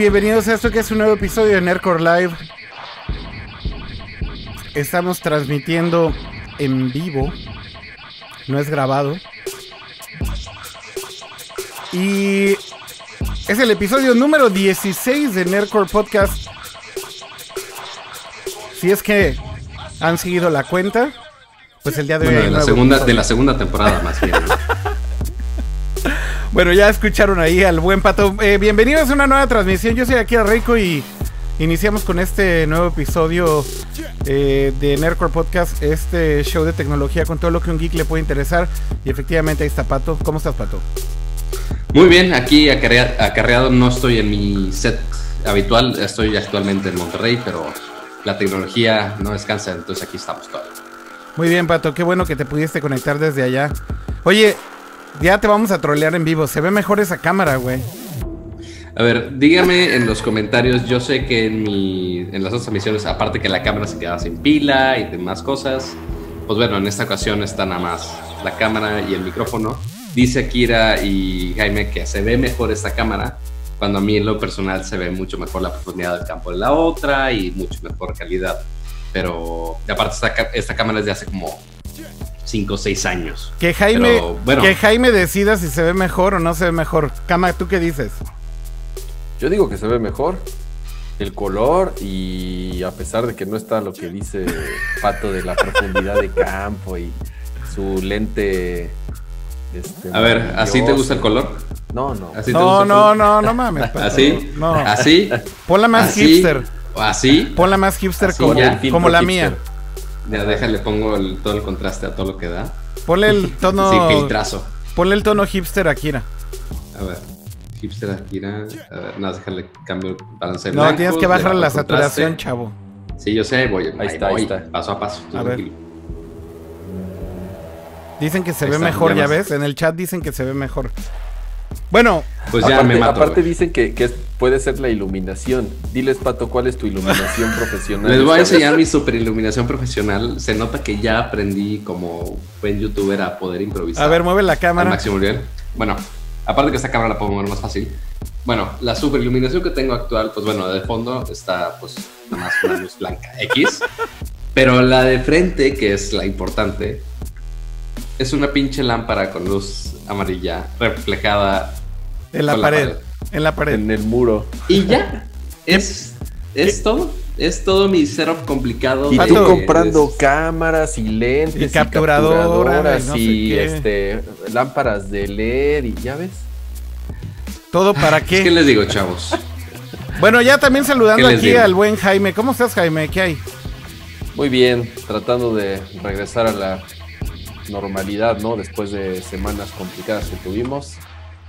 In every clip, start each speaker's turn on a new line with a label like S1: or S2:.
S1: Bienvenidos a esto que es un nuevo episodio de Nerdcore Live. Estamos transmitiendo en vivo, no es grabado. Y es el episodio número 16 de Nerdcore Podcast. Si es que han seguido la cuenta, pues el día de hoy.
S2: Bueno, de, la segunda, de la segunda temporada más bien. ¿no?
S1: Bueno, ya escucharon ahí al buen pato. Eh, bienvenidos a una nueva transmisión. Yo soy Akira Rico y iniciamos con este nuevo episodio eh, de Nerdcore Podcast, este show de tecnología con todo lo que un geek le puede interesar. Y efectivamente ahí está Pato. ¿Cómo estás, Pato?
S2: Muy bien, aquí acarrea- acarreado no estoy en mi set habitual, estoy actualmente en Monterrey, pero la tecnología no descansa, entonces aquí estamos todavía.
S1: Muy bien, Pato. Qué bueno que te pudiste conectar desde allá. Oye, ya te vamos a trolear en vivo. Se ve mejor esa cámara, güey.
S2: A ver, dígame en los comentarios, yo sé que en, mi, en las otras emisiones, aparte que la cámara se quedaba sin pila y demás cosas, pues bueno, en esta ocasión está nada más la cámara y el micrófono. Dice Kira y Jaime que se ve mejor esta cámara, cuando a mí en lo personal se ve mucho mejor la profundidad del campo de la otra y mucho mejor calidad. Pero aparte esta, esta cámara es de hace como 5 o 6 años.
S1: Que Jaime,
S2: Pero, bueno.
S1: que Jaime decida si se ve mejor o no se ve mejor. Cama, ¿tú qué dices?
S3: Yo digo que se ve mejor el color y a pesar de que no está lo que dice Pato de la profundidad de campo y su lente. este,
S2: A ver, ¿así te gusta el color?
S3: No, no.
S2: ¿Así te
S1: No, no, no, no mames. Pato.
S2: ¿Así?
S1: No.
S2: ¿Así?
S1: Ponla más
S2: ¿Así?
S1: hipster.
S2: ¿Así?
S1: Ponla más hipster
S2: Así,
S1: como, como la
S3: hipster.
S1: mía.
S2: Ya déjale, pongo el- todo el contraste a todo lo que da.
S1: Ponle el tono.
S2: Sí, filtrazo.
S1: Ponle el tono hipster a Kira.
S2: A ver. Hipster Akira. A ver, nada, déjale cambio el balance de
S1: No,
S2: blancos,
S1: tienes que bajar la saturación, chavo.
S2: Sí, yo sé, voy. Ahí,
S3: está, ahí está.
S2: Paso a paso.
S1: A ver. Dicen que se
S2: Ahí
S1: ve
S2: está,
S1: mejor,
S2: ya
S1: ves. En el chat dicen que se ve mejor. Bueno,
S2: Pues ya
S3: aparte,
S2: me mato.
S3: aparte
S2: güey.
S3: dicen que, que es- puede ser la iluminación. Diles, Pato, ¿cuál es tu iluminación profesional?
S2: Les voy a enseñar mi super iluminación profesional. Se nota que ya aprendí como buen youtuber a poder improvisar.
S1: a ver, mueve la cámara.
S2: máximo nivel. Bueno, aparte que esta cámara la puedo mover más fácil. Bueno, la super iluminación que tengo actual, pues bueno, de fondo está pues nada más una luz blanca X. Pero la de frente, que es la importante, es una pinche lámpara con luz amarilla reflejada.
S1: En la pared.
S2: pared.
S1: En la pared.
S3: En el muro.
S2: Y ya. Es, es todo. Es todo mi setup complicado.
S3: Y
S1: Pato.
S3: tú
S2: de-
S3: comprando cámaras y lentes.
S1: Y capturadoras,
S3: capturadoras
S1: y no sé
S3: y
S1: qué.
S3: este, lámparas de LED y ya ves.
S1: ¿Todo para
S2: Es
S1: qué?
S2: que les digo, chavos.
S1: Bueno, ya también saludando
S2: ¿Qué
S1: aquí
S2: digo?
S1: al buen Jaime. ¿Cómo estás, Jaime? ¿Qué hay?
S3: Muy bien, tratando de regresar a la normalidad, ¿no? Después de semanas complicadas que tuvimos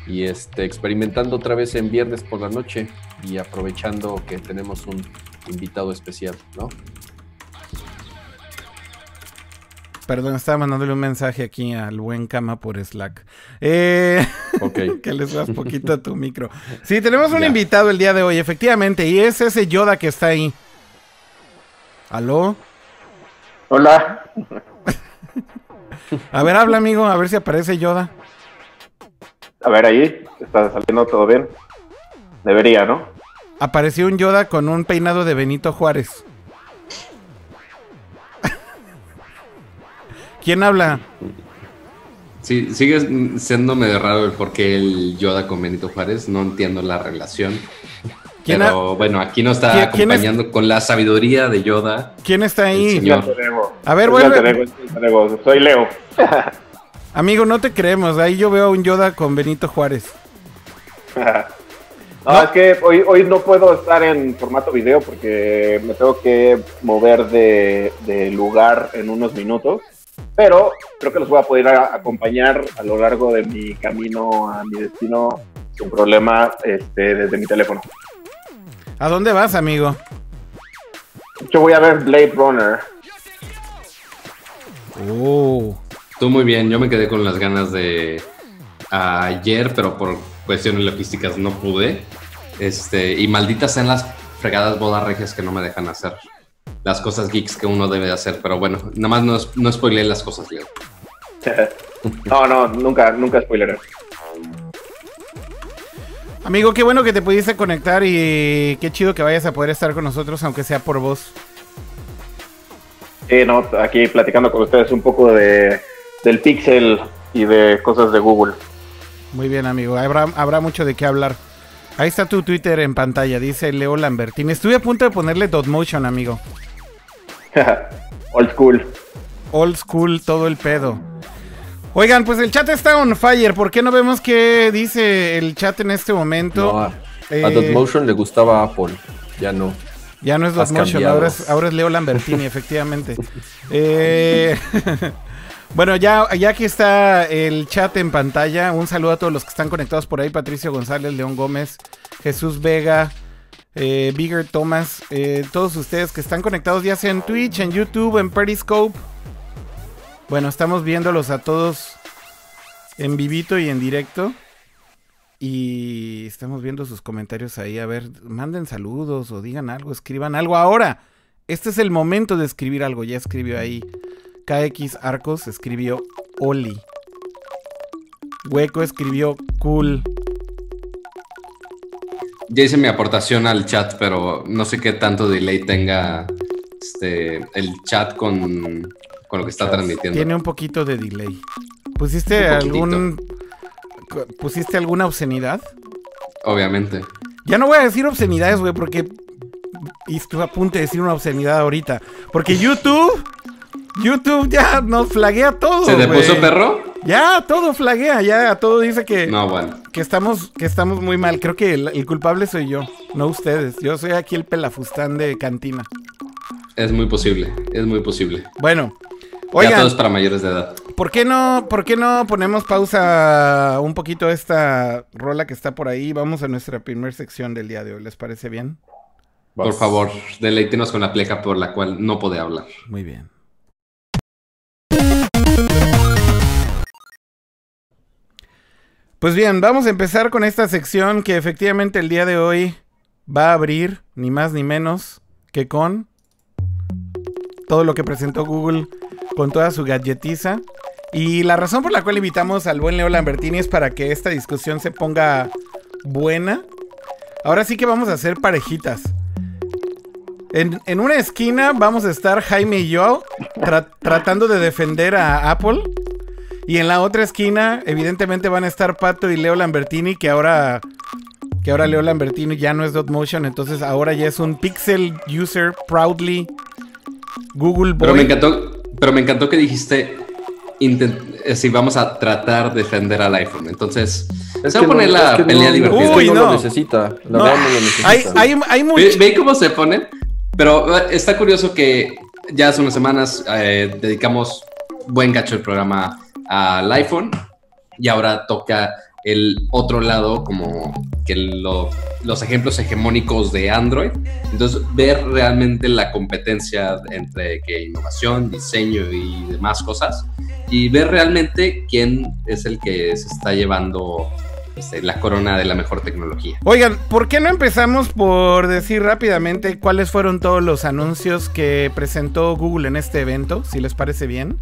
S3: y este experimentando otra vez en viernes por la noche y aprovechando que tenemos un invitado especial, ¿no?
S1: Perdón, estaba mandándole un mensaje aquí al buen Cama por Slack. Eh,
S3: Ok.
S1: que le subas poquito a tu micro. Sí, tenemos un
S2: Ya.
S1: invitado el día de hoy, efectivamente, y es ese Yoda que está ahí. ¿Aló?
S4: Hola.
S1: A ver, habla, amigo, a ver si aparece Yoda.
S4: A ver, ahí está saliendo todo bien. Debería, ¿no?
S1: Apareció un Yoda con un peinado de Benito Juárez. ¿Quién habla?
S2: Sí, sigue siendo medio raro el por qué el Yoda con Benito Juárez. No entiendo la relación.
S1: ¿Quién,
S2: Pero bueno, aquí nos está
S1: ¿Quién- quién es?
S2: acompañando con la sabiduría de Yoda.
S1: ¿Quién está
S2: El
S1: ahí?
S2: señor.
S1: A ver,
S4: Es mi
S1: vuelve.
S4: Soy Leo.
S1: Amigo, no te creemos. Ahí yo veo a un Yoda con Benito Juárez.
S4: no, es que hoy, hoy no puedo estar en formato video porque me tengo que mover de, de lugar en unos minutos. Pero creo que los voy a poder a- acompañar a lo largo de mi camino a mi destino sin problema este, desde mi teléfono.
S1: ¿A dónde vas, amigo?
S4: Yo voy a ver Blade Runner.
S1: Oh.
S2: Tú muy bien, yo me quedé con las ganas de ayer, pero por cuestiones logísticas no pude. Este, y malditas sean las fregadas bodas regias que no me dejan hacer las cosas geeks que uno debe de hacer. Pero bueno, nada más no, no spoileé las cosas, Leo.
S4: no, no, nunca, nunca spoiler.
S1: Amigo, qué bueno que te pudiste conectar y qué chido que vayas a poder estar con nosotros, aunque sea por voz.
S4: Sí, no, aquí platicando con ustedes un poco de, del Pixel y de cosas de Google.
S1: Muy bien, amigo. Habrá, habrá mucho de qué hablar. Ahí está tu Twitter en pantalla, dice Leo Lambertín. Estuve a punto de ponerle dot motion, amigo.
S4: Old school.
S1: Old school, todo el pedo. Oigan, pues el chat está on fire. ¿Por qué no vemos qué dice el chat en este momento?
S3: No, a,
S1: Eh,
S3: a Dotmotion le gustaba Apple, ya no.
S1: Ya no es Dotmotion, ahora es, ahora es Leo Lambertini, efectivamente. Eh, bueno, ya, ya que está el chat en pantalla, un saludo a todos los que están conectados por ahí: Patricio González, León Gómez, Jesús Vega, eh, Bigger Thomas, eh, todos ustedes que están conectados ya sea en Twitch, en YouTube, en Periscope. Bueno, estamos viéndolos a todos en vivito y en directo. Y estamos viendo sus comentarios ahí. A ver, manden saludos o digan algo, escriban algo ahora. Este es el momento de escribir algo. Ya escribió ahí. KX Arcos escribió Oli. Hueco escribió cool.
S2: Ya hice mi aportación al chat, pero no sé qué tanto delay tenga este, el chat con, con lo que está transmitiendo.
S1: Tiene un poquito de delay. ¿Pusiste algún. ¿Pusiste alguna obscenidad?
S2: Obviamente.
S1: Ya no voy a decir obscenidades, güey, porque. Y estuve a punto de decir una obscenidad ahorita. Porque YouTube. YouTube ya nos flaguea todo.
S2: ¿Se te puso perro?
S1: Ya, todo flaguea, ya, todo dice que,
S2: No, bueno.
S1: que, estamos, que estamos muy mal. Creo que el, el culpable soy yo, no ustedes. Yo soy aquí el pelafustán de cantina.
S2: Es muy posible. Es muy posible.
S1: Bueno,
S2: ya
S1: oigan,
S2: todo es para mayores de edad.
S1: ¿por qué, no, ¿por qué no ponemos pausa un poquito a esta rola que está por ahí? Vamos a nuestra primera sección del día de hoy, ¿les parece bien?
S2: Por favor, deleítenos con la pleca por la cual no puede hablar.
S1: Muy bien. Pues bien, vamos a empezar con esta sección que efectivamente el día de hoy va a abrir ni más ni menos que con todo lo que presentó Google con toda su galletiza. Y la razón por la cual invitamos al buen Leo Lambertini es para que esta discusión se ponga buena. Ahora sí que vamos a hacer parejitas. En, una esquina vamos a estar Jaime y yo tra- tratando de defender a Apple. Y en la otra esquina, evidentemente, van a estar Pato y Leo Lambertini, que ahora. Que ahora Leo Lambertini ya no es Dotmotion, entonces ahora ya es un Pixel User Proudly Google Boy.
S2: Pero me encantó, pero me encantó que dijiste eh, si vamos a tratar de defender al iPhone. Entonces,
S3: Es
S2: se
S3: que
S2: va a poner
S3: no-
S2: la
S3: es que
S2: pelea
S3: no-
S2: divertida.
S1: Uy,
S3: no,
S1: no.
S3: lo necesita. La
S1: No,
S3: verdad no lo necesita.
S1: hay, hay, hay mucho.
S2: Ve, ve cómo se ponen. Pero eh, está curioso que ya hace unas semanas eh, dedicamos buen cacho del programa al iPhone y ahora toca el otro lado como que lo- los ejemplos hegemónicos de Android. Entonces, ver realmente la competencia entre que innovación, diseño y demás cosas y ver realmente quién es el que se está llevando este, la corona de la mejor tecnología.
S1: Oigan, ¿por qué no empezamos por decir rápidamente cuáles fueron todos los anuncios que presentó Google en este evento? Si les parece bien.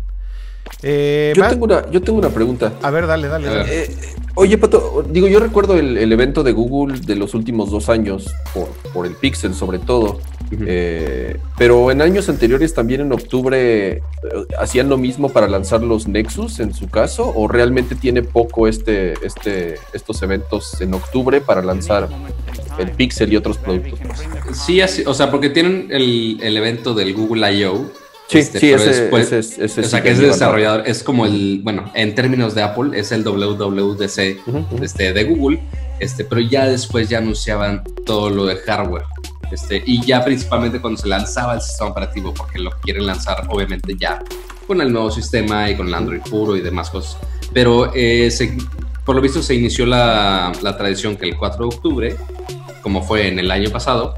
S1: Eh,
S3: Yo tengo, una, yo tengo una pregunta.
S1: A ver, dale, dale.
S2: Ver.
S1: dale.
S3: Eh, oye, Pato, digo, yo recuerdo el, el evento de Google de los últimos dos años, por, por el Pixel sobre todo, eh, pero en años anteriores también en octubre eh, hacían lo mismo para lanzar los Nexus en su caso, o realmente tiene poco este, este, estos eventos en octubre para lanzar el Pixel y otros productos.
S2: Sí, así, o sea, porque tienen el, el evento del Google I.O.
S3: Sí,
S2: este,
S3: sí, ese,
S2: después-
S3: ese es- ese
S2: o
S3: sí
S2: sea, que
S3: que
S2: es desarrollador, es como el, bueno, en términos de Apple, es el WWDC
S3: Ujú, ujú.
S2: este, de Google, este, pero ya después ya anunciaban todo lo de hardware. Este, y ya principalmente cuando se lanzaba el sistema operativo, porque lo quieren lanzar obviamente ya con el nuevo sistema y con el Android puro y demás cosas. Pero eh, se- por lo visto se inició la, la tradición que el 4 de octubre, como fue en el año pasado,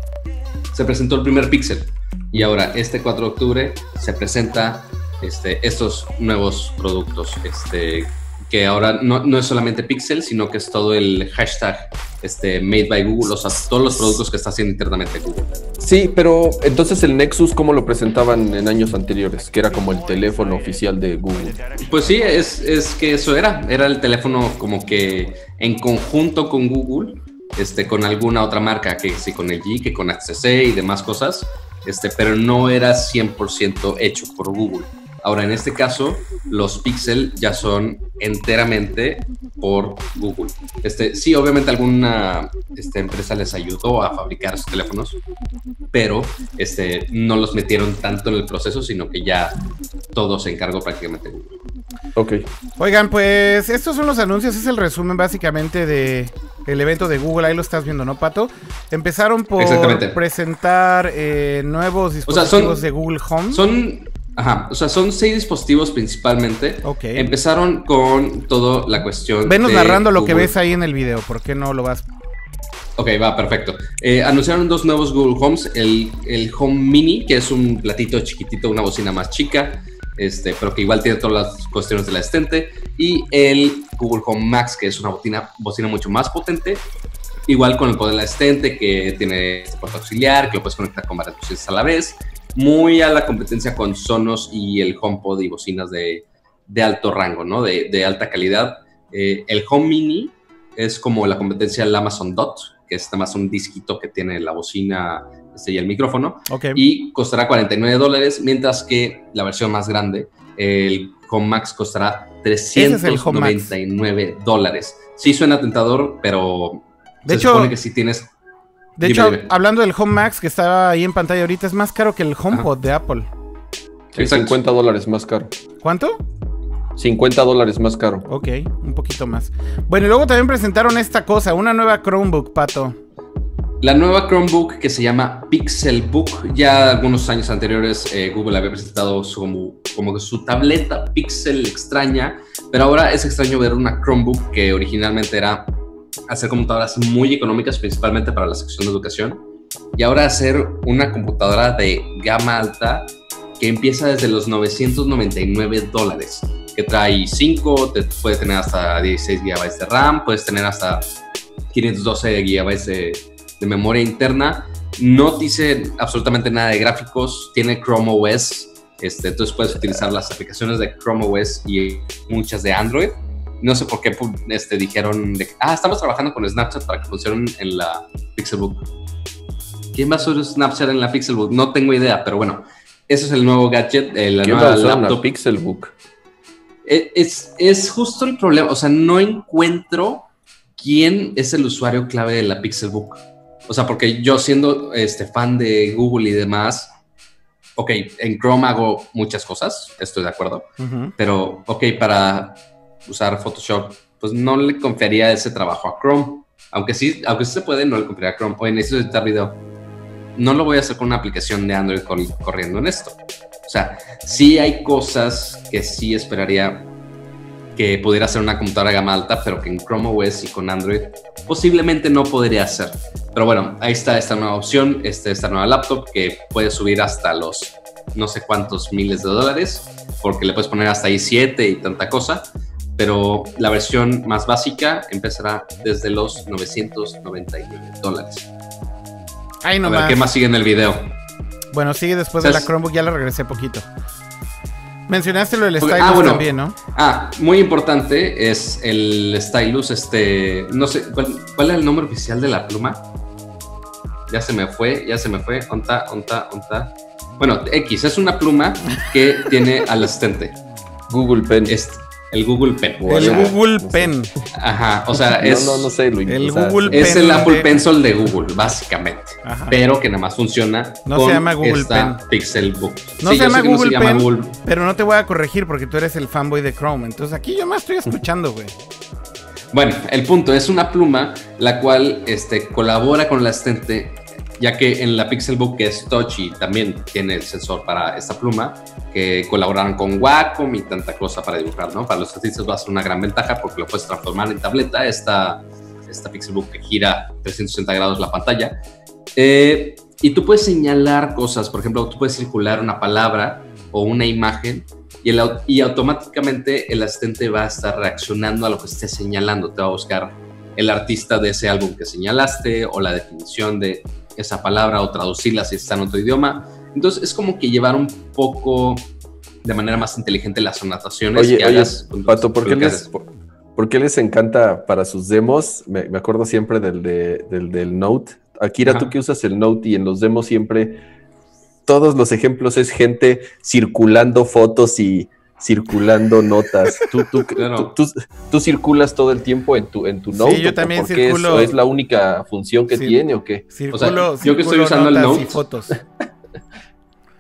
S2: se presentó el primer Pixel. Y ahora, este 4 de octubre, se presenta este, estos nuevos productos. Este, que ahora no, no es solamente Pixel, sino que es todo el hashtag este, Made by Google, o sea, todos los productos que está haciendo internamente Google.
S3: Sí, pero entonces el Nexus, ¿cómo lo presentaban en años anteriores? Que era como el teléfono oficial de Google.
S2: Pues sí, es, es que eso era. Era el teléfono como que en conjunto con Google este, con alguna otra marca, que sí con el G, que con HTC y demás cosas, este, pero no era 100% hecho por Google. Ahora, en este caso, los Pixel ya son enteramente por Google. Este, sí, obviamente alguna este, empresa les ayudó a fabricar sus teléfonos, pero este, no los metieron tanto en el proceso, sino que ya todo se encargó prácticamente Google.
S3: Ok.
S1: Oigan, pues estos son los anuncios, es el resumen básicamente de el evento de Google, ahí lo estás viendo, ¿no, Pato? Empezaron por presentar eh, nuevos
S2: O sea,
S1: dispositivos
S2: son-
S1: de Google Home.
S2: Son, ajá, o sea, son seis dispositivos principalmente.
S1: Ok.
S2: Empezaron con toda la cuestión.
S1: Venos
S2: de
S1: narrando lo que ves ahí en el video, ¿por qué no lo vas?
S2: Ok, va, perfecto. Eh, anunciaron dos nuevos Google Homes, el, el Home Mini, que es un platito chiquitito, una bocina más chica, este, pero que igual tiene todas las cuestiones del asistente, y el Google Home Max, que es una bocina, bocina mucho más potente, igual con el poder del asistente, que tiene este puerto auxiliar, que lo puedes conectar con varias bocinas a la vez, muy a la competencia con Sonos y el HomePod y bocinas de, de alto rango, ¿no? De, de alta calidad. Eh, el Home Mini es como la competencia del Amazon Dot, que es nada más un disquito que tiene la bocina este, y el micrófono,
S1: Ok.
S2: y costará 49 dólares, mientras que la versión más grande, el Home Max, costará
S1: es el Home Max.
S2: 399 dólares. Sí suena tentador, pero
S1: De
S2: se
S1: hecho-
S2: supone que si tienes...
S1: de
S2: dime,
S1: hecho,
S2: dime.
S1: hablando del Home Max que está ahí en pantalla ahorita, es más caro que el HomePod de Apple.
S3: Sí,
S2: Exacto.
S3: 50 dólares más caro.
S1: ¿Cuánto?
S3: 50 dólares más caro.
S1: Ok, un poquito más. Bueno, y luego también presentaron esta cosa, una nueva Chromebook, Pato.
S2: La nueva Chromebook que se llama Pixelbook, ya algunos años anteriores eh, Google había presentado su, como, como su tableta Pixel extraña, pero ahora es extraño ver una Chromebook que originalmente era hacer computadoras muy económicas, principalmente para la sección de educación, y ahora hacer una computadora de gama alta que empieza desde los 999 dólares, que trae 5, te puede tener hasta 16 GB de RAM, puedes tener hasta 512 GB de, de memoria interna. No dice absolutamente nada de gráficos, tiene Chrome OS, este, entonces puedes utilizar las aplicaciones de Chrome OS y muchas de Android. No sé por qué pu- este, dijeron, de, ah, estamos trabajando con Snapchat para que funcionen en la Pixelbook. ¿Quién va a usar Snapchat en la Pixelbook? No tengo idea, pero bueno, ese es el nuevo gadget, eh, la
S3: ¿Quién va
S2: nueva laptop.
S3: Pixelbook?
S2: Eh, Es, es justo el problema, o sea, no encuentro quién es el usuario clave de la Pixelbook. O sea, porque yo siendo este, fan de Google y demás, ok, en Chrome hago muchas cosas, estoy de acuerdo, pero ok, para usar Photoshop, pues no le confiaría ese trabajo a Chrome. Aunque sí, aunque sí se puede, no le confiaría a Chrome. Oye, necesito editar video. No lo voy a hacer con una aplicación de Android cor- corriendo en esto. O sea, sí hay cosas que sí esperaría que pudiera ser una computadora gama alta, pero que en Chrome OS y con Android posiblemente no podría hacer. Pero bueno, ahí está esta nueva opción, este, esta nueva laptop que puede subir hasta los no sé cuántos miles de dólares, porque le puedes poner hasta ahí 7 y tanta cosa. Pero la versión más básica empezará desde los 999 dólares.
S1: Ahí
S2: A ver. ¿qué más sigue en el video?
S1: Bueno, sigue después de la. Chromebook, ya la regresé poquito. Mencionaste lo del stylus
S2: ah, bueno.
S1: también, ¿no?
S2: Ah, muy importante es el stylus, este, no sé, ¿cuál, cuál es el nombre oficial de la pluma? Ya se me fue, ya se me fue, onta, onta, onta. Bueno, X, es una pluma que tiene al asistente,
S3: Google Pen.
S2: este, el Google Pen.
S3: O
S1: El. Google
S3: No sé.
S1: Pen.
S2: Ajá, o sea,
S3: No,
S2: es,
S3: no, no sé, Luis.
S1: El
S3: o sea,
S1: Google
S2: es
S1: Pen
S2: el Apple
S1: de-
S2: Pencil de Google, básicamente.
S1: Ajá.
S2: Pero que nada más funciona
S1: No
S2: con
S1: se llama Google
S2: esta
S1: Pen.
S2: Pixelbook.
S1: No
S2: Sí,
S1: se
S2: yo
S1: llama
S2: sé que
S1: Google
S2: llama
S1: Pen,
S2: Google-
S1: pero no te voy a corregir porque tú eres el fanboy de Chrome. Entonces aquí yo más estoy escuchando, güey.
S2: Bueno, el punto es una pluma la cual este, colabora con el asistente, ya que en la Pixelbook que es touch y también tiene el sensor para esta pluma, que colaboraron con Wacom y tanta cosa para dibujar, ¿no? Para los artistas va a ser una gran ventaja porque lo puedes transformar en tableta, esta, esta Pixelbook que gira 360 grados la pantalla. Eh, y tú puedes señalar cosas, por ejemplo, tú puedes circular una palabra o una imagen y, el y automáticamente el asistente va a estar reaccionando a lo que estés señalando. Te va a buscar el artista de ese álbum que señalaste o la definición de esa palabra o traducirla si está en otro idioma. Entonces es como que llevar un poco de manera más inteligente las anotaciones
S3: Oye,
S2: que
S3: oye,
S2: hagas.
S3: Pato, ¿por qué, les, por, ¿Por qué les encanta para sus demos? Me, me acuerdo siempre del, de- del, del Note. Akira,
S2: Ajá.
S3: tú que usas el Note y en los demos siempre todos los ejemplos es gente circulando fotos y circulando notas. Tú, tú,
S2: Claro.
S3: tú, tú- tú circulas todo el tiempo en tu, en tu
S1: Sí,
S3: Note.
S1: yo
S3: ¿o
S1: también
S3: por qué
S1: circulo-
S3: ¿Eso ¿Es la única función que
S1: Sí.
S3: tiene o qué?
S1: Circulo,
S2: yo que estoy usando el
S1: y
S2: Note.
S1: fotos.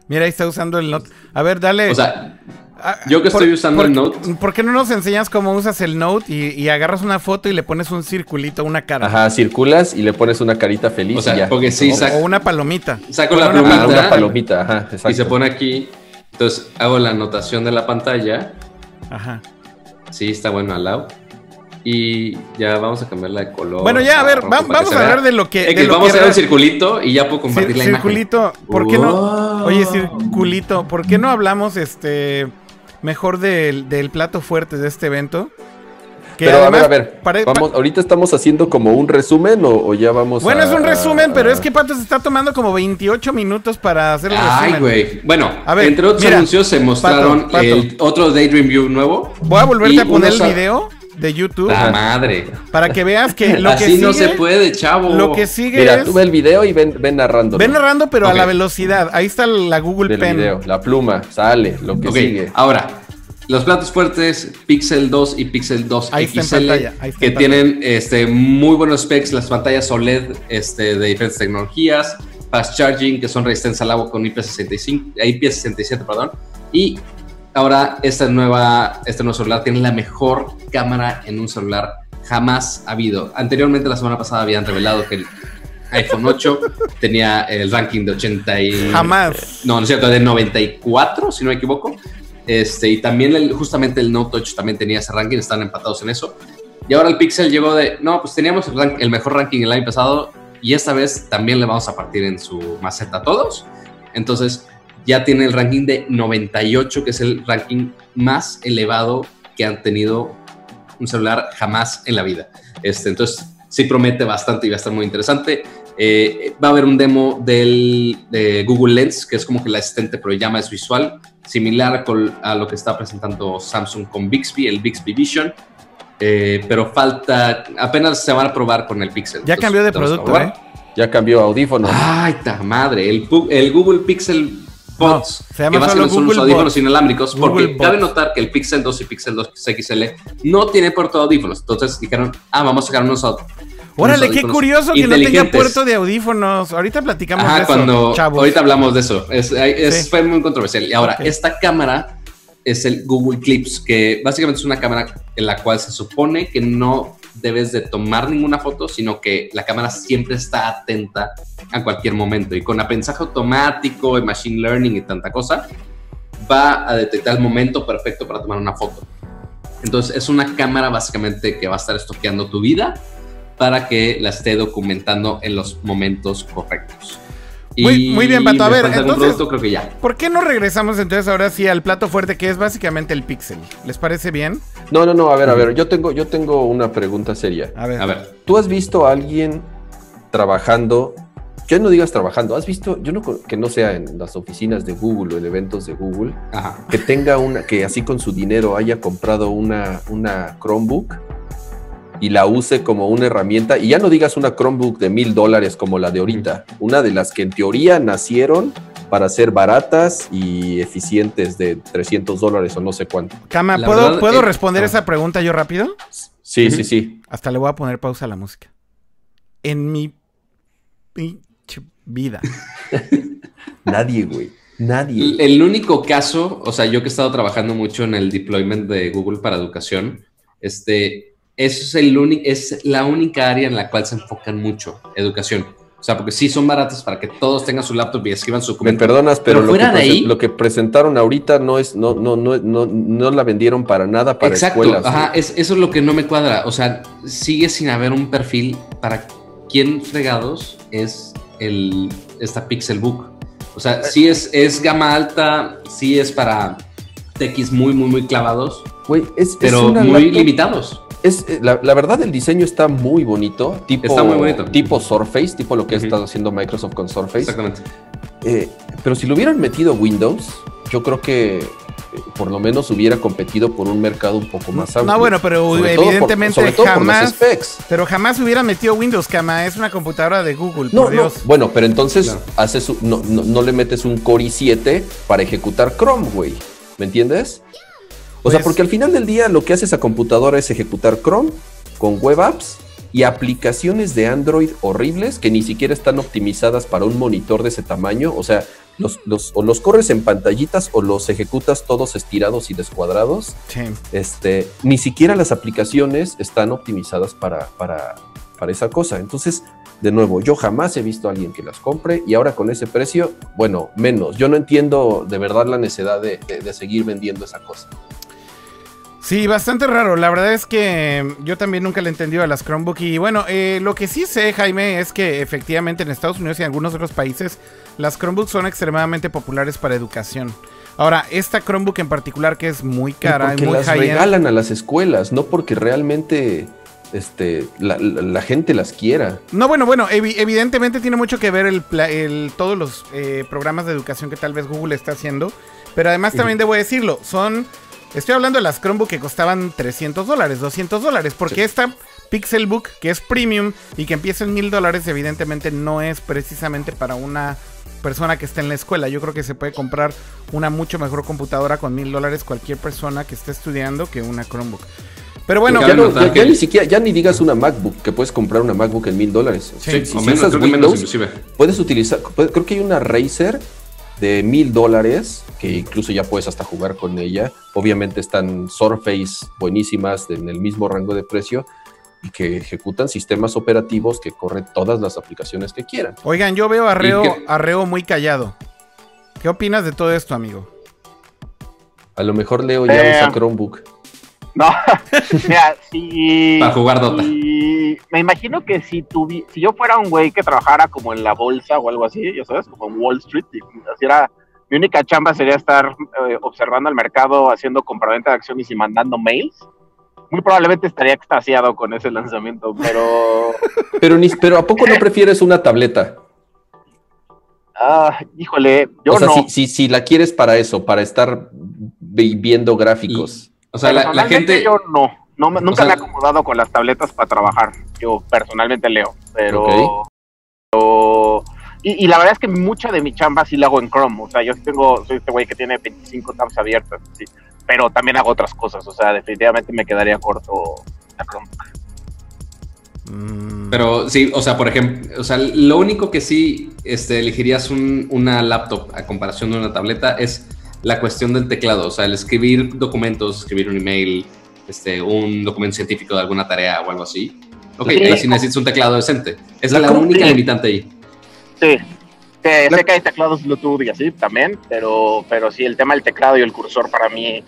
S1: Mira, ahí está usando el Note. A ver, dale.
S2: O sea,
S1: Ah,
S2: yo que
S1: por-
S2: estoy usando
S1: por-
S2: el Note.
S1: ¿Por qué no nos enseñas cómo usas el Note y, y agarras una foto y le pones un circulito, una cara?
S3: Ajá, circulas y le pones una carita feliz.
S2: O sea,
S3: y ya.
S2: porque sí,
S1: O,
S2: sac-
S1: o una palomita.
S2: saco la
S1: una
S3: Ah,
S2: plumita.
S3: una palomita, ajá, exacto.
S2: y se pone aquí. Entonces hago la anotación de la pantalla.
S1: Ajá.
S2: Sí, está bueno al lado. Y ya vamos a cambiarla de color.
S1: Bueno, ya, a ver, va- vamos a
S2: vea.
S1: hablar de lo que-
S2: X,
S1: de lo
S2: vamos
S1: que
S2: a hacer un circulito y ya puedo compartir la imagen.
S1: circulito, ¿por qué no? Oye, circulito, ¿por qué no hablamos este mejor del, del plato fuerte de este evento? Que
S3: Pero a ver, a ver,
S1: pare-
S3: vamos, ahorita estamos haciendo como un resumen o, o ya vamos
S1: Bueno,
S3: a-
S1: es un resumen,
S3: a-
S1: pero es que Pato se está tomando como 28 minutos para hacer el
S2: Ay,
S1: resumen.
S2: güey. Bueno,
S1: A ver,
S2: entre otros
S1: mira,
S2: anuncios se mostraron
S1: Pato, Pato.
S2: el otro Daydream View nuevo.
S1: Voy a volverte a poner el video de YouTube
S2: La madre.
S1: para que veas que lo que
S2: Así no
S1: sigue-
S2: se puede, chavo.
S1: Lo que sigue
S3: Mira,
S1: es
S3: tú ve el video y ven, ven narrando.
S1: ven narrando pero a la velocidad. Ahí está la Google
S3: del
S1: Pen.
S3: video. La pluma, sale, lo que sigue.
S2: ahora, los platos fuertes Pixel 2 y Pixel 2
S1: Ahí está en
S2: XL,
S1: pantalla, ahí está
S2: que
S1: en
S2: tienen este, muy buenos specs, las pantallas OLED este, de diferentes tecnologías, fast charging, que son resistencia al agua con IP65, eh, IP67, perdón, y ahora esta nueva, este nuevo celular tiene la mejor cámara en un celular jamás habido. Anteriormente, la semana pasada, habían revelado que el iPhone 8 tenía el ranking de 80 y...
S1: Jamás.
S2: No, no es cierto, de 94, si no me equivoco. Este, y también el- justamente el Note 8 también tenía ese ranking, están empatados en eso. Y ahora el Pixel llegó de, no, pues teníamos el mejor ranking el año pasado y esta vez también le vamos a partir en su maceta a todos. Entonces ya tiene el ranking de 98, que es el ranking más elevado que han tenido un celular jamás en la vida. Este, entonces sí promete bastante y va a estar muy interesante. Eh, va a haber un demo del de Google Lens, que es como que el asistente, pero llama es visual, similar col- a lo que está presentando Samsung con Bixby, el Bixby Vision. Eh, pero falta, apenas se van a probar con el Pixel.
S1: Ya
S2: Entonces,
S1: cambió de producto, ¿eh?
S3: Ya cambió audífono.
S2: Ay, ta madre, el, Google Pixel Buds,
S1: No, se llama
S2: que básicamente son los audífonos inalámbricos,
S1: Google
S2: porque cabe notar que el Pixel 2 y Pixel 2 XL no tiene puerto de audífonos. Entonces dijeron, ah, vamos a sacar unos
S1: Órale, qué curioso que no tenga puerto de audífonos. Ahorita platicamos de
S2: Ajá,
S1: eso,
S2: cuando
S1: chavos.
S2: ahorita hablamos de eso. Es, es-
S1: Sí.
S2: Fue muy controversial. Y ahora,
S1: Ok.
S2: esta cámara es el Google Clips, que básicamente es una cámara en la cual se supone que no debes de tomar ninguna foto, sino que la cámara siempre está atenta a cualquier momento. Y con aprendizaje automático y machine learning y tanta cosa, va a detectar el momento perfecto para tomar una foto. Entonces, es una cámara básicamente que va a estar estoqueando tu vida para que la esté documentando en los momentos correctos.
S1: Muy- muy bien, Pato. A ver, entonces-
S2: producto, creo que ya.
S1: ¿Por qué no regresamos entonces ahora sí al plato fuerte que es básicamente el Pixel? ¿Les parece bien?
S3: No, no, no, a ver, a ver, yo tengo, yo tengo una pregunta seria.
S1: A ver.
S2: A ver,
S3: ¿Tú has visto a alguien trabajando? Ya no digas trabajando, ¿has visto? Yo no que no sea en las oficinas de Google o en eventos de Google,
S2: ajá.
S3: que tenga una, que así con su dinero haya comprado una, una Chromebook y la use como una herramienta. Y ya no digas una Chromebook de mil dólares como la de ahorita, una de las que en teoría nacieron para ser baratas y eficientes de 300 dólares o no sé cuánto.
S1: Cama, ¿puedo,
S2: verdad,
S1: ¿puedo
S2: eh,
S1: responder
S2: ah.
S1: esa pregunta yo rápido?
S3: Sí, sí, sí.
S1: Hasta le voy a poner pausa a la música. En mi pinche vida.
S3: Nadie, güey. Nadie.
S2: El, el único caso, o sea, yo que he estado trabajando mucho en el deployment de Google para educación, este, eso es, el único, es la única área en la cual se enfocan mucho, educación. O sea, porque sí son baratas para que todos tengan su laptop y escriban su
S3: Me
S2: documento.
S3: perdonas, pero,
S2: Pero
S3: lo, que
S2: de ahí-
S3: lo que presentaron ahorita no es, no, no, no, no, no la vendieron para nada para
S2: Exacto,
S3: escuelas.
S2: ajá, es, eso es lo que no me cuadra. O sea, sigue sin haber un perfil para quién fregados es el, esta Pixelbook. O sea, sí es, es gama alta, sí es para TX muy, muy, muy clavados,
S3: Güey, es, es
S2: pero
S3: una
S2: muy
S3: laptop-
S2: limitados.
S3: Es, eh, la, la verdad, el diseño está muy bonito. Tipo,
S2: Está muy bonito.
S3: Tipo Surface, tipo lo que ha
S2: Ujú.
S3: estado haciendo Microsoft con Surface.
S2: Exactamente.
S3: Eh, pero si lo hubieran metido Windows, yo creo que por lo menos hubiera competido por un mercado un poco más amplio.
S1: No, bueno, pero
S3: Sobre todo por-
S1: evidentemente
S3: sobre todo por
S1: jamás.
S3: specs.
S1: Pero jamás hubiera metido Windows, Cama. Es una computadora de Google,
S3: No,
S1: por
S3: no,
S1: Dios.
S3: bueno, pero entonces
S2: Claro.
S3: haces no, no- no le metes un Core i7 para ejecutar Chrome, güey. ¿Me entiendes? O sea,
S1: Pues-
S3: porque al final del día lo que hace esa computadora es ejecutar Chrome con web apps y aplicaciones de Android horribles que ni siquiera están optimizadas para un monitor de ese tamaño. O sea, los, los- o los corres en pantallitas o los ejecutas todos estirados y descuadrados.
S1: Sí.
S3: Este, ni siquiera las aplicaciones están optimizadas para, para, para esa cosa. Entonces, de nuevo, yo jamás he visto a alguien que las compre y ahora con ese precio, bueno, menos. Yo no entiendo de verdad la necesidad de, de- de seguir vendiendo esa cosa.
S1: Sí, bastante raro. La verdad es que yo también nunca le he entendido a las Chromebook. Y bueno, eh, lo que sí sé, Jaime, es que efectivamente en Estados Unidos y en algunos otros países las Chromebooks son extremadamente populares para educación. Ahora, esta Chromebook en particular que es muy cara y
S3: porque
S1: muy
S3: las regalan a las escuelas, no porque realmente este, la, la- la gente las quiera.
S1: No, bueno, bueno, evi- evidentemente tiene mucho que ver el, el- todos los eh, programas de educación que tal vez Google está haciendo. Pero además también debo decirlo, son... Estoy hablando de las Chromebook que costaban 300 dólares, 200 dólares, porque
S3: Sí.
S1: esta Pixelbook, que es premium y que empieza en 1000 dólares, evidentemente no es precisamente para una persona que esté en la escuela. Yo creo que se puede comprar una mucho mejor computadora con 1000 dólares cualquier persona que esté estudiando que una Chromebook. Pero bueno,
S3: ya, no- ya- ya ni siquiera, ya ni digas una MacBook, que puedes comprar una MacBook en mil dólares.
S1: Sí,
S3: Si
S2: o menos,
S3: usas
S2: creo que menos
S3: Windows,
S2: inclusive.
S3: puedes utilizar, puede- creo que hay una Razer de mil dólares, que incluso ya puedes hasta jugar con ella. Obviamente están Surface buenísimas en el mismo rango de precio y que ejecutan sistemas operativos que corren todas las aplicaciones que quieran.
S1: Oigan, yo veo a Reo, a Reo muy callado. ¿Qué opinas de todo esto, amigo?
S3: A lo mejor Leo ya
S4: Eh,
S3: usa Chromebook.
S4: No, mira, si.
S2: Para jugar Dota.
S4: si- me imagino que si, tuvi- si yo fuera un güey que trabajara como en la bolsa o algo así, ya sabes, como en Wall Street, y así era. Mi única chamba sería estar eh, observando el mercado, haciendo compraventa de acciones y mandando mails. Muy probablemente estaría extasiado con ese lanzamiento, pero.
S3: Pero, ni, pero ¿a poco no prefieres una tableta?
S4: ah, híjole, yo
S3: o sea,
S4: no.
S3: si, si, si la quieres para eso, para estar vi- viendo gráficos.
S2: O sea, la, la
S4: Personalmente
S2: gente.
S4: Yo no. nunca
S2: sea-
S4: me he acomodado con las tabletas para trabajar. Yo personalmente leo. Pero. Pero- y, y la verdad es que mucha de mi chamba sí la hago en Chrome. O sea, yo sí tengo. Soy este güey que tiene 25 tabs abiertas. sí, pero también hago otras cosas. O sea, definitivamente me quedaría corto a Chrome.
S1: Mm,
S2: Pero sí, o sea, por ejemplo, o sea, lo único que sí este, elegirías un- una laptop a comparación de una tableta es la cuestión del teclado. O sea, el escribir documentos, escribir un email, este, un documento científico de alguna tarea o algo así. Ok,
S4: Sí.
S2: ahí sí necesitas un teclado decente. Es
S3: La
S2: única limitante ahí.
S4: Sí. Que sé que hay teclados Bluetooth y así también, pero, pero sí, el tema del teclado y el cursor para mí,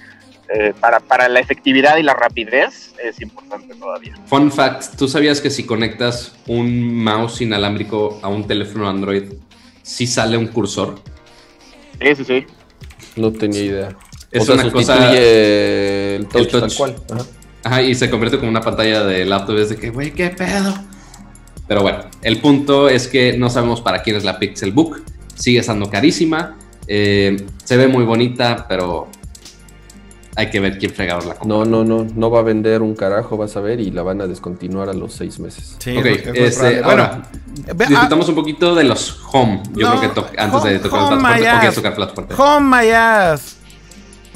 S4: eh, para, para la efectividad y la rapidez, es importante todavía.
S2: Fun fact, ¿tú sabías que si conectas un mouse inalámbrico a un teléfono Android, sí sale un cursor?
S4: Sí, sí, sí.
S3: No tenía idea.
S2: Es
S3: o sea,
S2: una cosa...
S3: el touch,
S2: el touch.
S3: tal cual. Ajá.
S2: Ajá, y se convierte como una pantalla de laptop. Es de que, güey, qué pedo. Pero bueno, el punto es que no sabemos para quién es la Pixelbook. Sigue estando carísima. eh, se ve muy bonita, pero hay que ver quién fregador la compra.
S3: No, no, no, no va a vender un carajo, vas a ver, y la van a descontinuar a los seis meses.
S1: sí,
S2: ok,
S1: es-
S2: este,
S1: probable.
S2: ahora,
S1: ve- ah,
S2: un poquito de los home. Yo
S1: No,
S2: creo que to- antes de
S1: home-
S2: tocar
S1: home
S2: el plato fuerte,
S1: my
S2: ¿por qué
S1: ass.
S2: tocar plato fuerte?
S1: Home my ass.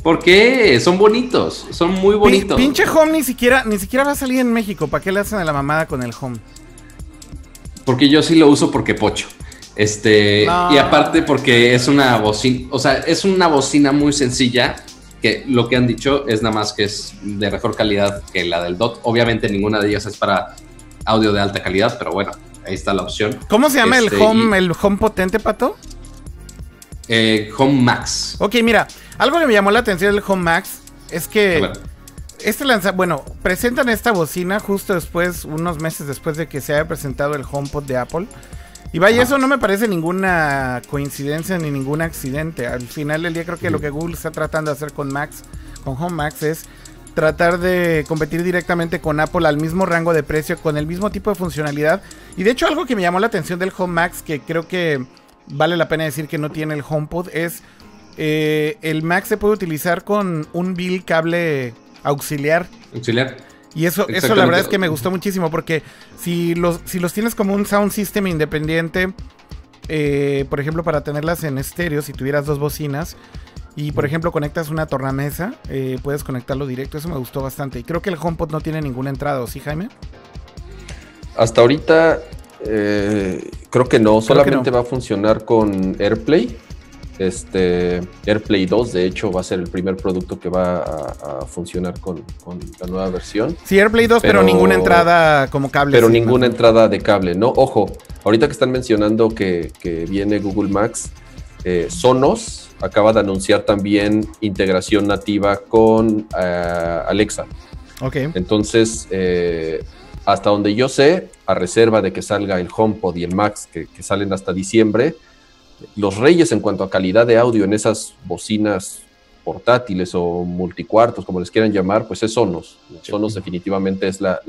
S2: ¿Por qué? Son bonitos, son muy bonitos.
S1: pinche Home ni siquiera, ni siquiera va a salir en México. ¿Para qué le hacen a la mamada con el Home?
S2: Porque yo sí lo uso porque pocho. Este,
S1: No.
S2: y aparte porque es una bocina, o sea, es una bocina muy sencilla que lo que han dicho es nada más que es de mejor calidad que la del DOT. Obviamente ninguna de ellas es para audio de alta calidad, pero bueno, ahí está la opción.
S1: ¿Cómo se llama
S2: Este,
S1: el Home,
S2: y-
S1: el Home potente, pato?
S2: Eh, Home Max.
S1: Ok, mira, algo que me llamó la atención del Home Max es que este lanza, bueno, presentan esta bocina justo después, unos meses después de que se haya presentado el HomePod de Apple. Y vaya, eso no me parece ninguna coincidencia ni ningún accidente. Al final del día creo que lo que Google está tratando de hacer con Max, con Home Max, es tratar de competir directamente con Apple al mismo rango de precio, con el mismo tipo de funcionalidad. Y de hecho algo que me llamó la atención del Home Max, que creo que vale la pena decir que no tiene el HomePod, es eh, el Mac se puede utilizar con un bill cable auxiliar.
S2: Auxiliar.
S1: Y eso, eso la verdad es que me gustó muchísimo porque si los, si los tienes como un sound system independiente, eh, por ejemplo, para tenerlas en estéreo, si tuvieras dos bocinas y por ejemplo conectas una tornamesa, eh, puedes conectarlo directo. Eso me gustó bastante. Y creo que el HomePod no tiene ninguna entrada, ¿o sí, Jaime?
S3: Hasta ahorita eh, creo que no, solamente va a funcionar con AirPlay. Este AirPlay 2, de hecho, va a ser el primer producto que va a, funcionar con, la nueva versión.
S1: Sí, AirPlay 2, pero, ninguna entrada como cable.
S3: Pero ninguna entrada de cable, ¿no? Ojo, ahorita que están mencionando que, viene Google Max, eh, Sonos acaba de anunciar también integración nativa con eh, Alexa.
S1: Ok.
S3: Entonces, eh, hasta donde yo sé, a reserva de que salga el HomePod y el Max, que, salen hasta diciembre, los reyes en cuanto a calidad de audio en esas bocinas portátiles o multicuartos, como les quieran llamar, pues es Sonos. Sonos definitivamente es la,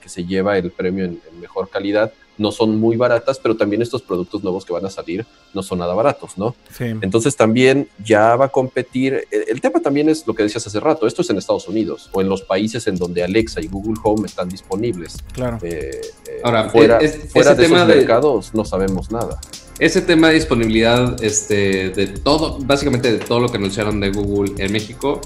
S3: que se lleva el premio en mejor calidad no son muy baratas, pero también estos productos nuevos que van a salir no son nada baratos, ¿no?
S1: Sí.
S3: Entonces también ya va a competir. El, tema también es lo que decías hace rato, esto es en Estados Unidos o en los países en donde Alexa y Google Home están disponibles.
S1: Claro.
S3: Eh, eh, Ahora, fuera, fuera de esos mercados no sabemos nada.
S2: Ese tema de disponibilidad este, de todo, básicamente de todo lo que anunciaron de Google en México,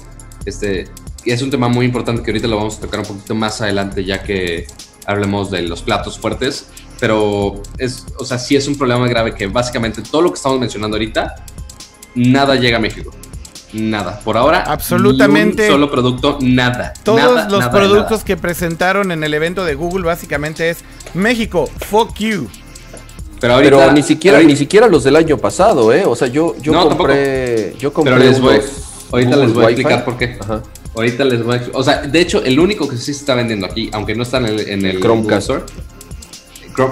S2: este, es un tema muy importante que ahorita lo vamos a tocar un poquito más adelante ya que hablemos de los platos fuertes pero es, o sea, sí es un problema grave que básicamente todo lo que estamos mencionando ahorita, nada llega a México. Nada. Por ahora,
S1: absolutamente.
S2: solo producto, nada.
S1: Todos los productos que presentaron en el evento de Google básicamente es México, fuck you.
S3: Pero, ahorita, ni siquiera ni siquiera los del año pasado, ¿eh? O sea, yo, yo compré. Yo compré.
S2: Pero les voy, ahorita les voy a explicar por qué. Ahorita les voy a explicar. O sea, de hecho, el único que sí se está vendiendo aquí, aunque no está en el, en el
S3: Chromecast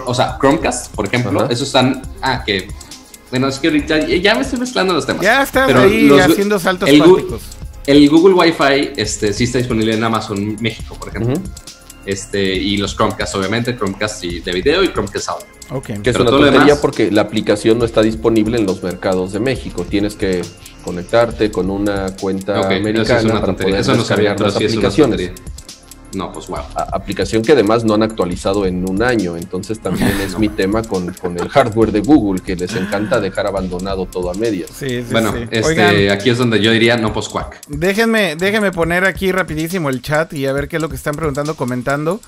S2: o sea, Chromecast, por ejemplo, esos están, ah, que, bueno, es que ahorita ya me estoy mezclando los temas.
S1: Ya estás ahí haciendo saltos
S2: el el Google Wi-Fi este, sí está disponible en Amazon México, por ejemplo. Este, y los Chromecast, obviamente, Chromecast de video y Chromecast audio.
S3: Okay. Que es una tontería porque la aplicación no está disponible en los mercados de México. Tienes que conectarte con una cuenta americana eso es una para poder eso no sabía, las aplicaciones.
S2: No, pues wow.
S3: aplicación que además no han actualizado en un año, entonces también es mi tema con, el hardware de Google, que les encanta dejar abandonado todo a medias.
S1: Sí, sí,
S2: bueno, este, aquí es donde yo diría no pues cuac.
S1: Déjenme, déjenme poner aquí rapidísimo el chat y a ver qué es lo que están preguntando, comentando.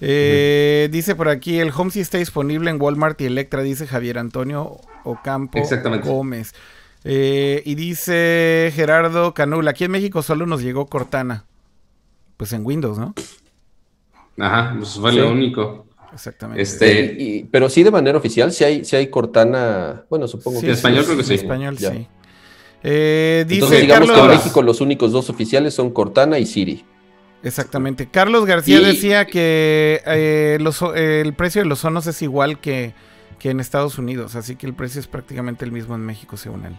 S1: Eh, dice por aquí, el Home sí está disponible en Walmart y Electra, dice Javier Antonio Ocampo Gómez. Eh, y dice Gerardo Canula, aquí en México solo nos llegó Cortana. Pues en Windows, ¿no?
S2: Ajá, pues fue lo único.
S1: Exactamente.
S3: Este, pero sí de manera oficial, si hay, si hay Cortana, bueno, supongo
S2: que... En español creo que sí.
S1: En español sí. Eh, dice
S3: Entonces digamos que en México los únicos dos oficiales son Cortana y Siri.
S1: Exactamente. Carlos García decía que eh, el precio de los sonos es igual que, que en Estados Unidos, así que el precio es prácticamente el mismo en México, según él.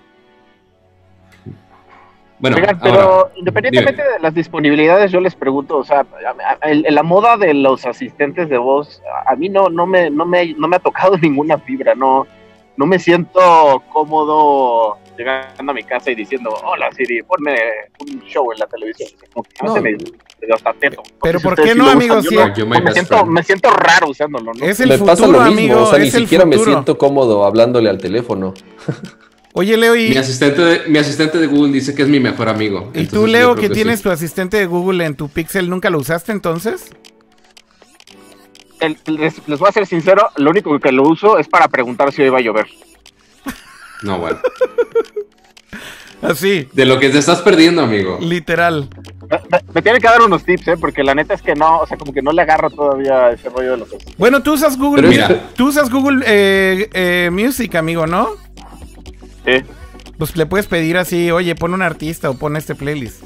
S4: Bueno, pero independientemente de las disponibilidades, yo les pregunto, o sea, la moda de los asistentes de voz, a mí no, no, me, no, me, no me ha tocado ninguna fibra, no, no me siento cómodo llegando a mi casa y diciendo, hola Siri, ponme un show en la televisión. No, me,
S1: pero ¿por qué no, amigo?
S4: me, siento, me siento raro usándolo, ¿no?
S1: Es el futuro, pasa lo mismo, amigo, o sea,
S3: ni siquiera me siento cómodo hablándole al teléfono.
S1: Oye, Leo, y...
S2: Mi asistente, de, mi asistente de Google dice que es mi mejor amigo.
S1: ¿Y tú, Leo, que, tienes tu asistente de Google en tu Pixel, nunca lo usaste entonces?
S4: les, voy a ser sincero, lo único que lo uso es para preguntar si hoy va a llover.
S2: No, bueno.
S1: Así.
S2: De lo que te estás perdiendo, amigo.
S1: Literal.
S4: Me, tiene que dar unos tips, ¿eh? Porque la neta es que no, o sea, como que no le agarro todavía ese rollo de los
S1: Bueno, tú usas Google, mira. tú usas Google eh, eh, Music, amigo, ¿no? Pues le puedes pedir así, oye, pon un artista o pon este playlist.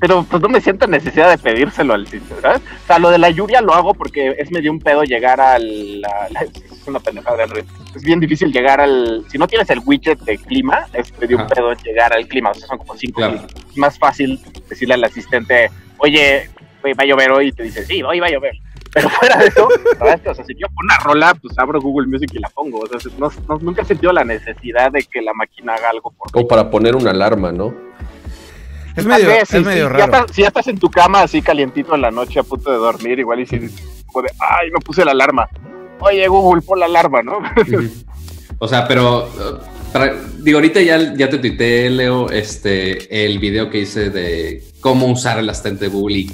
S4: Pero pues no me siento necesidad de pedírselo al sitio, ¿sabes? O sea, lo de la lluvia lo hago porque es medio un pedo llegar al... es una pendejada de Es bien difícil llegar al... Si no tienes el widget de clima, es medio un pedo llegar al clima. O sea, son como cinco Es más fácil decirle al asistente, oye, va a llover hoy y te dice, sí, hoy va a llover. Pero fuera de eso, o sea, si quiero poner una rola, pues abro Google Music y la pongo. O sea, no, no- nunca he sentido la necesidad de que la máquina haga algo por mí.
S3: Como para poner una alarma, ¿no?
S1: Es medio,
S4: vez,
S1: es
S4: sí,
S1: medio
S4: sí,
S1: raro.
S4: Ya estás, si ya estás en tu cama así calientito en la noche a punto de dormir, igual y si puede, ay, no puse la alarma. Oye, Google, pon la alarma, ¿no?
S2: O sea, pero para- digo, ahorita ya, ya te tuiteé, Leo, este, el video que hice de cómo usar el asistente de Google y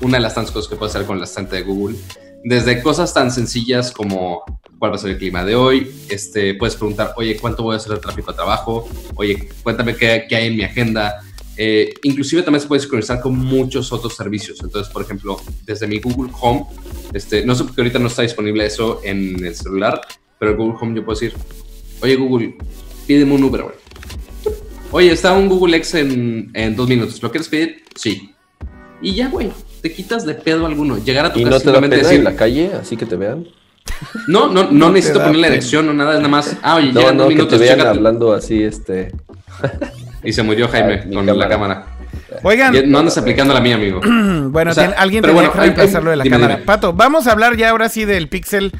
S2: una de las tantas cosas que puedes hacer con el asistente de Google. Desde cosas tan sencillas como cuál va a ser el clima de hoy, este, puedes preguntar, oye, ¿cuánto voy a hacer de tráfico a trabajo? Oye, cuéntame qué, qué hay en mi agenda. Eh, inclusive también se puede sincronizar con muchos otros servicios. Entonces, por ejemplo, desde mi Google Home, este, no sé por qué ahorita no está disponible eso en el celular, pero el Google Home yo puedo decir, oye Google, pídeme un Uber, güey. Oye, está un Google X en, en dos minutos, ¿lo quieres pedir? Sí. Y ya, güey, te quitas de pedo alguno. Llegar a tu
S3: Y
S2: casa
S3: no te da pena
S2: decir,
S3: en la calle, así que te vean.
S2: no, no, no,
S1: No te
S2: necesito poner la dirección o nada, es nada más, ah, oye,
S3: No,
S2: llegan
S3: no,
S2: dos
S3: que te
S2: minutos,
S3: vean
S2: chécate.
S3: hablando así, este.
S2: Y se murió Jaime
S3: Ay,
S2: con la
S3: cámara.
S1: Oigan,
S2: Ya No andas aplicando la mía, amigo.
S1: bueno,
S2: O sea,
S1: tiene- alguien
S2: pero
S1: tenía
S2: bueno,
S1: que
S2: hay-
S1: reemplazarlo de la
S2: dime,
S1: cámara.
S2: dime.
S1: Pato, vamos a hablar ya ahora sí del Pixel,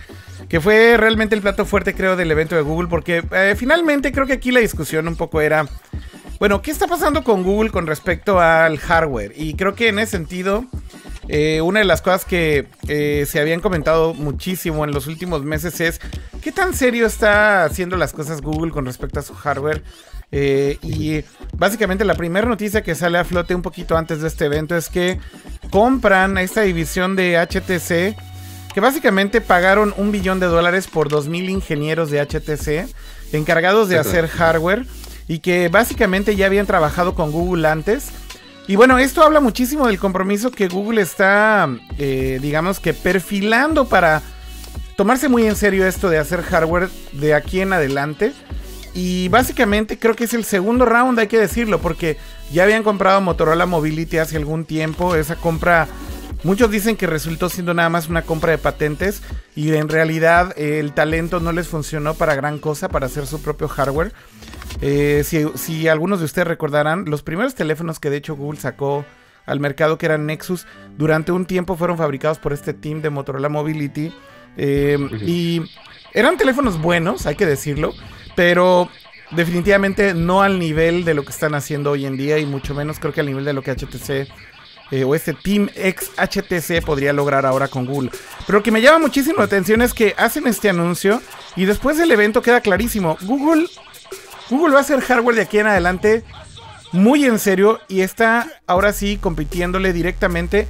S1: que fue realmente el plato fuerte, creo, del evento de Google, porque eh, finalmente creo que aquí la discusión un poco era, bueno, ¿qué está pasando con Google con respecto al hardware? Y creo que en ese sentido, eh, una de las cosas que eh, se habían comentado muchísimo en los últimos meses es, ¿qué tan serio está haciendo las cosas Google con respecto a su hardware? Y básicamente la primera noticia que sale a flote un poquito antes de este evento es que compran esta división de HTC, que básicamente pagaron un billón de dólares por 2.000 ingenieros de HTC encargados de hacer hardware y que básicamente ya habían trabajado con Google antes. Y bueno, esto habla muchísimo del compromiso que Google está, eh, digamos que perfilando para tomarse muy en serio esto de hacer hardware de aquí en adelante. Y básicamente creo que es el segundo round, hay que decirlo, porque ya habían comprado Motorola Mobility hace algún tiempo. Esa compra, muchos dicen que resultó siendo nada más una compra de patentes y en realidad eh, el talento no les funcionó para gran cosa, para hacer su propio hardware. Eh, si, si algunos de ustedes recordarán, los primeros teléfonos que de hecho Google sacó al mercado, que eran Nexus, durante un tiempo fueron fabricados por este team de Motorola Mobility. eh, Y eran teléfonos buenos, hay que decirlo, pero definitivamente no al nivel de lo que están haciendo hoy en día y mucho menos creo que al nivel de lo que HTC eh, o este Team ex HTC podría lograr ahora con Google. Pero lo que me llama muchísimo la atención es que hacen este anuncio y después del evento queda clarísimo. Google, Google va a hacer hardware de aquí en adelante muy en serio y está ahora sí compitiéndole directamente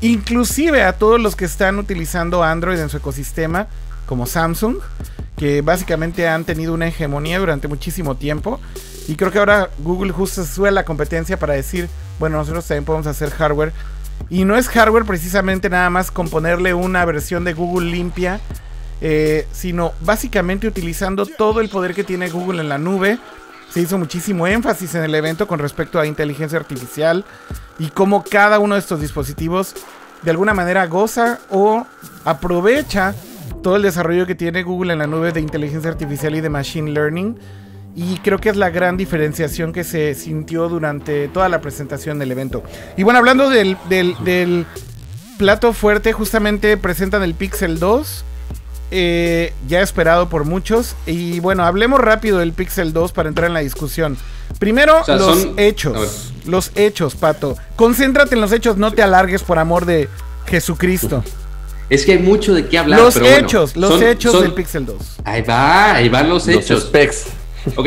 S1: inclusive a todos los que están utilizando Android en su ecosistema como Samsung que básicamente han tenido una hegemonía durante muchísimo tiempo y creo que ahora Google justo sube la competencia para decir bueno nosotros también podemos hacer hardware y no es hardware precisamente nada más con ponerle una versión de Google limpia eh, sino básicamente utilizando todo el poder que tiene Google en la nube se hizo muchísimo énfasis en el evento con respecto a inteligencia artificial y cómo cada uno de estos dispositivos de alguna manera goza o aprovecha todo el desarrollo que tiene Google en la nube de inteligencia artificial y de machine learning. Y creo que es la gran diferenciación que se sintió durante toda la presentación del evento. Y bueno, hablando del, del- del plato fuerte, justamente presentan el Pixel 2 eh, ya esperado por muchos. Y bueno, hablemos rápido del Pixel 2 para entrar en la discusión. Primero,
S2: O sea,
S1: los
S2: son-
S1: hechos. Los hechos, Pato. Concéntrate en los hechos, no te alargues por amor de Jesucristo.
S2: Es que hay mucho de qué hablar.
S1: los
S2: pero bueno,
S1: hechos, los
S2: son-
S1: hechos
S2: son-
S1: del Pixel 2.
S2: Ahí va, ahí van los
S3: Los
S2: hechos.
S3: specs.
S2: Ok,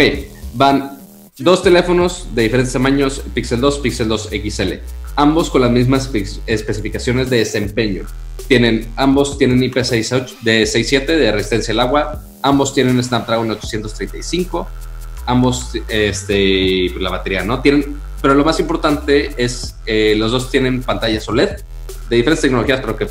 S2: van dos teléfonos de diferentes tamaños, Pixel 2, Pixel 2 XL, ambos con las mismas espe- especificaciones de desempeño. Tienen, ambos tienen IP68 de 67 de resistencia al agua, ambos tienen Snapdragon 835, ambos, este, la batería no tienen, pero lo más importante es, eh, los dos tienen pantallas OLED de diferentes tecnologías, pero que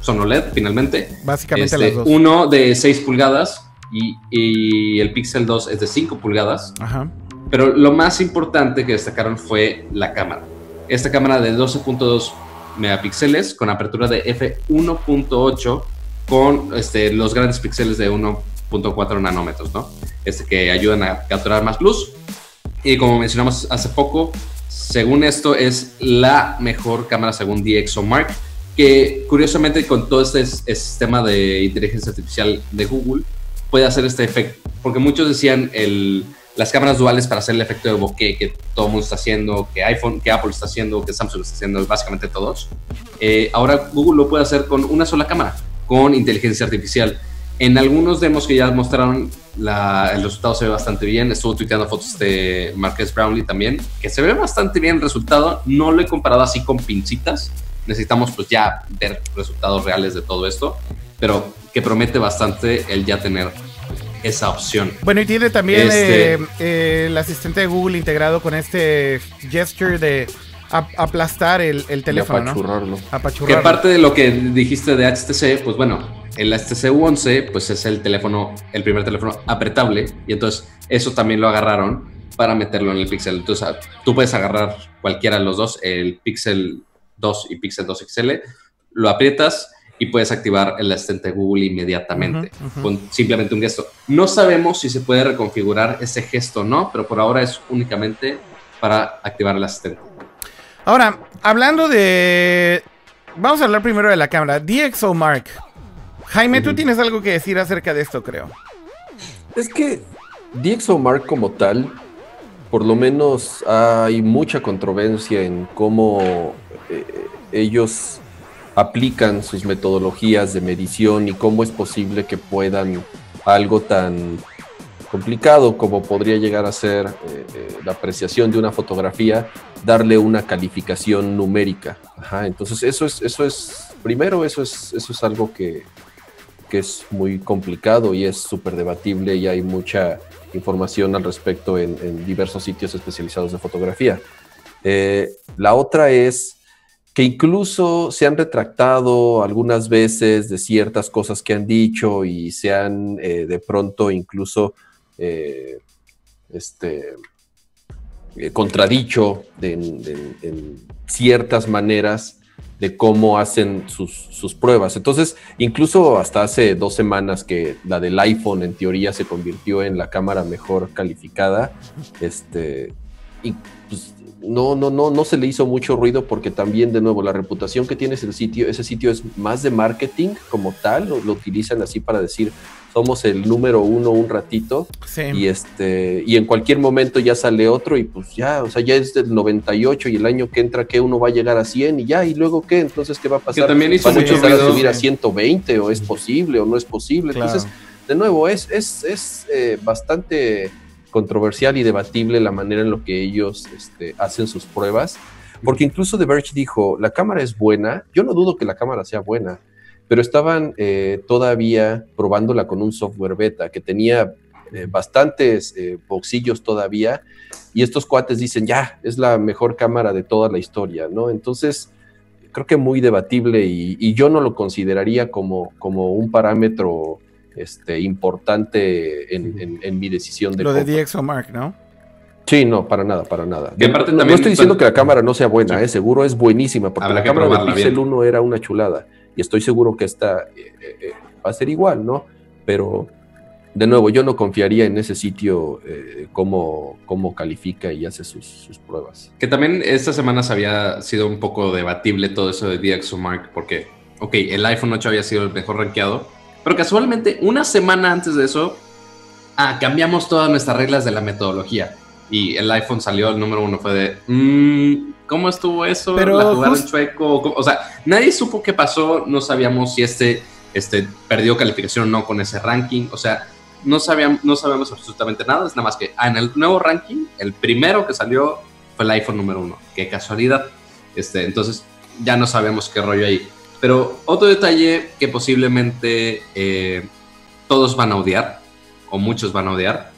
S2: son OLED finalmente.
S1: Básicamente
S2: Este,
S1: las dos.
S2: Uno de 6 pulgadas y, y el Pixel 2 es de 5 pulgadas.
S1: Ajá.
S2: Pero lo más importante que destacaron fue la cámara. Esta cámara de 12.2 megapíxeles con apertura de f1.8 con este, los grandes píxeles de 1.4 nanómetros, ¿no? Este, que ayudan a capturar más luz. Y como mencionamos hace poco, según esto es la mejor cámara según DxOMark que curiosamente con todo este sistema de inteligencia artificial de Google puede hacer este efecto, porque muchos decían el, las cámaras duales para hacer el efecto de bokeh que todo mundo está haciendo, que iPhone, que Apple está haciendo, que Samsung está haciendo, básicamente todos. Eh, ahora Google lo puede hacer con una sola cámara, con inteligencia artificial. En algunos demos que ya mostraron, el resultado se ve bastante bien. Estuvo tuiteando fotos de Marques Brownlee también, que se ve bastante bien el resultado. No lo he comparado así con pincitas. Necesitamos pues ya ver resultados reales de todo esto, pero que promete bastante el ya tener esa opción.
S1: Bueno, y tiene también este- eh, eh, el asistente de Google integrado con este gesture de aplastar el, teléfono.
S3: apachurrarlo.
S1: ¿no?
S2: Que parte de lo que dijiste de HTC, pues bueno, el HTC U11 pues es el teléfono, el primer teléfono apretable y entonces eso también lo agarraron para meterlo en el Pixel. Entonces ah, tú puedes agarrar cualquiera de los dos, el Pixel 2 y Pixel 2 XL, lo aprietas y puedes activar el asistente Google inmediatamente con simplemente un gesto. No sabemos si se puede reconfigurar ese gesto o no, pero por ahora es únicamente para activar el asistente.
S1: Ahora, hablando de... Vamos a hablar primero de la cámara. DxO Mark. Jaime, tú tienes algo que decir acerca de esto, creo.
S3: Es que DxO Mark como tal, por lo menos hay mucha controversia en cómo eh, ellos aplican sus metodologías de medición y cómo es posible que puedan algo tan complicado como podría llegar a ser eh, eh, la apreciación de una fotografía, darle una calificación numérica. entonces eso es, eso es, primero eso es, eso es algo que, es muy complicado y es súper debatible y hay mucha información al respecto en, diversos sitios especializados de fotografía. Eh, la otra es que incluso se han retractado algunas veces de ciertas cosas que han dicho y se han eh, de pronto incluso eh, este, eh, contradicho en, ciertas maneras de cómo hacen sus, pruebas. Entonces, incluso hasta hace dos semanas que la del iPhone en teoría se convirtió en la cámara mejor calificada, este, y pues, no, no, no, no se le hizo mucho ruido porque también, de nuevo, la reputación que tiene ese sitio, ese sitio es más de marketing como tal, lo, utilizan así para decir, somos el número uno un ratito y este y en cualquier momento ya sale otro y pues ya, o sea, ya es del 98 y el año que entra que uno va a llegar a 100 y ya, y luego qué, entonces qué va a pasar?
S2: también hizo
S3: mucho a subir a 120 o es posible o no es posible? Entonces, de nuevo, es, es, es eh, bastante controversial y debatible la manera en la que ellos este, hacen sus pruebas, porque incluso The Verge dijo, la cámara es buena, yo no dudo que la cámara sea buena, pero estaban eh, todavía probándola con un software beta que tenía eh, bastantes eh, boxillos todavía, y estos cuates dicen, ya, es la mejor cámara de toda la historia, ¿no? Entonces, creo que muy debatible y, yo no lo consideraría como, como un parámetro este, importante en, mi decisión de
S1: Lo de DxO Mark, ¿no?
S3: Sí, no, para nada, para nada. no, estoy diciendo que la cámara no sea buena, eh, seguro es buenísima, porque la cámara de Pixel 1 era una chulada y estoy seguro que esta eh, eh, va a ser igual, ¿no? Pero, de nuevo, yo no confiaría en ese sitio cómo, cómo, califica y hace sus, pruebas.
S2: Que también estas semanas había sido un poco debatible todo eso de DxOMark, porque, ok, el iPhone 8 había sido el mejor rankeado, pero casualmente, una semana antes de eso, ah, cambiamos todas nuestras reglas de la metodología. Y el iPhone salió, el número uno fue de, mm, ¿cómo estuvo eso?
S1: Pero
S2: ¿La jugaron chueco? O sea, nadie supo qué pasó, no sabíamos si este, este perdió calificación o no con ese ranking. O sea, no, sabíamos, no sabemos absolutamente nada, es nada más que ah, en el nuevo ranking, el primero que salió fue el iPhone número uno. Qué casualidad. Este, entonces, ya no sabemos qué rollo ahí. Pero otro detalle que posiblemente eh, todos van a odiar, o muchos van a odiar,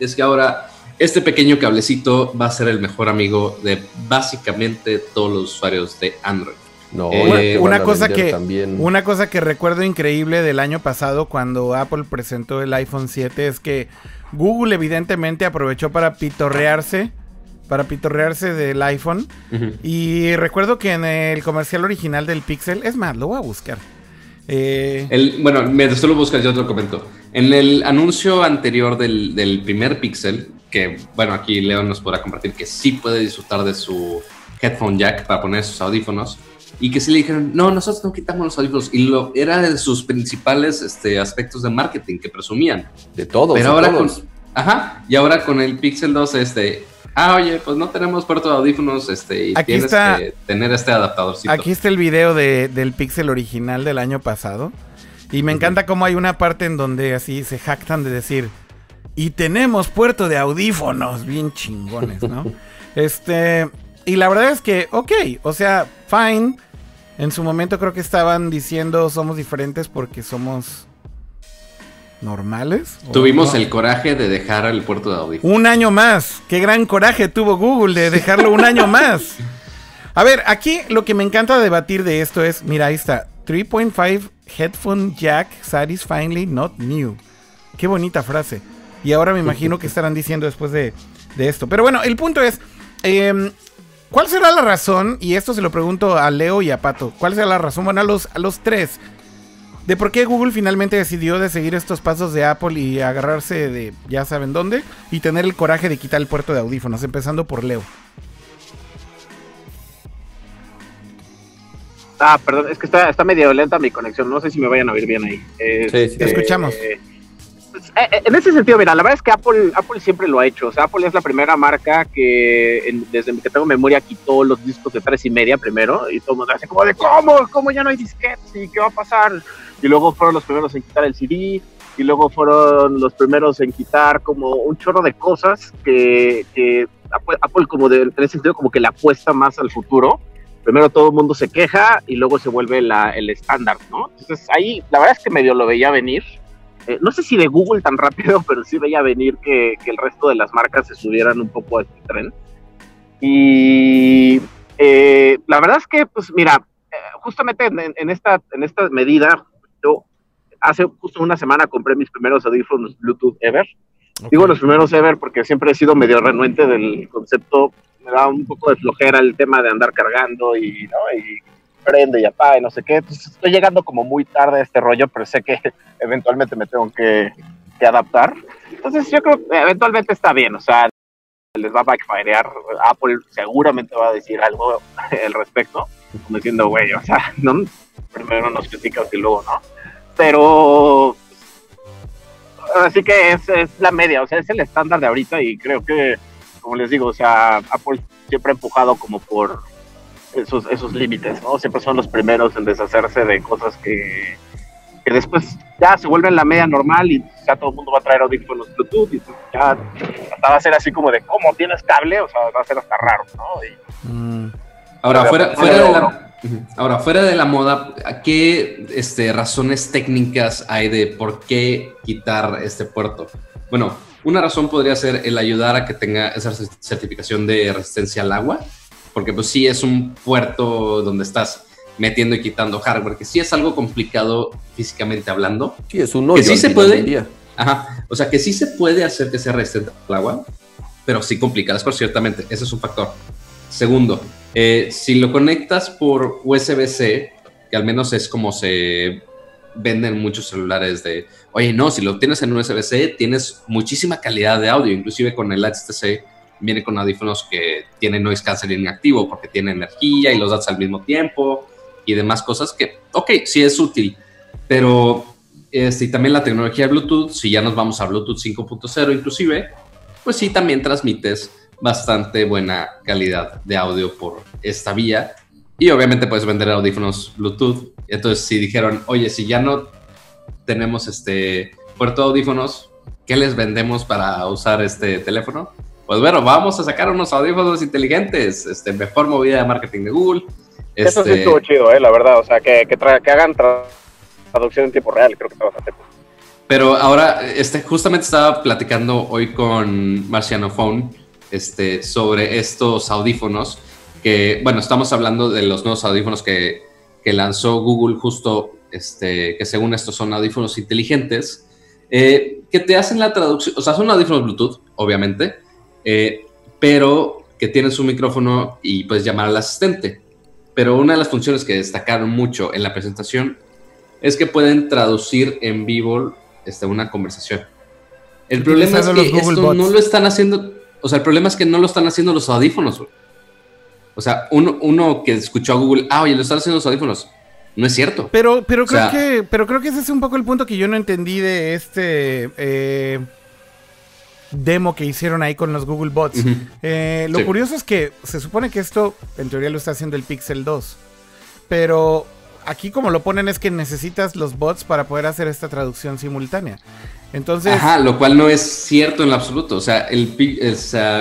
S2: es que ahora este pequeño cablecito va a ser el mejor amigo de básicamente todos los usuarios de Android.
S1: No, eh, una, cosa que, una cosa que recuerdo increíble del año pasado cuando Apple presentó el iPhone 7 es que Google evidentemente aprovechó para pitorrearse para pitorrearse del iPhone. Y recuerdo que en el comercial original del Pixel, es más, lo voy a buscar.
S2: Eh, el, bueno, mientras tú lo buscas, yo te lo comento. En el anuncio anterior del, primer Pixel, que bueno, aquí Leo nos podrá compartir que sí puede disfrutar de su headphone jack para poner sus audífonos. y que sí le dijeron, no, nosotros no quitamos los audífonos. Y lo, era de sus principales este, aspectos de marketing que presumían.
S3: De todos.
S2: Pero
S3: de
S2: ahora
S3: todos.
S2: con. Ajá. Y ahora con el Pixel 2, este. Ah, oye, pues no tenemos puerto de audífonos, este, y
S1: Aquí
S2: tienes
S1: está-
S2: que tener este adaptadorcito.
S1: Aquí está el video de- del Pixel original del año pasado. Y me encanta cómo hay una parte en donde así se jactan de decir. Y tenemos puerto de audífonos. Bien chingones, ¿no? este. Y la verdad es que, ok. O sea, fine. En su momento creo que estaban diciendo somos diferentes porque somos normales. ¿o
S2: Tuvimos
S1: no?
S2: el coraje de dejar el puerto de audífonos.
S1: Un año más. Qué gran coraje tuvo Google de dejarlo un año más. A ver, aquí lo que me encanta debatir de esto es, mira, ahí está, 3.5 headphone jack satisfyingly not new. Qué bonita frase. Y ahora me imagino que estarán diciendo después de, de esto. Pero bueno, el punto es, em, ¿cuál será la razón? Y esto se lo pregunto a Leo y a Pato. ¿Cuál será la razón? Bueno, a los, a los tres. De por qué Google finalmente decidió de seguir estos pasos de Apple y agarrarse de ya saben dónde y tener el coraje de quitar el puerto de audífonos, empezando por Leo.
S4: Ah, perdón, es que está, está medio lenta mi conexión. No sé si me vayan a oír bien ahí.
S3: Sí, sí,
S1: te escuchamos.
S4: eh, eh, en ese sentido, mira, la verdad es que Apple, Apple siempre lo ha hecho. O sea, Apple es la primera marca que en- desde que tengo memoria quitó los discos de tres y media primero. Y todo el mundo hace como de, ¿cómo? ¿Cómo ya no hay disquetes? ¿Y qué va a pasar? Y luego fueron los primeros en quitar el CD. Y luego fueron los primeros en quitar como un chorro de cosas que, que Apple, Apple como de, en ese sentido como que le apuesta más al futuro primero todo el mundo se queja y luego se vuelve la- el estándar, ¿no? Entonces ahí la verdad es que medio lo veía venir. Eh, no sé si de Google tan rápido, pero sí veía venir que, que el resto de las marcas se subieran un poco a este tren. Y eh, la verdad es que, pues mira, eh, justamente en, en esta, en esta medida, yo hace justo una semana compré mis primeros audífonos Bluetooth ever. Digo los primeros ever porque siempre he sido medio renuente del concepto. Me da un poco de flojera el tema de andar cargando y, ¿no? y prende y apaga y no sé qué. Entonces estoy llegando como muy tarde a este rollo, pero sé que eventualmente me tengo que, que adaptar. Entonces yo creo que eventualmente está bien. O sea, les va a backfirear. Apple seguramente va a decir algo al respecto. Como diciendo, güey, o sea, ¿no? primero nos criticas y luego no. Pero así que es, es la media, o sea, es el estándar de ahorita y creo que, como les digo, o sea, Apple siempre ha empujado como por esos, esos límites, ¿no? Siempre son los primeros en deshacerse de cosas que, que después ya se vuelven la media normal y ya todo el mundo va a traer audífonos Bluetooth y pues ya hasta va a ser así como de, ¿cómo tienes cable? O sea, va a ser hasta raro, ¿no? Y,
S1: Mm,
S2: Ahora, fuera, fuera de la. Ahora, fuera de la moda, ¿a ¿qué este, razones técnicas hay de por qué quitar este puerto? Bueno, una razón podría ser el ayudar a que tenga esa certificación de resistencia al agua, porque pues sí es un puerto donde estás metiendo y quitando hardware, que sí es algo complicado físicamente hablando.
S3: Sí, es un hoyo.
S2: sí
S3: al
S2: se puede. Ajá, o sea que sí se puede hacer que sea resistente al agua, pero sí complicadas, por ciertamente, ese es un factor. Segundo, eh, si lo conectas por USB-C, que al menos es como se venden muchos celulares de, oye, no, si lo tienes en USB-C, tienes muchísima calidad de audio, inclusive con el HTC viene con audífonos que tienen noise cancelling activo porque tiene energía y los datos al mismo tiempo y demás cosas que, ok, sí es útil, pero este, y también la tecnología de Bluetooth, si ya nos vamos a Bluetooth 5.0 inclusive, pues sí también transmites bastante buena calidad de audio por esta vía. Y obviamente puedes vender audífonos Bluetooth. Entonces si dijeron, oye, si ya no tenemos este puerto de audífonos, ¿qué les vendemos para usar este teléfono? Pues bueno, vamos a sacar unos audífonos inteligentes, este, mejor movida de marketing de Google.
S4: Eso sí
S2: este,
S4: estuvo chido, eh, la verdad. O sea, que, que, tra- que hagan tra- traducción en tiempo real, creo que está bastante.
S2: Pero ahora, este, justamente estaba platicando hoy con Marciano Phone este, sobre estos audífonos, que, bueno, estamos hablando de los nuevos audífonos que, que lanzó Google justo, este, que según estos son audífonos inteligentes, eh, que te hacen la traducción, o sea, son audífonos Bluetooth, obviamente, eh, pero que tienen su micrófono y puedes llamar al asistente. Pero una de las funciones que destacaron mucho en la presentación es que pueden traducir en vivo este, una conversación. El problema es que esto
S1: Bots.
S2: no lo están haciendo, o sea, el problema es que no lo están haciendo los audífonos. O sea, uno, uno que escuchó a Google, ah, oye, lo están haciendo los audífonos. No es cierto.
S1: Pero, pero creo que, pero creo que ese es un poco el punto que yo no entendí de este eh, demo que hicieron ahí con los Google Bots. Eh, lo curioso es que se supone que esto, en teoría, lo está haciendo el Pixel 2. Pero aquí como lo ponen es que necesitas los bots para poder hacer esta traducción simultánea. Entonces,
S2: Ajá, lo cual no es cierto en lo absoluto. O sea, el,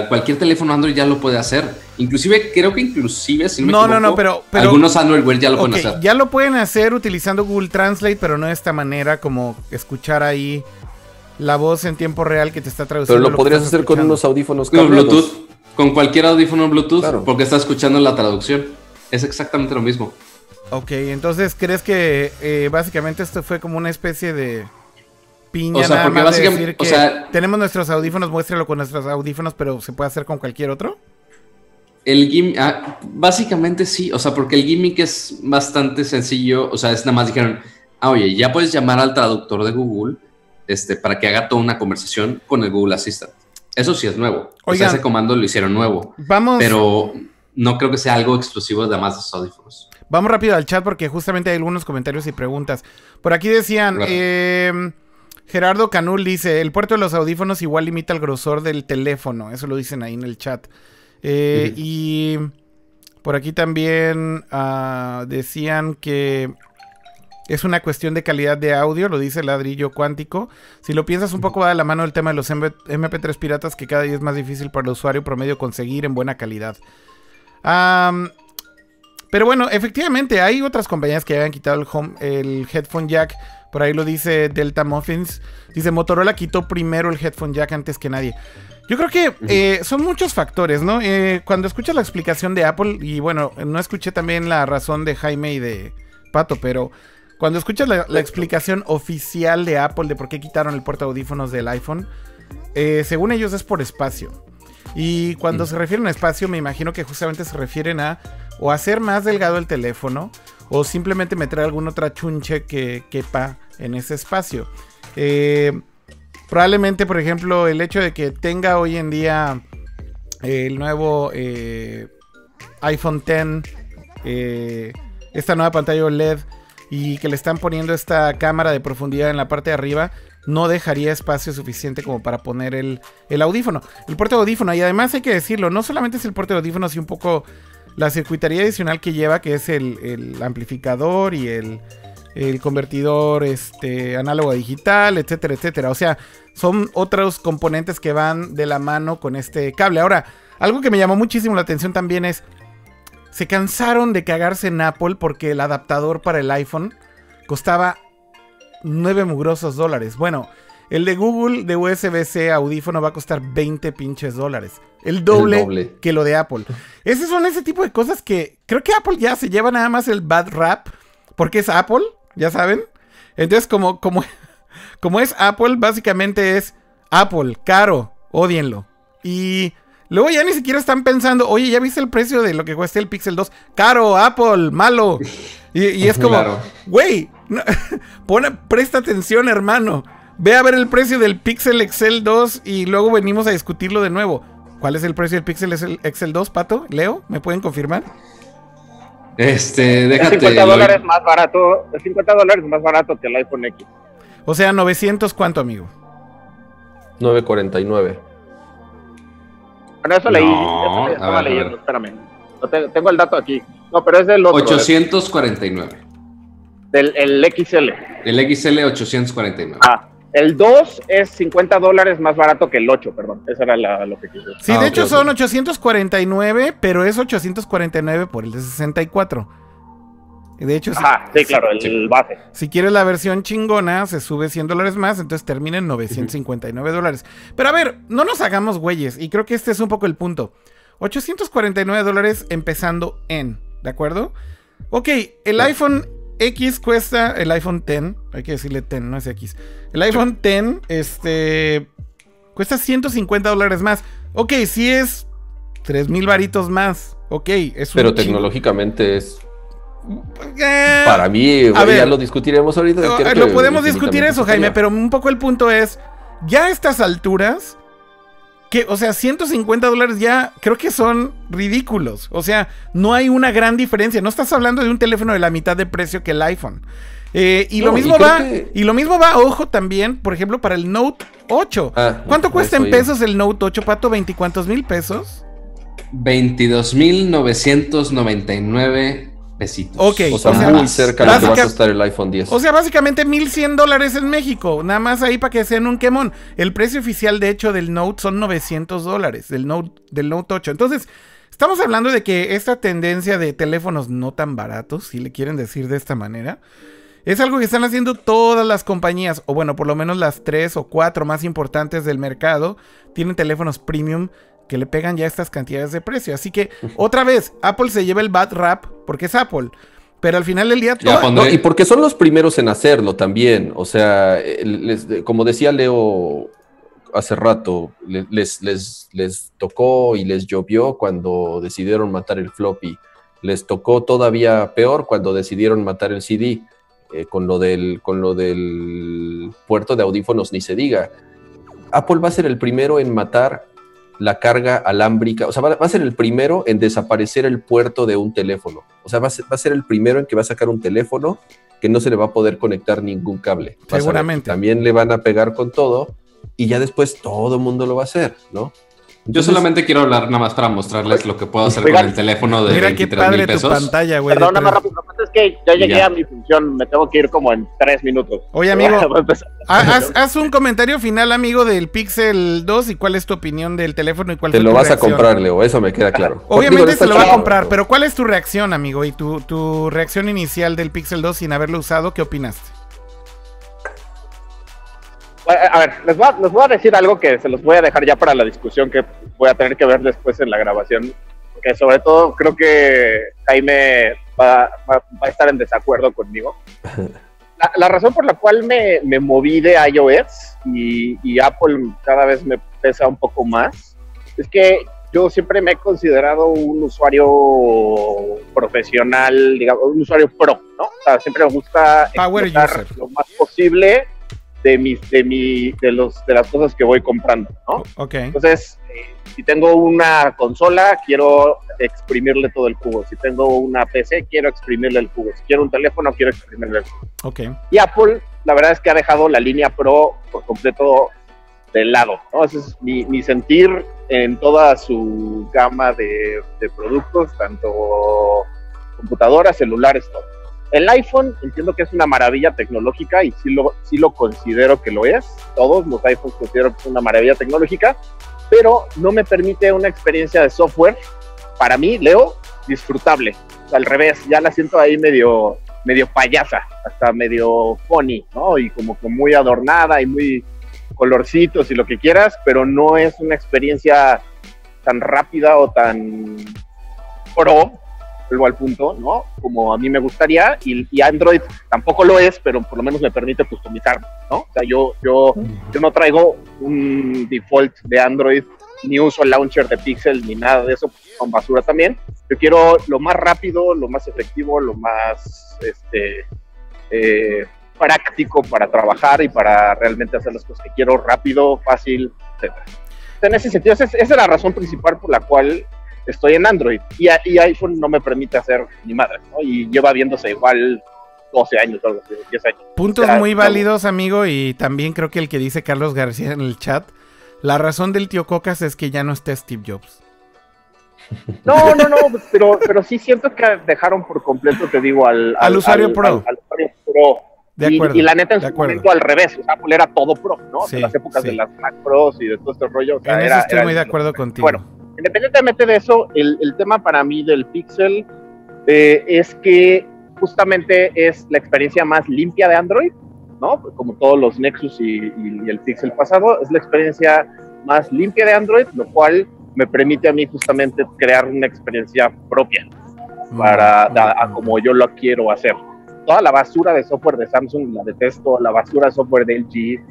S2: cualquier teléfono Android ya lo puede hacer. Inclusive, creo que inclusive, si
S1: no, no, no, pero,
S2: algunos Android Wear ya lo pueden hacer.
S1: Ya lo pueden hacer utilizando Google Translate, pero no de esta manera como escuchar ahí la voz en tiempo real que te está traduciendo.
S3: Pero lo, podrías hacer con unos audífonos
S2: con Bluetooth, con cualquier audífono Bluetooth, porque está escuchando la traducción. Es exactamente lo mismo.
S1: Ok, entonces, ¿crees que eh, básicamente esto fue como una especie de piña? O sea, porque básicamente, o sea, tenemos nuestros audífonos, muéstralo con nuestros audífonos, pero se puede hacer con cualquier otro.
S2: El gimmick, ah, básicamente sí, o sea, porque el gimmick es bastante sencillo, o sea, es nada más dijeron, ah, oye, ya puedes llamar al traductor de Google este, para que haga toda una conversación con el Google Assistant. Eso sí es nuevo. o sea, ese comando lo hicieron nuevo. Vamos. Pero no creo que sea algo exclusivo de más de audífonos.
S1: Vamos rápido al chat porque justamente hay algunos comentarios y preguntas. Por aquí decían, em, Gerardo Canul dice, el puerto de los audífonos igual limita el grosor del teléfono. Eso lo dicen ahí en el chat. Eh, y por aquí también ah, decían que es una cuestión de calidad de audio, lo dice el ladrillo cuántico. Si lo piensas un poco va de la mano el tema de los MP3 piratas que cada día es más difícil para el usuario promedio conseguir en buena calidad. Pero bueno, efectivamente hay otras compañías que hayan quitado el, home, el headphone jack. Por ahí lo dice Delta Muffins. Dice Motorola quitó primero el headphone jack antes que nadie. Yo creo que eh, son muchos factores, ¿no? Eh, cuando escuchas la explicación de Apple, y bueno, no escuché también la razón de Jaime y de Pato, pero cuando escuchas la, explicación oficial de Apple de por qué quitaron el puerto de audífonos del iPhone, eh, según ellos es por espacio. Y cuando se refieren a espacio, me imagino que justamente se refieren a o hacer más delgado el teléfono o simplemente meter alguna otra chunche que quepa en ese espacio. Eh, probablemente, por ejemplo, el hecho de que tenga hoy en día el nuevo eh, iPhone X, eh, esta nueva pantalla OLED y que le están poniendo esta cámara de profundidad en la parte de arriba, no dejaría espacio suficiente como para poner el, audífono. El puerto de audífono, y además hay que decirlo, no solamente es el puerto de audífono, sino un poco la circuitería adicional que lleva, que es el, amplificador y el, convertidor este, análogo a digital, etcétera, etcétera. O sea, son otros componentes que van de la mano con este cable. Ahora, algo que me llamó muchísimo la atención también es, se cansaron de cagarse en Apple porque el adaptador para el iPhone costaba 9 mugrosos dólares. Bueno, el de Google de USB-C audífono va a costar 20 pinches dólares. El doble, que lo de Apple. Esos son ese tipo de cosas que creo que Apple ya se lleva nada más el bad rap. Porque es Apple, ya saben. Entonces, como, como, como es Apple, básicamente es Apple, caro, odienlo. Y luego ya ni siquiera están pensando, oye, ¿ya viste el precio de lo que cuesta el Pixel 2? Caro, Apple, malo. Y, es como, güey, presta atención, hermano. Ve a ver el precio del Pixel Excel 2 y luego venimos a discutirlo de nuevo. ¿Cuál es el precio del Pixel Excel 2, Pato? Leo, ¿me pueden confirmar?
S2: Este, déjate.
S4: 50 dólares más barato, 50 dólares más barato que el iPhone X.
S1: O sea, 900 cuánto, amigo?
S3: 949.
S4: Bueno, eso leí, eso estaba leyendo, espérame. tengo el dato aquí. No, pero es del otro.
S2: 849.
S4: Del el XL.
S2: El XL 849.
S4: Ah, el 2 es 50 dólares más barato que el 8, perdón. Eso era lo que quise
S1: Sí, de ah, hecho son 849, pero es 849 por el de 64. De hecho,
S4: Ajá, sí, claro, el, base.
S1: Si quieres la versión chingona, se sube 100 dólares más, entonces termina en 959 dólares. Pero a ver, no nos hagamos güeyes, y creo que este es un poco el punto. 849 dólares empezando en, ¿de acuerdo? Ok, el iPhone X cuesta el iPhone X, hay que decirle X, no es X. El iPhone X, este, cuesta 150 dólares más. Ok, sí es 3 mil varitos más. Ok, es
S3: un Pero tecnológicamente es para mí, ya lo discutiremos ahorita.
S1: lo podemos discutir eso, Jaime, pero un poco el punto es, ya a estas alturas, que, o sea, 150 dólares ya creo que son ridículos. O sea, no hay una gran diferencia. No estás hablando de un teléfono de la mitad de precio que el iPhone. Eh, y lo
S3: No,
S1: mismo va,
S3: que-
S1: y lo mismo va, ojo, también, por ejemplo, para el Note 8.
S3: Ah,
S1: ¿Cuánto
S3: a
S1: cuesta en pesos el Note 8, Pato? ¿24 mil pesos?
S2: 22.999 pesitos.
S1: Ok,
S3: O sea,
S1: O sea,
S3: muy cerca de lo que va a costar el iPhone 10.
S1: O sea, básicamente 1100 dólares en México. Nada más ahí para que sean un quemón. El precio oficial, de hecho, del Note son 900 dólares. Del Note, del Note 8. Entonces, estamos hablando de que esta tendencia de teléfonos no tan baratos, si le quieren decir de esta manera, es algo que están haciendo todas las compañías. O bueno, por lo menos las tres o cuatro más importantes del mercado. Tienen teléfonos premium que le pegan ya estas cantidades de precio. Así que, otra vez, Apple se lleva el bad rap porque es Apple. Pero al final del día,
S3: No, y porque son los primeros en hacerlo también. O sea, eh, les- como decía Leo hace rato, le- les, les, les tocó y les llovió cuando decidieron matar el floppy. Les tocó todavía peor cuando decidieron matar el CD. eh, con, lo del, con lo del puerto de audífonos, ni se diga. Apple va a ser el primero en matar la carga alámbrica, o sea, va, va a ser el primero en desaparecer el puerto de un teléfono. O sea, va a, ser, va a ser el primero en que va a sacar un teléfono que no se le va a poder conectar ningún cable.
S1: Seguramente.
S3: También le van a pegar con todo y ya después todo el mundo lo va a hacer, ¿no?
S2: Yo solamente quiero hablar nada más para mostrarles lo que puedo hacer
S4: Oigan,
S2: con el teléfono de
S1: Mira qué
S2: 23
S1: padre
S2: mil
S1: tu
S2: pesos.
S1: pantalla, güey.
S4: Perdón, nada más rápido. Lo que pasa es que ya llegué
S2: Ya.
S4: a mi función. Me tengo que ir como en tres minutos.
S1: Oye, amigo. Haz, haz un comentario final, amigo, del Pixel 2 y cuál es tu opinión del teléfono y cuál
S3: Te
S1: fue
S3: lo
S1: tu
S3: vas a comprar, Leo, eso me queda claro.
S1: Obviamente
S3: Digo,
S1: se lo va a comprar, pero ¿cuál es tu reacción, amigo? Y tu, tu reacción inicial del Pixel 2 sin haberlo usado, ¿qué opinaste?
S4: A ver, les voy, a, les voy a decir algo que se los voy a dejar ya para la discusión que voy a tener que ver después en la grabación. Que sobre todo creo que Jaime va, va- va a estar en desacuerdo conmigo. La, la razón por la cual me, me moví de iOS y, y Apple cada vez me pesa un poco más es que yo siempre me he considerado un usuario profesional, digamos, un usuario pro, ¿no? O sea, siempre me gusta
S1: Power user.
S4: lo más posible de mis, de mi, de los, de las cosas que voy comprando, ¿no?
S1: Ok.
S4: Entonces, eh, si tengo una consola, quiero exprimirle todo el jugo. Si tengo una PC, quiero exprimirle el jugo. Si quiero un teléfono, quiero exprimirle el jugo.
S1: Ok.
S4: Y Apple, la verdad es que ha dejado la línea Pro por completo de lado, ¿no? Ese es mi, mi sentir en toda su gama de, de productos, tanto computadoras, celulares, todo. El iPhone entiendo que es una maravilla tecnológica y sí lo, sí lo considero que lo es. Todos los iPhones considero que es una maravilla tecnológica, pero no me permite una experiencia de software, para mí, Leo, disfrutable. Al revés, ya la siento ahí medio, medio payasa, hasta medio funny, ¿no? Y como que muy adornada y muy colorcitos y lo que quieras, pero no es una experiencia tan rápida o tan pro, al punto, ¿no? Como a mí me gustaría, y, Android tampoco lo es, pero por lo menos me permite customizar, ¿no? O sea, yo, yo, no traigo un default de Android, ni uso el launcher de Pixel, ni nada de eso, con basura también. Yo quiero lo más rápido, lo más efectivo, lo más este, eh, práctico para trabajar y para realmente hacer las cosas que quiero rápido, fácil, etc. En ese sentido, esa es, esa es la razón principal por la cual estoy en Android y, iPhone no me permite hacer ni madre, ¿no? Y lleva viéndose igual 12 años, algo así, 10 años.
S1: Puntos
S4: Ya,
S1: muy
S4: no.
S1: válidos, amigo, y también creo que el que dice Carlos García en el chat, la razón del tío Cocas es que ya no está Steve Jobs.
S4: No, no, no, pero, pero sí siento que dejaron por completo, te digo, al,
S1: Al usuario pro.
S4: Al, al usuario pro.
S1: De
S4: Y-
S1: acuerdo.
S4: Y, la neta en su momento al revés, o sea, Apple era todo pro, ¿no?
S1: Sí,
S4: en las épocas
S1: sí.
S4: de las Mac Pros y de todo este rollo. o sea,
S1: En eso estoy
S4: era
S1: muy de acuerdo contigo.
S4: Bueno, independientemente de eso, el, el tema para mí del Pixel eh, es que justamente es la experiencia más limpia de Android, ¿no? Como todos los Nexus y, y- y el Pixel pasado, es la experiencia más limpia de Android, lo cual me permite a mí justamente crear una experiencia propia para
S1: Mm,
S4: a- a
S1: mm,
S4: como yo lo quiero hacer. Toda la basura de software de Samsung la detesto, la basura de software de LG,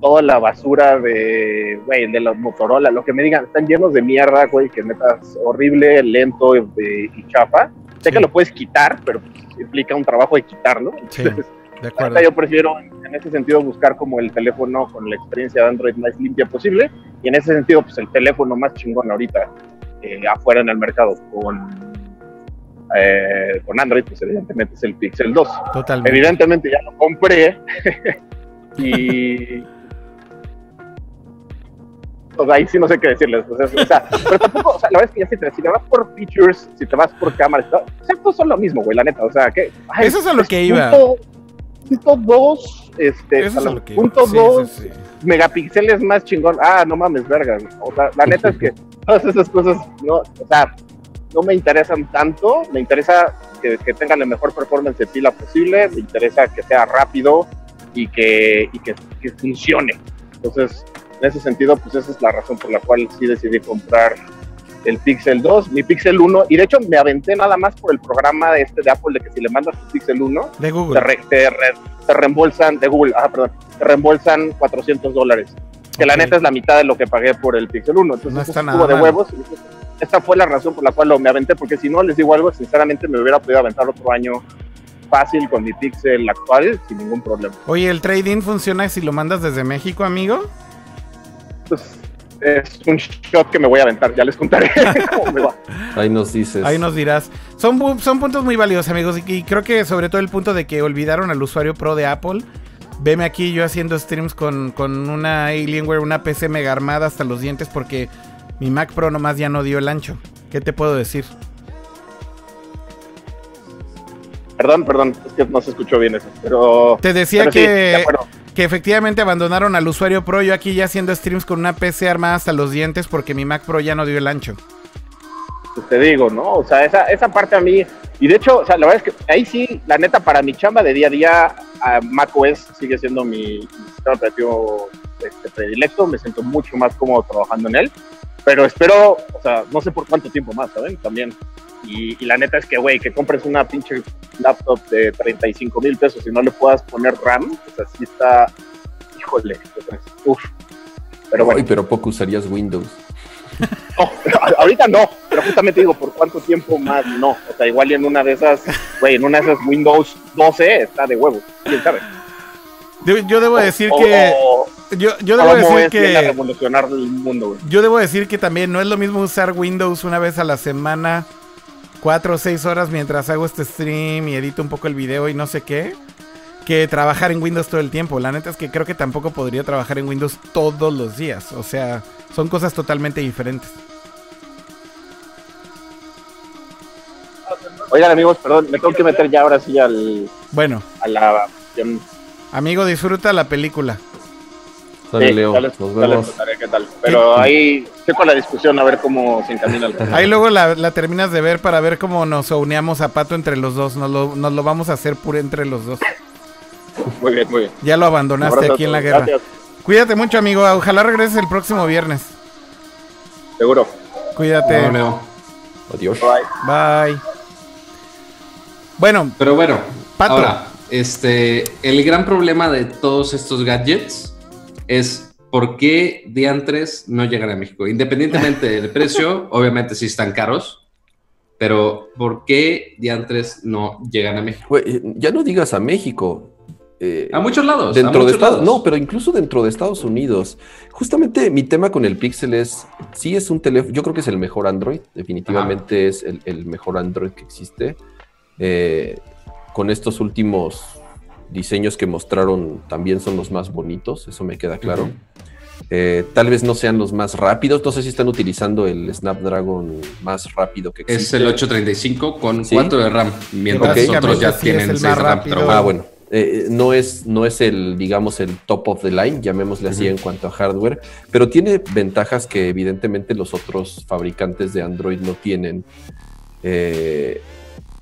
S4: toda la basura de, güey, de los Motorola, lo que me digan, están llenos de mierda, güey, que neta es horrible, lento y, y chafa. Sé que lo puedes quitar, pero implica un trabajo de quitarlo.
S1: Sí.
S4: Entonces,
S1: De acuerdo.
S4: Yo prefiero en ese sentido buscar como el teléfono con la experiencia de Android más limpia posible y en ese sentido pues el teléfono más chingón ahorita eh, afuera en el mercado con eh, con Android pues evidentemente es el Pixel 2
S1: Totalmente.
S4: evidentemente ya lo compré y ahí sí no sé qué decirles o sea, o sea, pero tampoco, o sea, la verdad es que ya si te, si te vas por features si te vas por cámaras o sea, todos son lo mismo güey, la neta, o sea, que ay,
S1: Eso es a lo que iba.
S4: punto, punto dos este,
S1: Eso es a lo que
S4: punto dos
S1: sí, sí.
S4: megapíxeles más chingón. Ah, no mames, verga. O sea, la neta es que todas esas cosas, no, o sea, no me interesan tanto. Me interesa que, que tengan la mejor performance de pila posible. Me interesa que sea rápido y que, y que, que funcione. Entonces, en ese sentido, pues esa es la razón por la cual sí decidí comprar el Pixel 2, mi Pixel 1. Y de hecho, me aventé nada más por el programa de este de Apple de que si le mandas tu Pixel 1,
S1: De
S4: te,
S1: Google.
S4: re- te re- te reembolsan, de Google, ah, perdón, te reembolsan 400 dólares. Que la neta es la mitad de lo que pagué por el Pixel 1. Entonces,
S1: No está
S4: estuvo
S1: nada
S4: de huevos. Esta fue la razón por la cual lo, me aventé, porque si no, les digo algo, sinceramente me hubiera podido aventar otro año fácil con mi Pixel actual sin ningún problema.
S1: Oye, ¿el trading funciona si lo mandas desde México, amigo?
S4: Es un shot que me voy a aventar, ya les contaré cómo me va.
S3: Ahí nos dices.
S1: Ahí nos dirás. Son, son puntos muy valiosos, amigos. Y, y creo que sobre todo el punto de que olvidaron al usuario pro de Apple. Veme aquí yo haciendo streams con, con una Alienware, una PC mega armada hasta los dientes porque mi Mac Pro nomás ya no dio el ancho. ¿Qué te puedo decir?
S4: Perdón, perdón, es que no se escuchó bien eso, pero...
S1: Te decía
S4: pero sí, de
S1: que. Que efectivamente abandonaron al usuario pro. Yo aquí ya haciendo streams con una PC armada hasta los dientes porque mi Mac Pro ya no dio el ancho.
S4: pues te digo, ¿no? O sea, esa, esa parte a mí, y de hecho, o sea, la verdad es que ahí sí, la neta, para mi chamba de día a día, a macOS sigue siendo mi, mi sistema operativo este, predilecto, me siento mucho más cómodo trabajando en él, pero espero, o sea, no sé por cuánto tiempo más, ¿saben? También. Y, y la neta es que, güey, que compres una pinche laptop de 35 mil pesos y no le puedas poner RAM, o sea, sí está, híjole, o sea, uf. Pero bueno.
S3: Ay, pero poco usarías Windows.
S4: No, ahorita no, pero justamente digo, ¿por cuánto tiempo más no? O sea, igual y en una de esas, güey, en una de esas Windows 12 está de huevo, quién sabe.
S1: Yo, debo decir
S4: O-
S1: que.
S4: o-
S1: Yo, debo decir
S4: a
S1: que.
S4: revolucionar el mundo, güey.
S1: Yo debo decir que también no es lo mismo usar Windows una vez a la semana, cuatro o seis horas mientras hago este stream y edito un poco el video y no sé qué, que trabajar en Windows todo el tiempo. La neta es que creo que tampoco podría trabajar en Windows todos los días. O sea, son cosas totalmente diferentes.
S4: Oigan, amigos, perdón, me tengo que meter ya ahora sí al,
S1: Bueno,
S4: a la.
S1: Amigo, disfruta la película.
S3: Sale,
S4: Sí,
S3: Leo. Nos vemos.
S4: qué tal. Pero ahí estoy con la discusión a ver cómo se encamina el
S1: Ahí luego la, la terminas de ver para ver cómo nos uneamos a Pato entre los dos. Nos lo, nos lo vamos a hacer puro entre los dos.
S4: Muy bien, muy bien.
S1: Ya lo abandonaste aquí en la guerra.
S4: Gracias,
S1: Cuídate mucho, amigo. Ojalá regreses el próximo viernes.
S4: seguro.
S1: Cuídate.
S2: No, no.
S3: Adiós.
S4: Bye.
S1: Bye. Bueno,
S2: Pero bueno,
S1: Pato.
S2: ahora, este, el gran problema de todos estos gadgets es por qué diantres no llegan a México. Independientemente del precio, obviamente sí están caros, pero ¿por qué diantres no llegan a México?
S3: Ya no digas a México. eh,
S2: A muchos lados. a
S3: dentro de Estados
S2: lados.
S3: no, pero incluso dentro de Estados Unidos. Justamente mi tema con el Pixel es, sí es un teléfono, yo creo que es el mejor Android, definitivamente es el, el mejor Android que existe. Eh, con estos últimos diseños que mostraron también son los más bonitos, eso me queda claro. Eh, tal vez no sean los más rápidos, no sé si están utilizando el Snapdragon más rápido que existe.
S2: Es el 835 con
S3: Sí.
S2: 4 de RAM, mientras otros ya
S1: Sí,
S2: tienen
S1: el
S2: 6
S1: más
S2: de RAM.
S1: rápido.
S2: pero bueno.
S3: Ah, bueno. Eh, no, es, no es el, digamos, el top of the line, llamémosle así en cuanto a hardware, pero tiene ventajas que evidentemente los otros fabricantes de Android no tienen. Eh,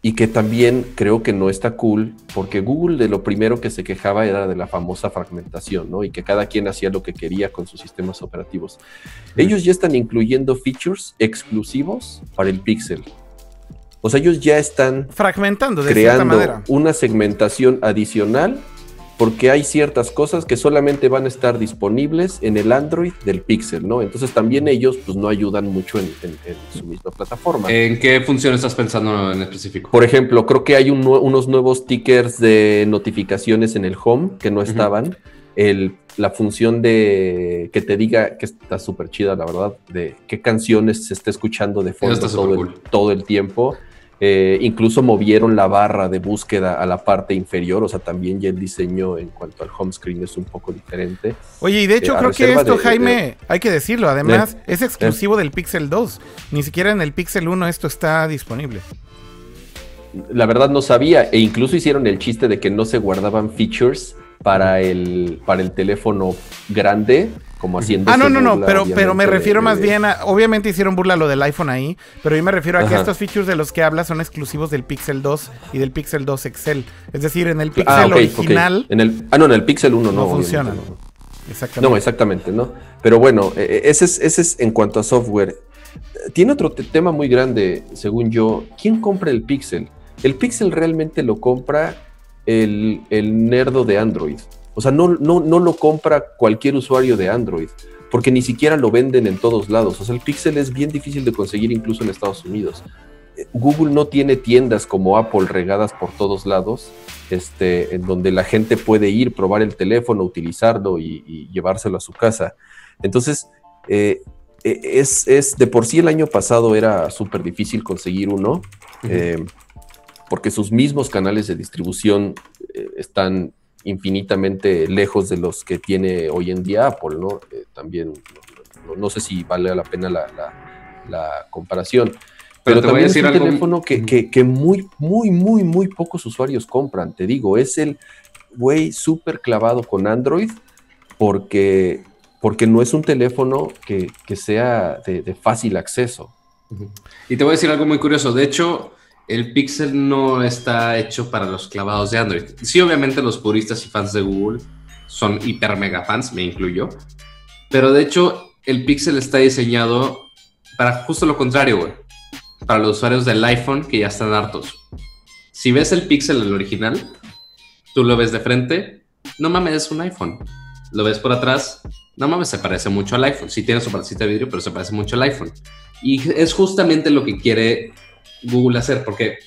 S3: y que también creo que no está cool, porque Google de lo primero que se quejaba era de la famosa fragmentación, ¿no? Y que cada quien hacía lo que quería con sus sistemas operativos. Ellos ya están incluyendo features exclusivos para el Pixel. O sea, ellos ya están
S1: fragmentando de cierta
S3: creando
S1: manera.
S3: una segmentación adicional porque hay ciertas cosas que solamente van a estar disponibles en el Android del Pixel, ¿no? Entonces también ellos pues no ayudan mucho en, en- en su misma plataforma.
S2: ¿En qué función estás pensando en específico?
S3: Por ejemplo, creo que hay un unos nuevos tickers de notificaciones en el home que no estaban. El- la función de que te diga que está súper chida, la verdad, de qué canciones se está escuchando de fondo todo, el, todo el tiempo. Eh, incluso movieron la barra de búsqueda a la parte inferior, o sea, también ya el diseño en cuanto al home screen es un poco diferente.
S1: Oye, y de hecho
S3: Eh,
S1: creo que esto,
S3: de- de-
S1: Jaime, hay que decirlo, además es exclusivo del Pixel 2. Ni siquiera en el Pixel 1 esto está disponible.
S3: La verdad no sabía, e incluso hicieron el chiste de que no se guardaban features para el, para el teléfono grande, como haciendo.
S1: Ah, no, no, no, pero, pero me refiero más bien a. Obviamente hicieron burla lo del iPhone ahí, pero yo me refiero a que estos features de los que hablas son exclusivos del Pixel 2 y del Pixel 2 Excel. Es decir, en el Pixel
S3: Ah, ok.
S1: original
S3: En el, ah, no, en el Pixel 1 no.
S1: no,
S3: no.
S1: Exactamente.
S3: No, exactamente, ¿no? Pero bueno, eh, ese es, ese es en cuanto a software. Tiene otro te- tema muy grande, según yo. ¿Quién compra el Pixel? El Pixel realmente lo compra el, el nerdo de Android. O sea, no, no, no lo compra cualquier usuario de Android, porque ni siquiera lo venden en todos lados. O sea, el Pixel es bien difícil de conseguir incluso en Estados Unidos. Eh, Google no tiene tiendas como Apple regadas por todos lados, este, en donde la gente puede ir, probar el teléfono, utilizarlo y, y llevárselo a su casa. Entonces, eh, eh, es, es de por sí el año pasado era súper difícil conseguir uno, eh, porque sus mismos canales de distribución eh, están infinitamente lejos de los que tiene hoy en día Apple, ¿no? Eh, también no, no- no sé si vale la pena la, la- la comparación. Pero,
S2: Pero te voy a
S3: también es
S2: decir
S3: un
S2: algo-
S3: teléfono que, que- que muy, muy, muy, muy pocos usuarios compran. Te digo, es el güey súper clavado con Android porque, porque no es un teléfono que, que sea de, de fácil acceso.
S2: Y te voy a decir algo muy curioso. De hecho, el Pixel no está hecho para los clavados de Android. Sí, obviamente los puristas y fans de Google son hiper mega fans, me incluyo. Pero de hecho, el Pixel está diseñado para justo lo contrario, güey. Para los usuarios del iPhone que ya están hartos. Si ves el Pixel, el original, tú lo ves de frente, no mames, es un iPhone. Lo ves por atrás, no mames, se parece mucho al iPhone. Sí tiene su partecita de vidrio, pero se parece mucho al iPhone. Y es justamente lo que quiere Google hacer, porque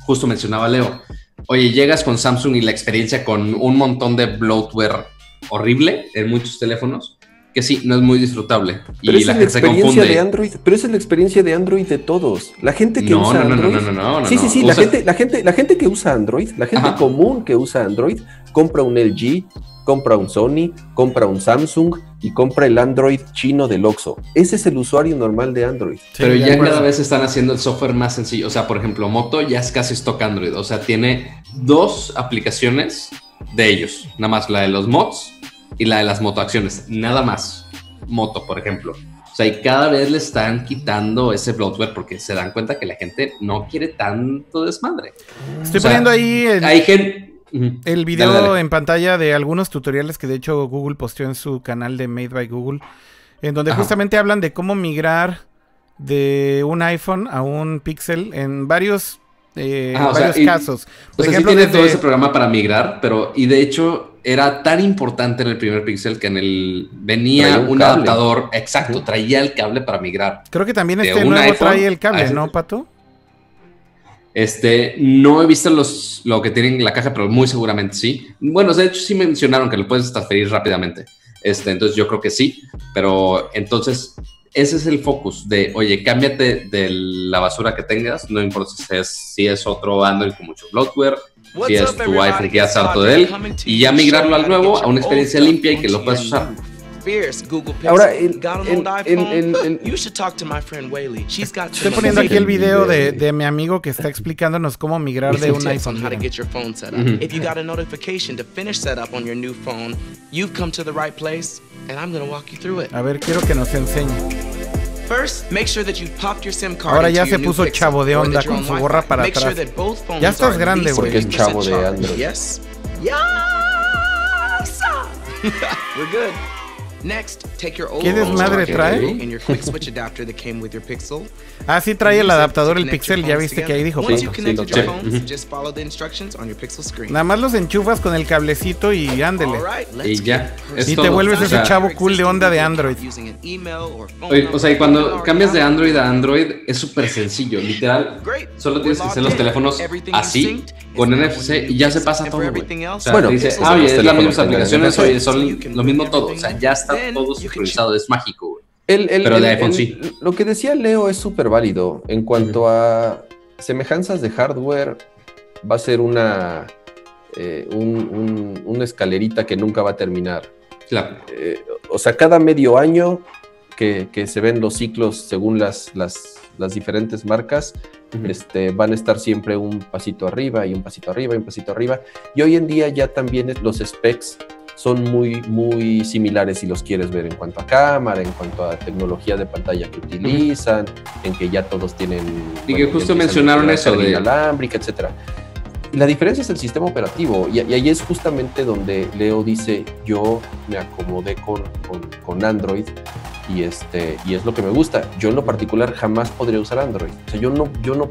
S2: justo mencionaba Leo, oye, llegas con Samsung y la experiencia con un montón de bloatware horrible en muchos teléfonos, que sí, no es muy disfrutable.
S3: Pero
S2: y
S3: esa
S2: la
S3: es la
S2: gente se
S3: experiencia
S2: confunde.
S3: de Android, pero esa es la experiencia de Android de todos. La gente que
S2: No,
S3: usa
S2: no, no, no,
S3: Android.
S2: no, no, no, no,
S3: sí, sí, sí, la gente, la gente, la gente que usa Android, la gente
S2: Ajá.
S3: común que usa Android, compra un LG, compra un Sony, compra un Samsung y compra el Android chino del Oxxo. Ese es el usuario normal de Android.
S1: Sí,
S2: Pero ya cada vez están haciendo el software más sencillo. O sea, por ejemplo, Moto ya es casi stock Android. O sea, tiene dos aplicaciones de ellos. Nada más la de los mods y la de las motoacciones. Nada más. Moto, por ejemplo. O sea, y cada vez le están quitando ese bloatware porque se dan cuenta que la gente no quiere tanto desmadre.
S1: Estoy
S2: o sea,
S1: poniendo ahí el,
S2: Hay gente. Ujú.
S1: el video
S2: Dale, dale.
S1: en pantalla de algunos tutoriales que de hecho Google posteó en su canal de Made by Google, en donde
S2: Ajá.
S1: justamente hablan de cómo migrar de un iPhone a un Pixel en varios, eh,
S2: Ajá, o sea,
S1: varios
S2: y-
S1: casos.
S2: O sea, sí
S1: ejemplo,
S2: tiene
S1: desde-
S2: todo ese programa para migrar, pero y de hecho era tan importante en el primer Pixel que en el venía un, adaptador, exacto, traía el cable para migrar.
S1: Creo que también
S2: de
S1: este nuevo
S2: iPhone
S1: trae el cable,
S2: ese-
S1: ¿no, Pato?
S2: Este, no he visto los, lo que tienen en la caja, pero muy seguramente sí. Bueno, de hecho sí mencionaron que lo puedes transferir rápidamente. Este, entonces yo creo que sí, pero entonces ese es el focus de, oye, cámbiate de la basura que tengas, no importa si es, si es otro Android con mucho bloatware, si es tu iPhone que ya harto de él, y ya migrarlo al nuevo a una experiencia limpia y que lo puedas usar.
S3: Ahora, el- el- el- el- el-
S1: Estoy poniendo aquí el video de, de mi amigo que está explicándonos cómo migrar de un iPhone.
S5: on how to
S1: miren.
S5: get your phone set up. If you got a notification to finish setup on your new phone, you've come to the right place, and I'm going to walk you through it.
S1: A ver, quiero que nos enseñe.
S5: First, make sure that you've popped your SIM card
S1: Ahora ya se puso chavo de onda con
S5: on
S1: su gorra para
S5: Make
S1: atrás. Ya estás grande, güey.
S3: Porque es
S5: 50%
S3: chavo de. Android.
S5: Yes. Yes. We're good. Next, take your old
S1: ¿Qué desmadre
S5: phone
S1: trae?
S5: and your quick switch adapter that came with your Pixel.
S1: Ah, sí trae el adaptador, el Pixel. Ya viste que ahí dijo.
S3: Sí,
S5: you
S3: sí,
S5: Pixel screen.
S1: Nada más los enchufas con el cablecito y ándele.
S2: Y ya, es
S1: Y te
S2: todo.
S1: vuelves
S2: O
S1: ese
S2: sea,
S1: chavo cool de onda de Android.
S2: O sea, y cuando cambias de. Android a Android es súper sencillo, literal.
S5: Great.
S2: Solo tienes que hacer los teléfonos así, con NFC, y ya se pasa todo,
S5: everything
S2: O sea,
S3: Bueno,
S2: te dice, ah, oye, es las mismas aplicaciones, oye, son lo mismo
S5: do
S2: todo. O sea, ya está todo sincronizado, es mágico, güey.
S3: El- el-
S2: Pero de
S3: el-
S2: iPhone
S3: el-
S2: sí.
S3: Lo que decía Leo es súper válido. En cuanto a semejanzas de hardware, va a ser una, eh, un- un- una escalerita que nunca va a terminar.
S2: Claro.
S3: Eh, o sea, cada medio año que, que se ven los ciclos según las, las, las diferentes marcas, este, van a estar siempre un pasito arriba y un pasito arriba y un pasito arriba. Y hoy en día ya también los specs son muy, muy similares si los quieres ver en cuanto a cámara, en cuanto a tecnología de pantalla que utilizan, en que ya todos tienen...
S2: Y que justo mencionaron eso de-
S3: inalámbrica, etcétera. La diferencia es el sistema operativo y, y ahí es justamente donde Leo dice yo me acomodé con, con, con Android y este y es lo que me gusta. Yo en lo particular jamás podría usar Android. O sea, yo no yo no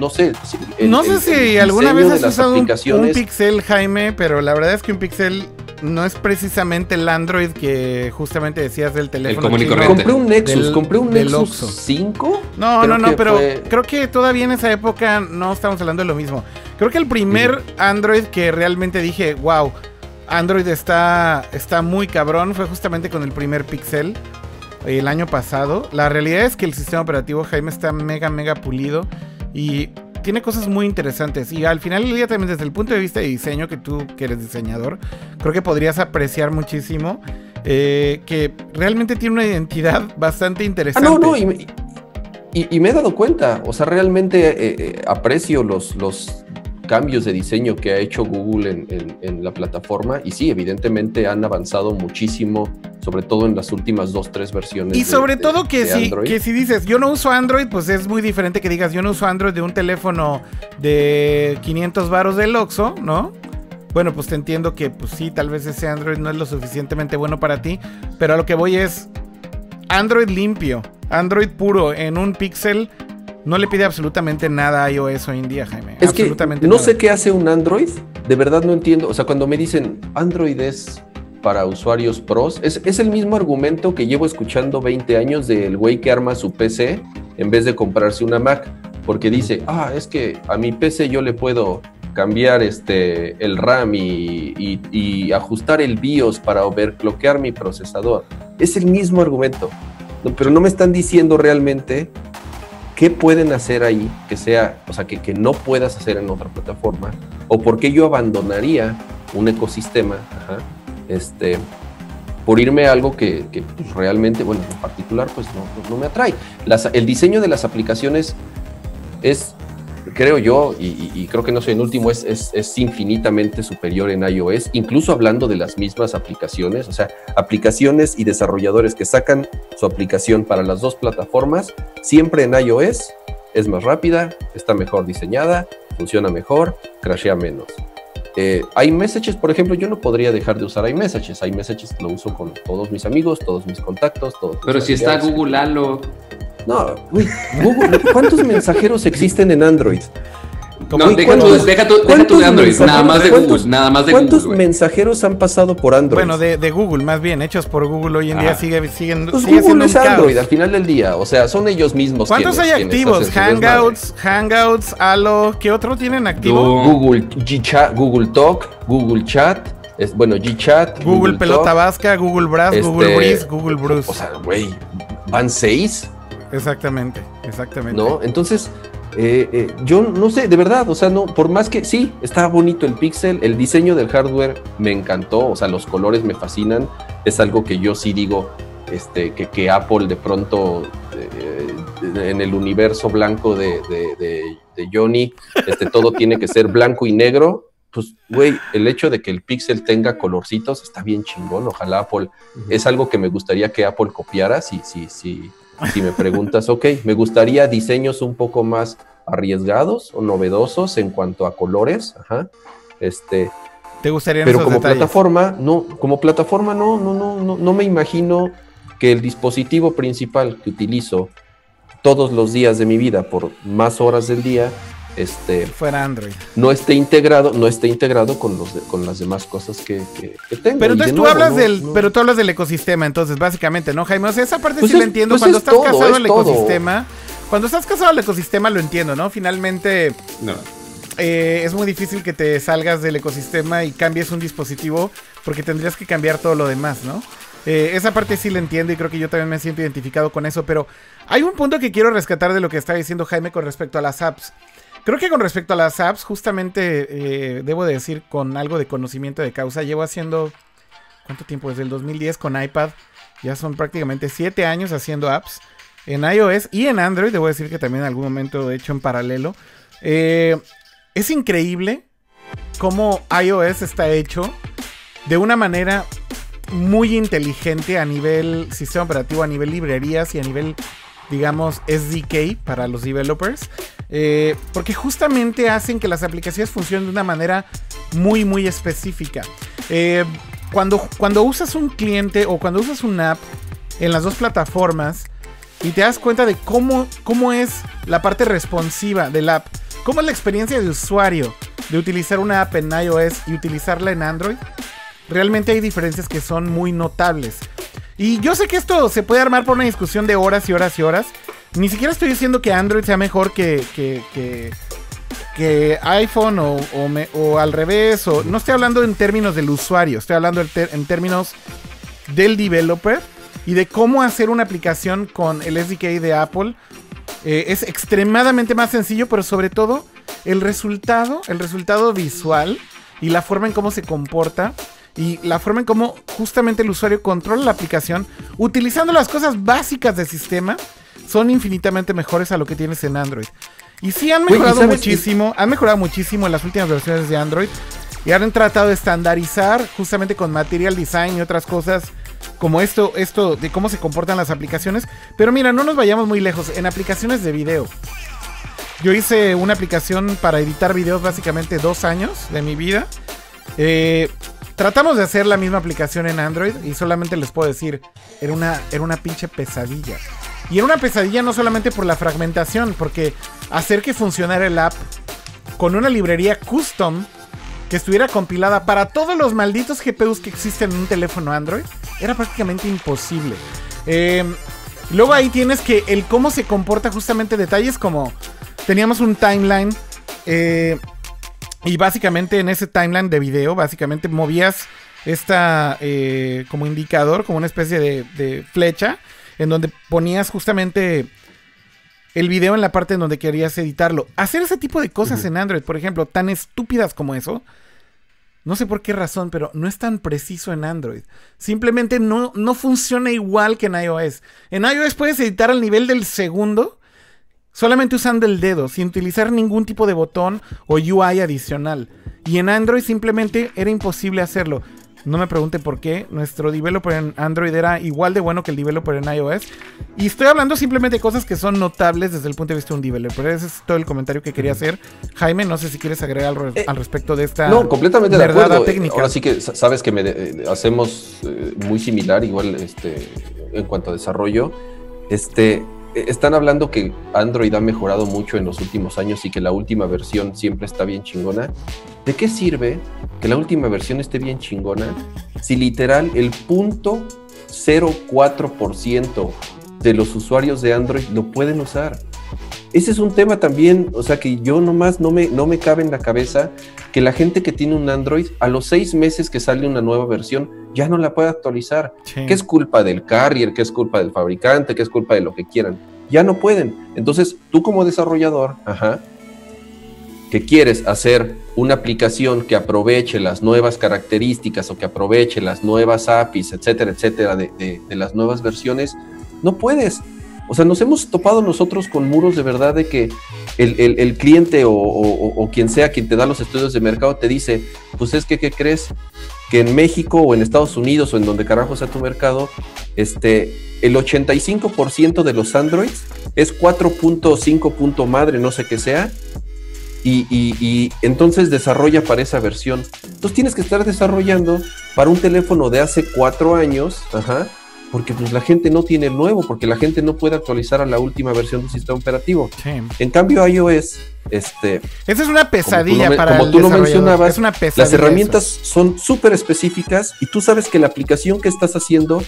S3: no sé. si- el-
S1: no sé
S3: el-
S1: si
S3: el
S1: alguna vez has usado un, Pixel, Jaime, pero la verdad es que un Pixel no es precisamente el Android que justamente decías del teléfono.
S2: común y
S1: chino.
S2: corriente.
S3: Compré un Nexus,
S1: Del-
S3: compré un Nexus
S1: Oxxo.
S3: 5.
S1: No,
S3: Creo
S1: no, no, pero
S3: fue-
S1: creo que todavía en esa época no estamos hablando de lo mismo. Creo que el primer Android que realmente dije, wow, Android está, está muy cabrón, fue justamente con el primer Pixel el año pasado. La realidad es que el sistema operativo Jaime está mega, mega pulido y tiene cosas muy interesantes. Y al final del día también desde el punto de vista de diseño, que tú que eres diseñador, creo que podrías apreciar muchísimo. eh, que realmente tiene una identidad bastante
S3: Ah,
S1: interesante.
S3: no, no, y, me- y- y me he dado cuenta, o sea, realmente eh, eh, aprecio los, los cambios de diseño que ha hecho Google en, en- en la plataforma y sí, evidentemente han avanzado muchísimo, sobre todo en las últimas dos, tres versiones.
S1: Y sobre
S3: de-
S1: todo que
S3: de
S1: si, que si dices, yo no uso Android, pues es muy diferente que digas, yo no uso Android de un teléfono de 500 varos del Oxxo, ¿no? Bueno, pues te entiendo que pues sí, tal vez ese Android no es lo suficientemente bueno para ti, pero a lo que voy es Android limpio, Android puro en un Pixel no le pide absolutamente nada a iOS hoy en día, Jaime.
S3: Es que
S1: absolutamente
S3: no
S1: nada.
S3: sé qué hace un Android, de verdad no entiendo. O sea, cuando me dicen Android es para usuarios pros, es, es el mismo argumento que llevo escuchando 20 años del güey que arma su PC en vez de comprarse una Mac, porque dice, ah, es que a mi PC yo le puedo cambiar este, el RAM y, y- y ajustar el BIOS para overclockear mi procesador. Es el mismo argumento, No, pero no me están diciendo realmente qué pueden hacer ahí que sea, o sea, que, que no puedas hacer en otra plataforma, o por qué yo abandonaría un ecosistema, ajá, este, por irme a algo que, pues, realmente, bueno, en particular, pues no, me atrae. El diseño de las aplicaciones es, creo yo, y, creo que no soy el último, es- es infinitamente superior en iOS, incluso hablando de las mismas aplicaciones, o sea, aplicaciones y desarrolladores que sacan su aplicación para las dos plataformas, siempre en iOS es más rápida, está mejor diseñada, funciona mejor, crashea menos. Eh, iMessages, por ejemplo, yo no podría dejar de usar iMessages. iMessages lo uso con todos mis amigos, todos mis contactos, todos mis
S2: Pero si está. Google Halo.
S3: No, güey, Google, ¿cuántos mensajeros existen en Android?
S1: Como-
S2: No, deja tu,
S3: ¿cuántos-
S2: deja tu, deja tu
S3: cuántos
S2: de Android,
S3: mensajeros-
S2: nada más de Google, nada más de
S3: ¿Cuántos
S2: Google.
S3: mensajeros han pasado por Android?
S1: Bueno, de, de Google, más bien, hechos por Google hoy en día sigue, siguen,
S3: Pues
S1: sigue
S3: Google es Android
S1: caos.
S3: al final del día. O sea, son ellos mismos.
S1: ¿Cuántos
S3: quienes-
S1: hay
S3: quienes
S1: activos? Hangouts, Hangouts, Halo, ¿qué otro tienen activo?
S3: Google Gchat, Google Talk, Google Chat, es, bueno, Gchat,
S1: Google, Pelota
S3: Talk,
S1: Vasca, Google Brass,
S3: este,
S1: Google Breeze, Google Bruce.
S3: O sea, güey, van seis,
S1: exactamente, exactamente.
S3: ¿no? Entonces, eh, eh, yo no sé, de verdad, o sea, no, por más que sí, está bonito el Pixel, el diseño del hardware me encantó, o sea, los colores me fascinan, es algo que yo sí digo, este, que, que Apple de pronto eh, en el universo blanco de, de- de- de Johnny, este, todo tiene que ser blanco y negro. Pues, güey, el hecho de que el Pixel tenga colorcitos está bien chingón. Ojalá Apple, es algo que me gustaría que Apple copiara. Si, si, si, si me preguntas, ok, me gustaría diseños un poco más arriesgados o novedosos en cuanto a colores. Ajá. Este,
S1: ¿Te gustaría
S3: Pero como plataforma, no, como plataforma no, no, no, no, no me imagino que el dispositivo principal que utilizo todos los días de mi vida por más horas del día este
S1: fuera Android.
S3: no esté integrado no esté integrado con los con las demás cosas que, tengo.
S1: Pero entonces tú hablas del pero tú hablas del ecosistema entonces básicamente no Jaime o sea, esa parte pues sí la entiendo. pues cuando estás casado al ecosistema cuando estás casado al ecosistema lo entiendo no finalmente no. eh, es muy difícil que te salgas del ecosistema y cambies un dispositivo porque tendrías que cambiar todo lo demás, ¿no? Eh, esa parte sí la entiendo y creo que yo también me siento identificado con eso, pero hay un punto que quiero rescatar de lo que está diciendo Jaime con respecto a las apps. Creo que con respecto a las apps, justamente eh, debo decir con algo de conocimiento de causa, llevo haciendo, ¿cuánto tiempo? Desde el 2010 con iPad, ya son prácticamente 7 años haciendo apps en iOS y en Android, debo decir que también en algún momento he hecho en paralelo. Eh, es increíble cómo iOS está hecho de una manera muy inteligente a nivel sistema operativo, a nivel librerías y a nivel, digamos, SDK para los developers. Eh, porque justamente hacen que las aplicaciones funcionen de una manera muy, muy específica. Eh, cuando, cuando usas un cliente o cuando usas una app en las dos plataformas y te das cuenta de cómo, cómo es la parte responsiva del app, cómo es la experiencia de usuario de utilizar una app en iOS y utilizarla en Android, realmente hay diferencias que son muy notables. Y yo sé que esto se puede armar por una discusión de horas y horas y horas. Ni siquiera estoy diciendo que Android sea mejor que, que, que, iPhone o, o, al revés. O, no estoy hablando en términos del usuario, estoy hablando en términos del developer y de cómo hacer una aplicación con el SDK de Apple. Eh, es extremadamente más sencillo, pero sobre todo el resultado, el resultado visual y la forma en cómo se comporta y la forma en cómo justamente el usuario controla la aplicación utilizando las cosas básicas del sistema son infinitamente mejores a lo que tienes en Android. Y sí han mejorado muchísimo, han mejorado muchísimo en las últimas versiones de Android y han tratado de estandarizar justamente con material design y otras cosas como esto, esto de cómo se comportan las aplicaciones. Pero mira, no nos vayamos muy lejos. En aplicaciones de video. Yo hice una aplicación para editar videos básicamente dos años de mi vida. Eh, Tratamos de hacer la misma aplicación en Android y solamente les puedo decir, era una, era una pinche pesadilla. Y era una pesadilla no solamente por la fragmentación, porque hacer que funcionara el app con una librería custom que estuviera compilada para todos los malditos GPUs que existen en un teléfono Android era prácticamente imposible. Eh, luego ahí tienes que el cómo se comporta justamente detalles como teníamos un timeline. Eh, y básicamente en ese timeline de video, básicamente movías esta eh, como indicador, como una especie de, flecha, en donde ponías justamente el video en la parte en donde querías editarlo. Hacer ese tipo de cosas en Android, por ejemplo, tan estúpidas como eso, no sé por qué razón, pero no es tan preciso en Android. Simplemente no, no funciona igual que en iOS. En iOS puedes editar al nivel del segundo solamente usando el dedo, sin utilizar ningún tipo de botón o UI adicional. Y en Android simplemente era imposible hacerlo. No me pregunte por qué. Nuestro developer en Android era igual de bueno que el developer en iOS. Y estoy hablando simplemente de cosas que son notables desde el punto de vista de un developer. Ese es todo el comentario que quería hacer. Jaime, no sé si quieres agregar algo eh, al respecto de esta.
S3: No, completamente de acuerdo. Técnica. Ahora sí que sabes que me eh, hacemos eh, muy similar, igual este, en cuanto a desarrollo. Este, eh, están hablando que Android ha mejorado mucho en los últimos años y que la última versión siempre está bien chingona. ¿De qué sirve que la última versión esté bien chingona si literal el punto 0.4% de los usuarios de Android lo pueden usar? Ese es un tema también, o sea que yo nomás no me, no me cabe en la cabeza que la gente que tiene un Android a los seis meses que sale una nueva versión ya no la puede actualizar. ¿Qué es culpa del carrier? ¿Qué es culpa del fabricante? ¿Qué es culpa de lo que quieran? Ya no pueden. Entonces, tú como desarrollador, ajá, que quieres hacer una aplicación que aproveche las nuevas características o que aproveche las nuevas APIs, etcétera, etcétera, de, de las nuevas versiones, no puedes o sea, nos hemos topado nosotros con muros de verdad de que el, cliente o, quien sea quien te da los estudios de mercado te dice, pues es que, ¿qué crees? Que en México o en Estados Unidos o en donde carajo sea tu mercado, este, el 85% de los Androids es 4.5 punto madre, no sé qué sea, y, y- y entonces desarrolla para esa versión. Entonces tienes que estar desarrollando para un teléfono de hace cuatro años, ajá, porque pues la gente no tiene el nuevo, porque la gente no puede actualizar a la última versión del sistema operativo.
S1: Sí.
S3: En cambio iOS, este,
S1: Esa es una pesadilla
S3: como tú
S1: para
S3: como tú lo mencionabas,
S1: Es una pesadilla
S3: las herramientas
S1: eso.
S3: son súper específicas y tú sabes que la aplicación que estás haciendo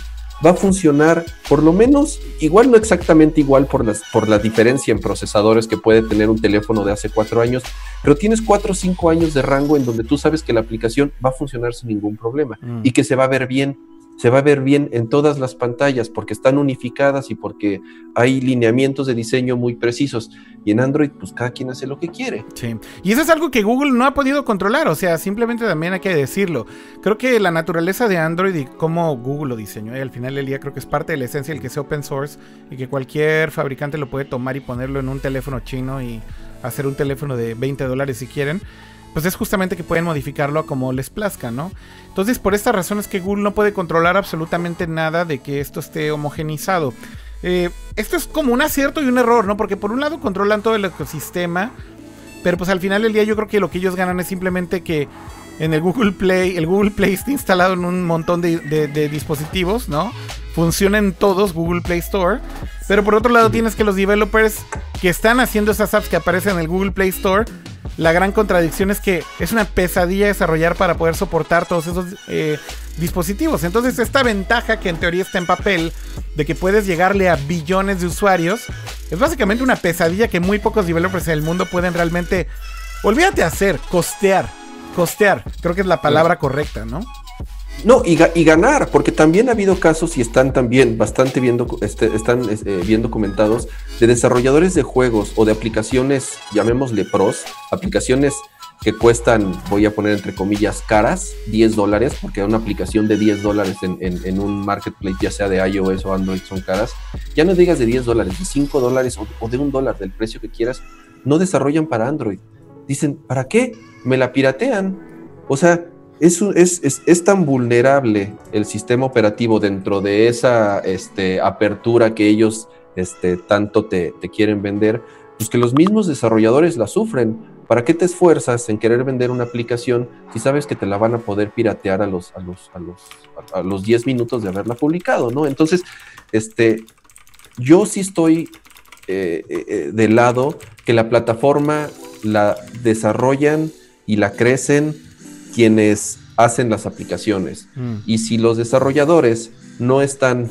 S3: va a funcionar por lo menos igual, no exactamente igual por, las, por la diferencia en procesadores que puede tener un teléfono de hace cuatro años, pero tienes cuatro o cinco años de rango en donde tú sabes que la aplicación va a funcionar sin ningún problema
S1: Mm.
S3: y que se va a ver bien. Se va a ver bien en todas las pantallas porque están unificadas y porque hay lineamientos de diseño muy precisos. Y en Android, pues cada quien hace lo que quiere.
S1: Sí. Y eso es algo que Google no ha podido controlar, o sea, simplemente también hay que decirlo. Creo que la naturaleza de Android y cómo Google lo diseñó, y al final del día creo que es parte de la esencia el que sea open source y que cualquier fabricante lo puede tomar y ponerlo en un teléfono chino y hacer un teléfono de 20 dólares si quieren. Pues es justamente que pueden modificarlo a como les plazca, ¿no? Entonces, por esta razón es que Google no puede controlar absolutamente nada de que esto esté homogenizado. Eh, esto es como un acierto y un error, ¿no? Porque por un lado controlan todo el ecosistema, pero pues al final del día yo creo que lo que ellos ganan es simplemente que en el Google Play, el Google Play está instalado en un montón de, de- de dispositivos, ¿no? Funcionan todos Google Play Store. Pero por otro lado tienes que los developers que están haciendo esas apps que aparecen en el Google Play Store, la gran contradicción es que es una pesadilla desarrollar para poder soportar todos esos eh, dispositivos. Entonces esta ventaja que en teoría está en papel de que puedes llegarle a billones de usuarios es básicamente una pesadilla que muy pocos developers en el mundo pueden realmente, olvídate hacer, costear, costear, creo que es la palabra correcta, ¿no?
S3: No, y, ga- y ganar, porque también ha habido casos y están también bastante este, están eh, bien documentados de desarrolladores de juegos o de aplicaciones, llamémosle pros, aplicaciones que cuestan, voy a poner entre comillas, caras, 10 dólares, porque una aplicación de 10 dólares en, en- en un marketplace, ya sea de iOS o Android, son caras. Ya no digas de 10 dólares, de 5 dólares o, o de un dólar, del precio que quieras, no desarrollan para Android. Dicen, ¿para qué? Me la piratean. O sea, es, es, es, es tan vulnerable el sistema operativo dentro de esa este, apertura que ellos este, tanto te, te quieren vender, pues que los mismos desarrolladores la sufren. ¿Para qué te esfuerzas en querer vender una aplicación si sabes que te la van a poder piratear a los, a los, a los, a los 10 minutos de haberla publicado, ¿no? Entonces, este, yo sí estoy eh, eh, eh, del lado que la plataforma la desarrollan y la crecen quienes hacen las aplicaciones. Y si los desarrolladores no están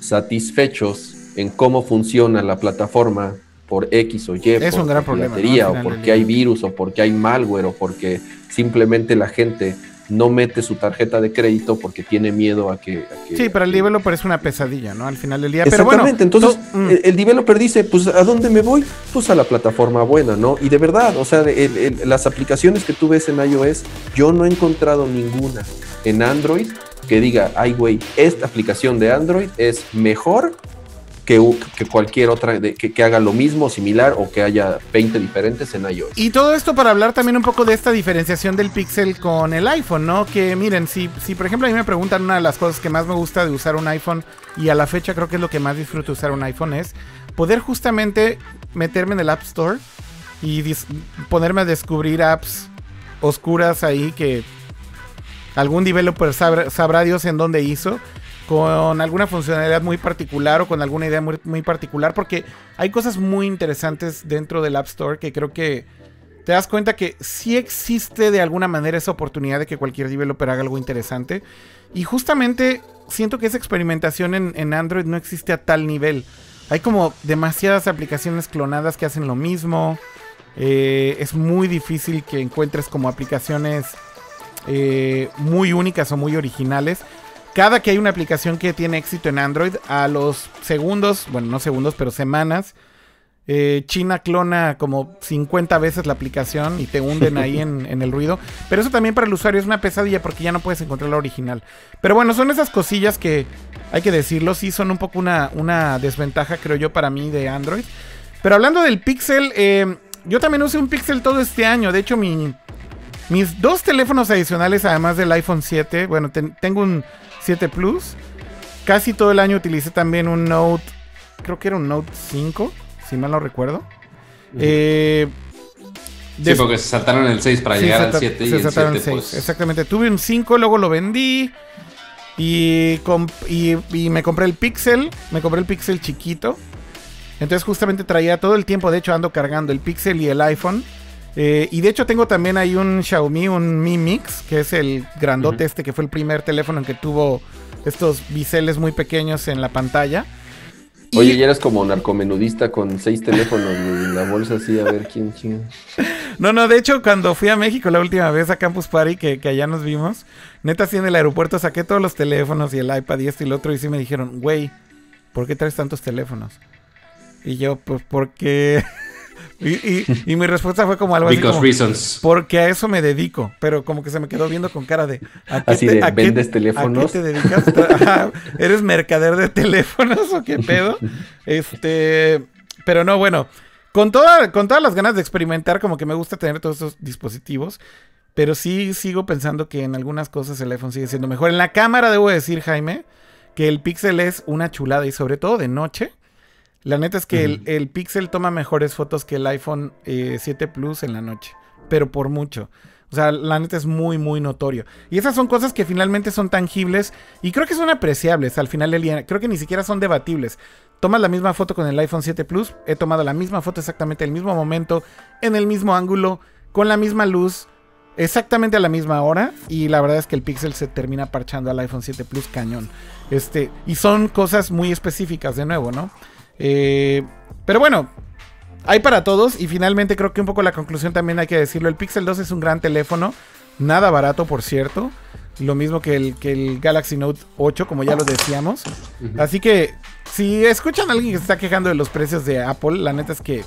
S3: satisfechos en cómo funciona la plataforma por X o Y,
S1: Es
S3: por
S1: un gran problema, ¿no?
S3: piratería,
S1: Al
S3: o porque hay virus, o porque hay malware, o porque simplemente la gente no mete su tarjeta de crédito porque tiene miedo a que... a que-
S1: Sí, para el developer es una pesadilla, ¿no? Al final del día. Pero bueno,
S3: Exactamente, entonces
S1: to- mm.
S3: el, el developer dice, pues ¿a dónde me voy? Pues a la plataforma buena, ¿no? Y de verdad, o sea, el- el- las aplicaciones que tú ves en iOS, yo no he encontrado ninguna en Android que diga, ay güey, esta aplicación de Android es mejor que, cualquier otra que, haga lo mismo, similar o que haya 20 diferentes en iOS.
S1: Y todo esto para hablar también un poco de esta diferenciación del Pixel con el iPhone, ¿no? Que miren, si, si por ejemplo a mí me preguntan una de las cosas que más me gusta de usar un iPhone y a la fecha creo que es lo que más disfruto usar un iPhone es poder justamente meterme en el App Store y ponerme a descubrir apps oscuras ahí que algún developer sabrá Dios en dónde hizo con alguna funcionalidad muy particular o con alguna idea muy, particular porque hay cosas muy interesantes dentro del App Store que creo que te das cuenta que sí existe de alguna manera esa oportunidad de que cualquier developer haga algo interesante. Y justamente siento que esa experimentación en, en Android no existe a tal nivel. Hay como demasiadas aplicaciones clonadas que hacen lo mismo. Eh, es muy difícil que encuentres como aplicaciones eh, muy únicas o muy originales. Cada que hay una aplicación que tiene éxito en Android, a los segundos, bueno, no segundos, pero semanas, eh, China clona como 50 veces la aplicación y te hunden ahí en, en el ruido. Pero eso también para el usuario es una pesadilla porque ya no puedes encontrar la original. Pero bueno, son esas cosillas que hay que decirlo, sí son un poco una, una desventaja, creo yo, para mí de Android. Pero hablando del Pixel, eh, yo también usé un Pixel todo este año. De hecho, mi, mis dos teléfonos adicionales, además del iPhone 7, bueno, ten- tengo un 7 Plus. Casi todo el año utilicé también un Note, creo que era un Note 5, si mal no recuerdo. Eh,
S2: Sí, porque se saltaron el 6 para
S1: Sí,
S2: llegar al
S1: sa-
S2: 7 y
S1: se
S2: el
S1: saltaron
S2: 7
S1: el
S2: pues...
S1: seis, Exactamente. Tuve un 5, luego lo vendí. Y, y, y me compré el Pixel. Me compré el Pixel chiquito. Entonces justamente traía todo el tiempo, de hecho ando cargando el Pixel y el iPhone. Eh, y de hecho tengo también ahí un Xiaomi, un Mi Mix, que es el grandote este que fue el primer teléfono en que tuvo estos biseles muy pequeños en la pantalla.
S3: Oye, ya eres como narcomenudista con seis teléfonos en la bolsa así, a ver quién chinga.
S1: No, no, de hecho, cuando fui a México la última vez a Campus Party, que, que allá nos vimos, neta, así en el aeropuerto saqué todos los teléfonos y el iPad y esto y lo otro, y sí me dijeron, güey, ¿por qué traes tantos teléfonos? Y yo, pues, porque. Y, y- y mi respuesta fue como algo así.
S2: Because
S1: como,
S2: reasons.
S1: porque a eso me dedico, pero como que se me quedó viendo con cara de. ¿a qué
S3: Así de,
S1: a qué-
S3: ¿vendes
S1: ¿A
S3: teléfonos?
S1: qué te dedicas? Ajá, ¿Eres mercader de teléfonos o qué pedo? Este. Pero no, bueno. Con, toda, con todas las ganas de experimentar, como que me gusta tener todos estos dispositivos. Pero sí sigo pensando que en algunas cosas el iPhone sigue siendo mejor. En la cámara debo decir, Jaime, que el Pixel es una chulada y sobre todo de noche. La neta es que el, el Pixel toma mejores fotos que el iPhone eh, 7 Plus en la noche. Pero por mucho. O sea, la neta es muy, muy notorio. Y esas son cosas que finalmente son tangibles y creo que son apreciables al final del día. Creo que ni siquiera son debatibles. Tomas la misma foto con el iPhone 7 Plus. He tomado la misma foto exactamente en el mismo momento, en el mismo ángulo, con la misma luz, exactamente a la misma hora. Y la verdad es que el Pixel se termina parchando al iPhone 7 Plus cañón. Este, y son cosas muy específicas, de nuevo, ¿no? Eh, pero bueno, hay para todos y finalmente creo que un poco la conclusión también hay que decirlo. El Pixel 2 es un gran teléfono, nada barato por cierto. Lo mismo que el, que el Galaxy Note 8, como ya lo decíamos. Así que si escuchan a alguien que se está quejando de los precios de Apple, la neta es que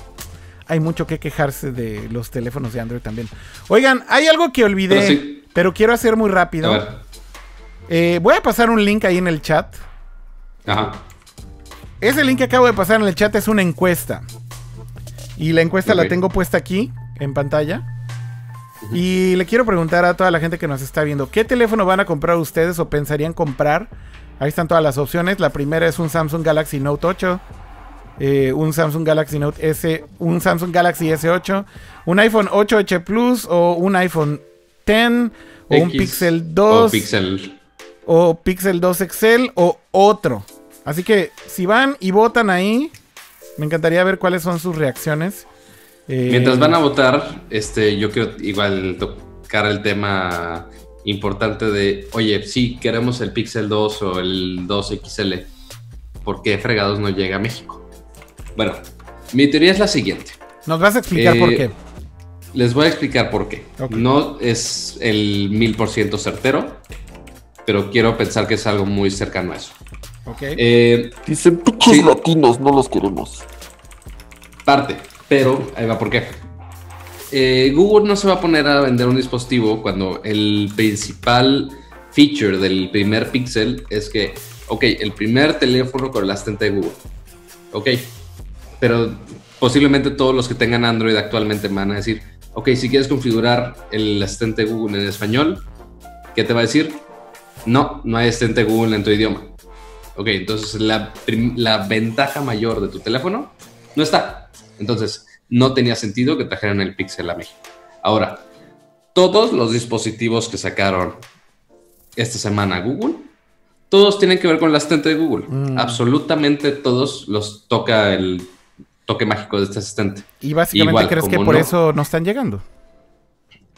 S1: hay mucho que quejarse de los teléfonos de Android también. Oigan, hay algo que olvidé,
S2: Pero sí.
S1: pero quiero hacer muy rápido.
S2: A.
S1: Eh, voy a pasar un link ahí en el chat.
S2: Ajá.
S1: Ese link que acabo de pasar en el chat es una encuesta. Y la encuesta la tengo puesta aquí, en pantalla. Y le quiero preguntar a toda la gente que nos está viendo, ¿qué teléfono van a comprar ustedes o pensarían comprar? Ahí están todas las opciones. La primera es un Samsung Galaxy Note 8, eh, un Samsung Galaxy Note S, un Samsung Galaxy S8, un iPhone 8H Plus o un iPhone 10 o un Pixel 2
S2: O Pixel.
S1: o Pixel 2 XL o otro. Así que si van y votan ahí, me encantaría ver cuáles son sus reacciones. Eh,
S2: Mientras van a votar, este, yo quiero igual tocar el tema importante de, oye, sí, queremos el Pixel 2 o el 2 XL. ¿Por qué fregados no llega a México? Bueno, mi teoría es la siguiente.
S1: Nos vas a explicar
S2: Eh,
S1: por qué.
S2: Les voy a explicar por qué. No es el mil por ciento certero, pero quiero pensar que es algo muy cercano a eso.
S1: Ok.
S2: Eh,
S6: Dicen, pinches
S2: Sí.
S6: latinos, no los queremos.
S2: parte, pero ahí va por qué. Eh, Google no se va a poner a vender un dispositivo cuando el principal feature del primer Pixel es que, ok, el primer teléfono con el asistente de Google. Ok, pero posiblemente todos los que tengan Android actualmente me van a decir, ok, si quieres configurar el asistente de Google en español, ¿qué te va a decir? No, no hay asistente de Google en tu idioma. Ok, entonces la, la ventaja mayor de tu teléfono no está. Entonces, no tenía sentido que trajeran el Pixel a México. Ahora, todos los dispositivos que sacaron esta semana Google, todos tienen que ver con el asistente de Google.
S1: Mm.
S2: Absolutamente todos los toca el toque mágico de este asistente.
S1: y básicamente
S2: igual,
S1: crees que por
S2: no-
S1: eso no están llegando.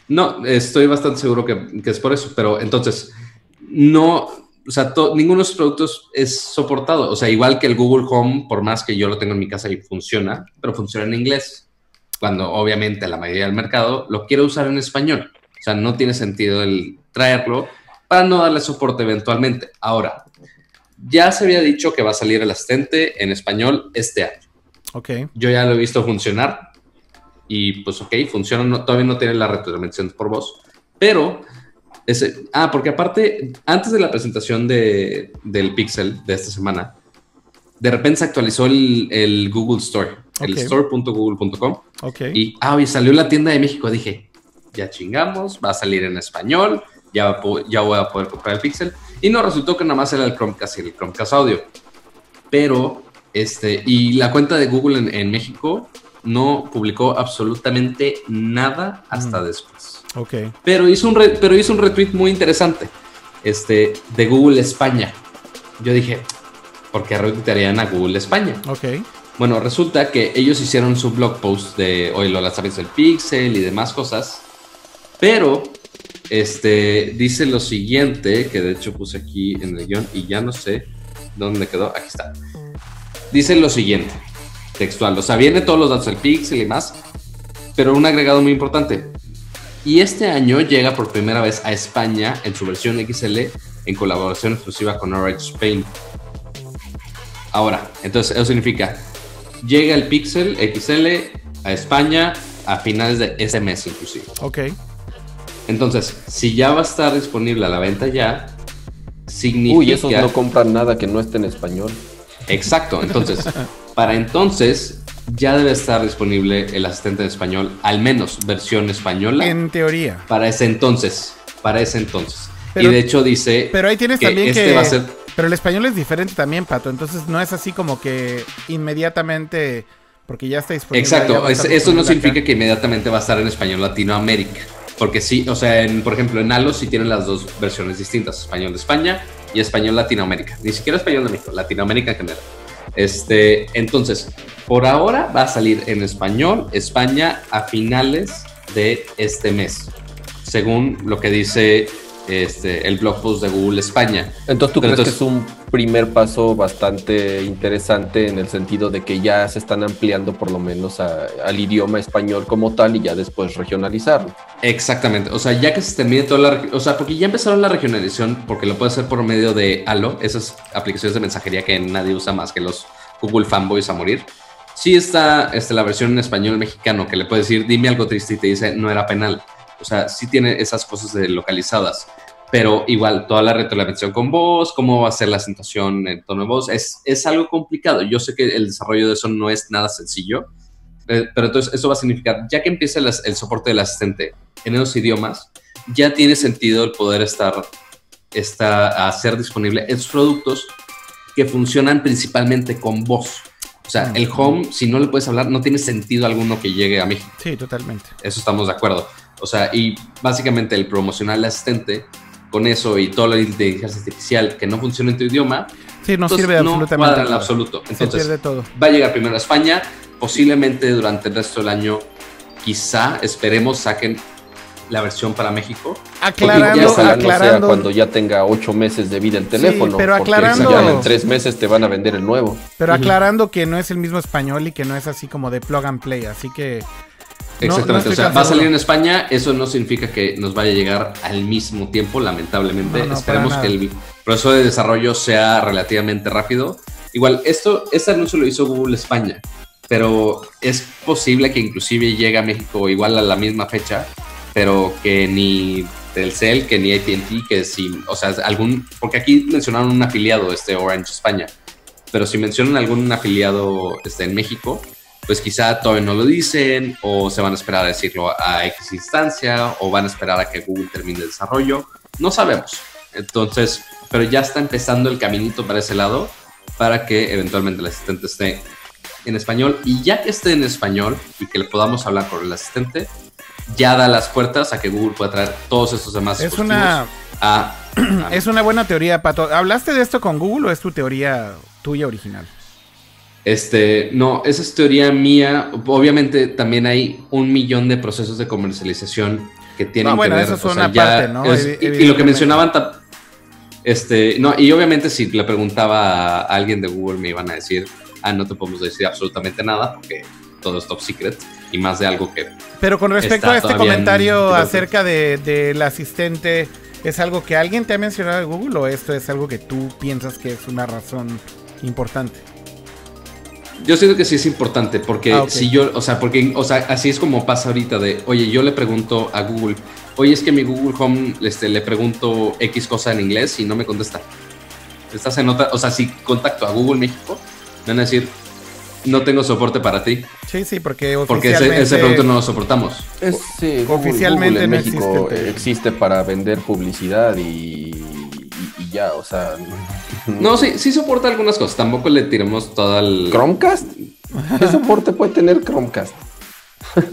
S2: No, estoy bastante seguro que, que es por eso, pero entonces, no, o sea, to- ninguno de los productos es soportado. O sea, igual que el Google Home, por más que yo lo tengo en mi casa y funciona, pero funciona en inglés. Cuando obviamente la mayoría del mercado lo quiere usar en español. O sea, no tiene sentido el traerlo para no darle soporte eventualmente. Ahora, ya se había dicho que va a salir el asistente en español este año.
S1: Ok.
S2: Yo ya lo he visto funcionar y pues ok, funciona, no- todavía no tiene la retroalimentación por voz, pero ese, ah, porque aparte, antes de la presentación de, del Pixel de esta semana, de repente se actualizó el, el Google Store, el store.google.com y, ah, y salió la tienda de México, dije, ya chingamos, va a salir en español, ya, voy a poder comprar el Pixel. Y no, resultó que nada más era el Chromecast y el Chromecast Audio. Pero, este, y la cuenta de Google en, en México no publicó absolutamente nada hasta después.
S1: Ok.
S2: Pero hizo un, re- pero hizo un retweet muy interesante este, de Google España. Yo dije, ¿por qué retuitearían a Google España?
S1: Ok.
S2: Bueno, resulta que ellos hicieron su blog post de hoy los lanzamientos del Pixel y demás cosas, pero este dice lo siguiente, que de hecho puse aquí en el guion y ya no sé dónde quedó, aquí está. Dice lo siguiente, textual, o sea, viene todos los datos del Pixel y más, pero un agregado muy importante. Y este año llega por primera vez a España en su versión XL en colaboración exclusiva con Orange Spain. Ahora, entonces eso significa llega el Pixel XL a España a finales de este mes inclusive.
S1: Ok.
S2: Entonces, si ya va a estar disponible a la venta ya, significa...
S3: Uy, esos no compran nada que no esté en español.
S2: Exacto, entonces, para entonces ya debe estar disponible el asistente en español, al menos versión española,
S1: En teoría.
S2: para ese entonces, para ese entonces.
S1: Pero-
S2: y de hecho dice
S1: Pero ahí tienes
S2: que
S1: también
S2: este
S1: que.
S2: va a ser...
S1: Pero el español es diferente también, Pato. Entonces no es así como que inmediatamente. Porque ya está disponible.
S2: Exacto, es- eso no significa
S1: acá.
S2: que inmediatamente va a estar en español Latinoamérica. Porque sí, o sea, en, por ejemplo, en Halo sí tienen las dos versiones distintas, español de España y español Latinoamérica. Ni siquiera español de México, Latinoamérica en general. Este, entonces, por ahora va a salir en español España a finales de este mes, según lo que dice este, el blog post de Google España.
S3: Entonces, ¿tú
S2: Pero
S3: crees
S2: entonces-
S3: que es un primer paso bastante interesante en el sentido de que ya se están ampliando por lo menos a- al idioma español como tal y ya después regionalizarlo?
S2: Exactamente, o sea, ya que se termine toda la, o sea, porque ya empezaron la regionalización, porque lo puede hacer por medio de Halo, esas aplicaciones de mensajería que nadie usa más que los Google fanboys a morir. Sí está este, la versión en español mexicano que le puede decir, dime algo triste y te dice, no era penal. O sea, sí tiene esas cosas de localizadas, pero igual, toda la retroalimentación con voz, cómo va a ser la acentuación en tono de voz, es, es algo complicado. Yo sé que el desarrollo de eso no es nada sencillo, eh, pero entonces eso va a significar, ya que empieza el, el soporte del asistente en esos idiomas, ya tiene sentido el poder estar, está, hacer disponible esos productos que funcionan principalmente con voz. O sea, el home, si no le puedes hablar, no tiene sentido alguno que llegue a México.
S1: Sí, totalmente.
S2: Eso estamos de acuerdo. O sea, y básicamente el promocionar al asistente con eso y toda la inteligencia artificial que no funciona en tu idioma,
S1: Sí, no sirve
S2: no
S1: absolutamente
S2: cuadra en
S1: nada.
S2: absoluto. Entonces,
S1: todo.
S2: va a llegar primero a España, posiblemente durante el resto del año, quizá, esperemos, saquen la versión para México.
S3: Ya
S1: Aclarando,
S3: no sea
S1: aclarando.
S3: cuando ya tenga ocho meses de vida el teléfono.
S1: pero
S3: porque
S1: aclarando-
S3: ya en tres meses te van a vender el nuevo.
S1: Pero aclarando que no es el mismo español y que no es así como de plug and play. Así que. No- no
S2: Exactamente, o sea, va a salir en. España, eso no significa que nos vaya a llegar al mismo tiempo, lamentablemente.
S1: No,
S2: Esperemos que el proceso de desarrollo sea relativamente rápido. Igual, esto, este anuncio lo hizo Google España, pero es posible que inclusive llegue a México igual a la misma fecha, pero que ni Telcel, que ni AT&T, que si, o sea, algún, porque aquí mencionaron un afiliado, este Orange España, pero si mencionan algún afiliado este, en México, pues quizá todavía no lo dicen o se van a esperar a decirlo a X instancia o van a esperar a que Google termine el desarrollo. No sabemos. Entonces, pero ya está empezando el caminito para ese lado para que eventualmente el asistente esté en español y ya que esté en español y que le podamos hablar con el asistente, ya da las puertas a que Google pueda traer todos estos demás
S1: Es una,
S2: dispositivos a, a-
S1: es una buena teoría, Pato. ¿Hablaste de esto con Google o es tu teoría tuya original?
S2: Este, no, esa es teoría mía. Obviamente también hay un millón de procesos de comercialización que tienen
S1: No, bueno,
S2: que ver.
S1: eso es
S2: o
S1: una parte, ¿no?
S2: es- y- y, lo que mencionaban, este, no, y obviamente si le preguntaba a alguien de Google me iban a decir, ah, no te podemos decir absolutamente nada porque todo es top secret y más de algo que
S1: Pero con respecto a este
S2: en
S1: comentario acerca de- del asistente, ¿es algo que alguien te ha mencionado de Google o esto es algo que tú piensas que es una razón importante?
S2: Yo siento que sí es importante porque
S1: Ah,
S2: si yo, o sea, porque, o sea, así es como pasa ahorita de, oye, yo le pregunto a Google, oye, es que mi Google Home, este, le pregunto X cosa en inglés y no me contesta. Estás en otra, o sea, si contacto a Google México, me van a decir, no tengo soporte para ti,
S1: Sí, sí, porque
S2: porque ese, producto no lo soportamos.
S3: Es, sí, Google-
S1: Oficialmente
S3: Google en
S1: no
S3: México
S1: existe.
S3: existe para vender publicidad y ya, o sea.
S2: No, sí, sí soporta algunas cosas, tampoco le tiremos toda el...
S3: Chromecast ¿Qué soporte puede tener Chromecast?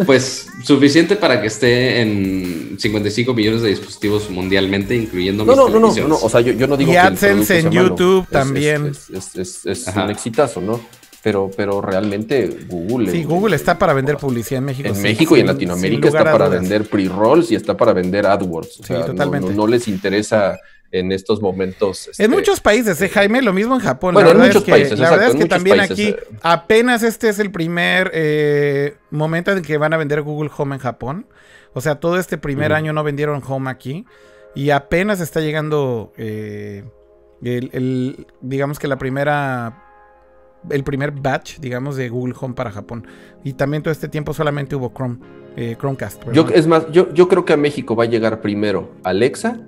S2: Pues suficiente para que esté en 55 millones de dispositivos mundialmente, incluyendo
S3: No,
S2: mis
S3: no, no, no, no, o sea, yo, yo no digo
S1: Y
S3: que
S1: AdSense en
S3: malo.
S1: YouTube
S3: Es-
S1: también.
S3: Es, es- es- es
S2: Ajá.
S3: un exitazo, ¿no? Pero, pero realmente Google.
S1: Sí, Google está para vender publicidad en México.
S3: En
S1: sí,
S3: México y en Latinoamérica está para vender pre-rolls y está para vender AdWords. O
S1: Sí,
S3: sea, no-
S1: totalmente.
S3: No, no les interesa en estos momentos. este,
S1: En muchos países, ¿eh, Jaime? Lo mismo en Japón.
S3: Bueno,
S1: la
S3: en
S1: verdad
S3: muchos
S1: es que,
S3: países,
S1: la
S3: exacto,
S1: verdad es
S3: en
S1: que también
S3: países,
S1: aquí
S3: eh.
S1: apenas este es el primer eh, momento en que van a vender Google Home en Japón. O sea, todo este primer
S3: Ujú.
S1: año no vendieron Home aquí. Y apenas está llegando eh, el, el- digamos que la primera, el primer batch, digamos, de Google Home para Japón. Y también todo este tiempo solamente hubo Chrome, eh, Chromecast.
S3: Yo, es más, yo, yo creo que a México va a llegar primero Alexa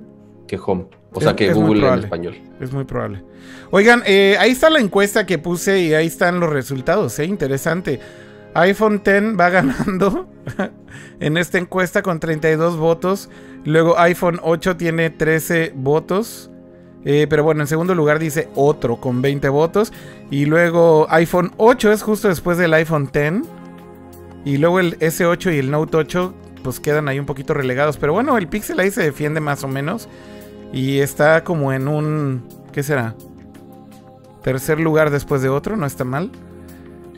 S3: que Home. O sea,
S1: Es-
S3: que
S1: es muy
S3: Google en español.
S1: Es muy probable. Oigan, eh, ahí está la encuesta que puse y ahí están los resultados, ¿eh? Interesante. iPhone X va ganando en esta encuesta con 32 votos. Luego iPhone 8 tiene 13 votos. Eh, pero bueno, en segundo lugar dice otro con 20 votos. Y luego iPhone 8 es justo después del iPhone X. Y luego el S8 y el Note 8 pues quedan ahí un poquito relegados. Pero bueno, el Pixel ahí se defiende más o menos. Y está como en un... ¿Qué será? Tercer lugar después de otro, no está mal.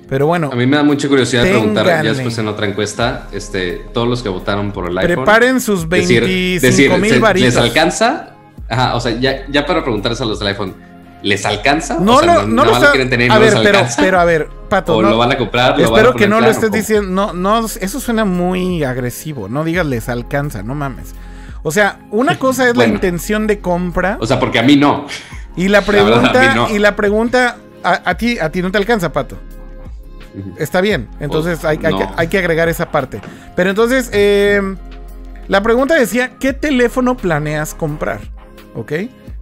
S1: Pero bueno,
S2: A mí me da mucha curiosidad preguntar, ya después en otra encuesta, este, todos los que votaron por el iPhone.
S1: preparen sus
S2: decir,
S1: 25
S2: decir,
S1: mil
S2: ¿se-
S1: varitos.
S2: ¿les alcanza? Ajá, o sea, ya, ya para preguntarles a los del iPhone, ¿les alcanza?
S1: No,
S2: o sea,
S1: no, no lo está...
S2: quieren tener
S1: a
S2: no
S1: ver,
S2: les
S1: pero,
S2: alcanza?
S1: pero a ver, Pato,
S2: o
S1: no-
S2: lo van a comprar, lo van a
S1: Espero que no lo estés diciendo. No, no, eso suena muy agresivo. No digas les alcanza, no mames. O sea, una cosa es la intención de compra
S2: O sea, porque a mí no.
S1: y la
S2: la verdad,
S1: pregunta
S2: no.
S1: y la pregunta a, a ti a ti no te alcanza, Pato. Está bien, entonces
S2: Pues,
S1: hay, hay que, hay que agregar esa parte. Pero entonces, eh, la pregunta decía, ¿qué teléfono planeas comprar? ¿Ok?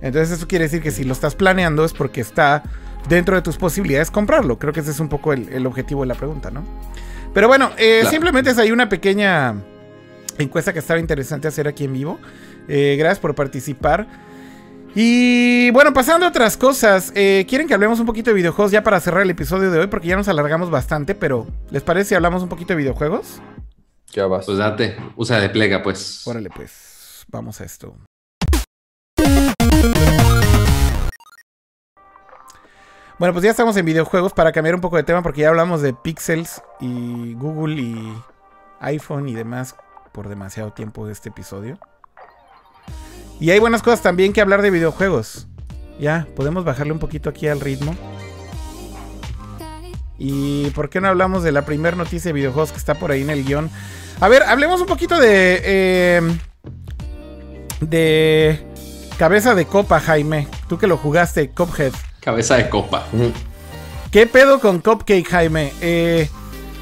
S1: Entonces eso quiere decir que si lo estás planeando es porque está dentro de tus posibilidades comprarlo. Creo que ese es un poco el, el objetivo de la pregunta, ¿no? Pero bueno, eh,
S2: Claro.
S1: simplemente es ahí una pequeña encuesta que estaba interesante hacer aquí en vivo. Eh, gracias por participar. Y bueno, pasando a otras cosas, eh, ¿quieren que hablemos un poquito de videojuegos ya para cerrar el episodio de hoy? Porque ya nos alargamos bastante, pero ¿les parece si hablamos un poquito de videojuegos?
S3: Ya vas.
S2: Pues date, usa de plega, pues.
S1: Órale pues, vamos a esto. Bueno, pues ya estamos en videojuegos para cambiar un poco de tema porque ya hablamos de Pixels y Google y iPhone y demás por demasiado tiempo de este episodio. Y hay buenas cosas también que hablar de videojuegos. Ya, podemos bajarle un poquito aquí al ritmo. ¿Y por qué no hablamos de la primera noticia de videojuegos que está por ahí en el guion? A ver, hablemos un poquito de... eh, de... Cabeza de copa, Jaime. Tú que lo jugaste, Cuphead.
S2: Cabeza de copa.
S1: ¿Qué pedo con Cupcake, Jaime? Eh,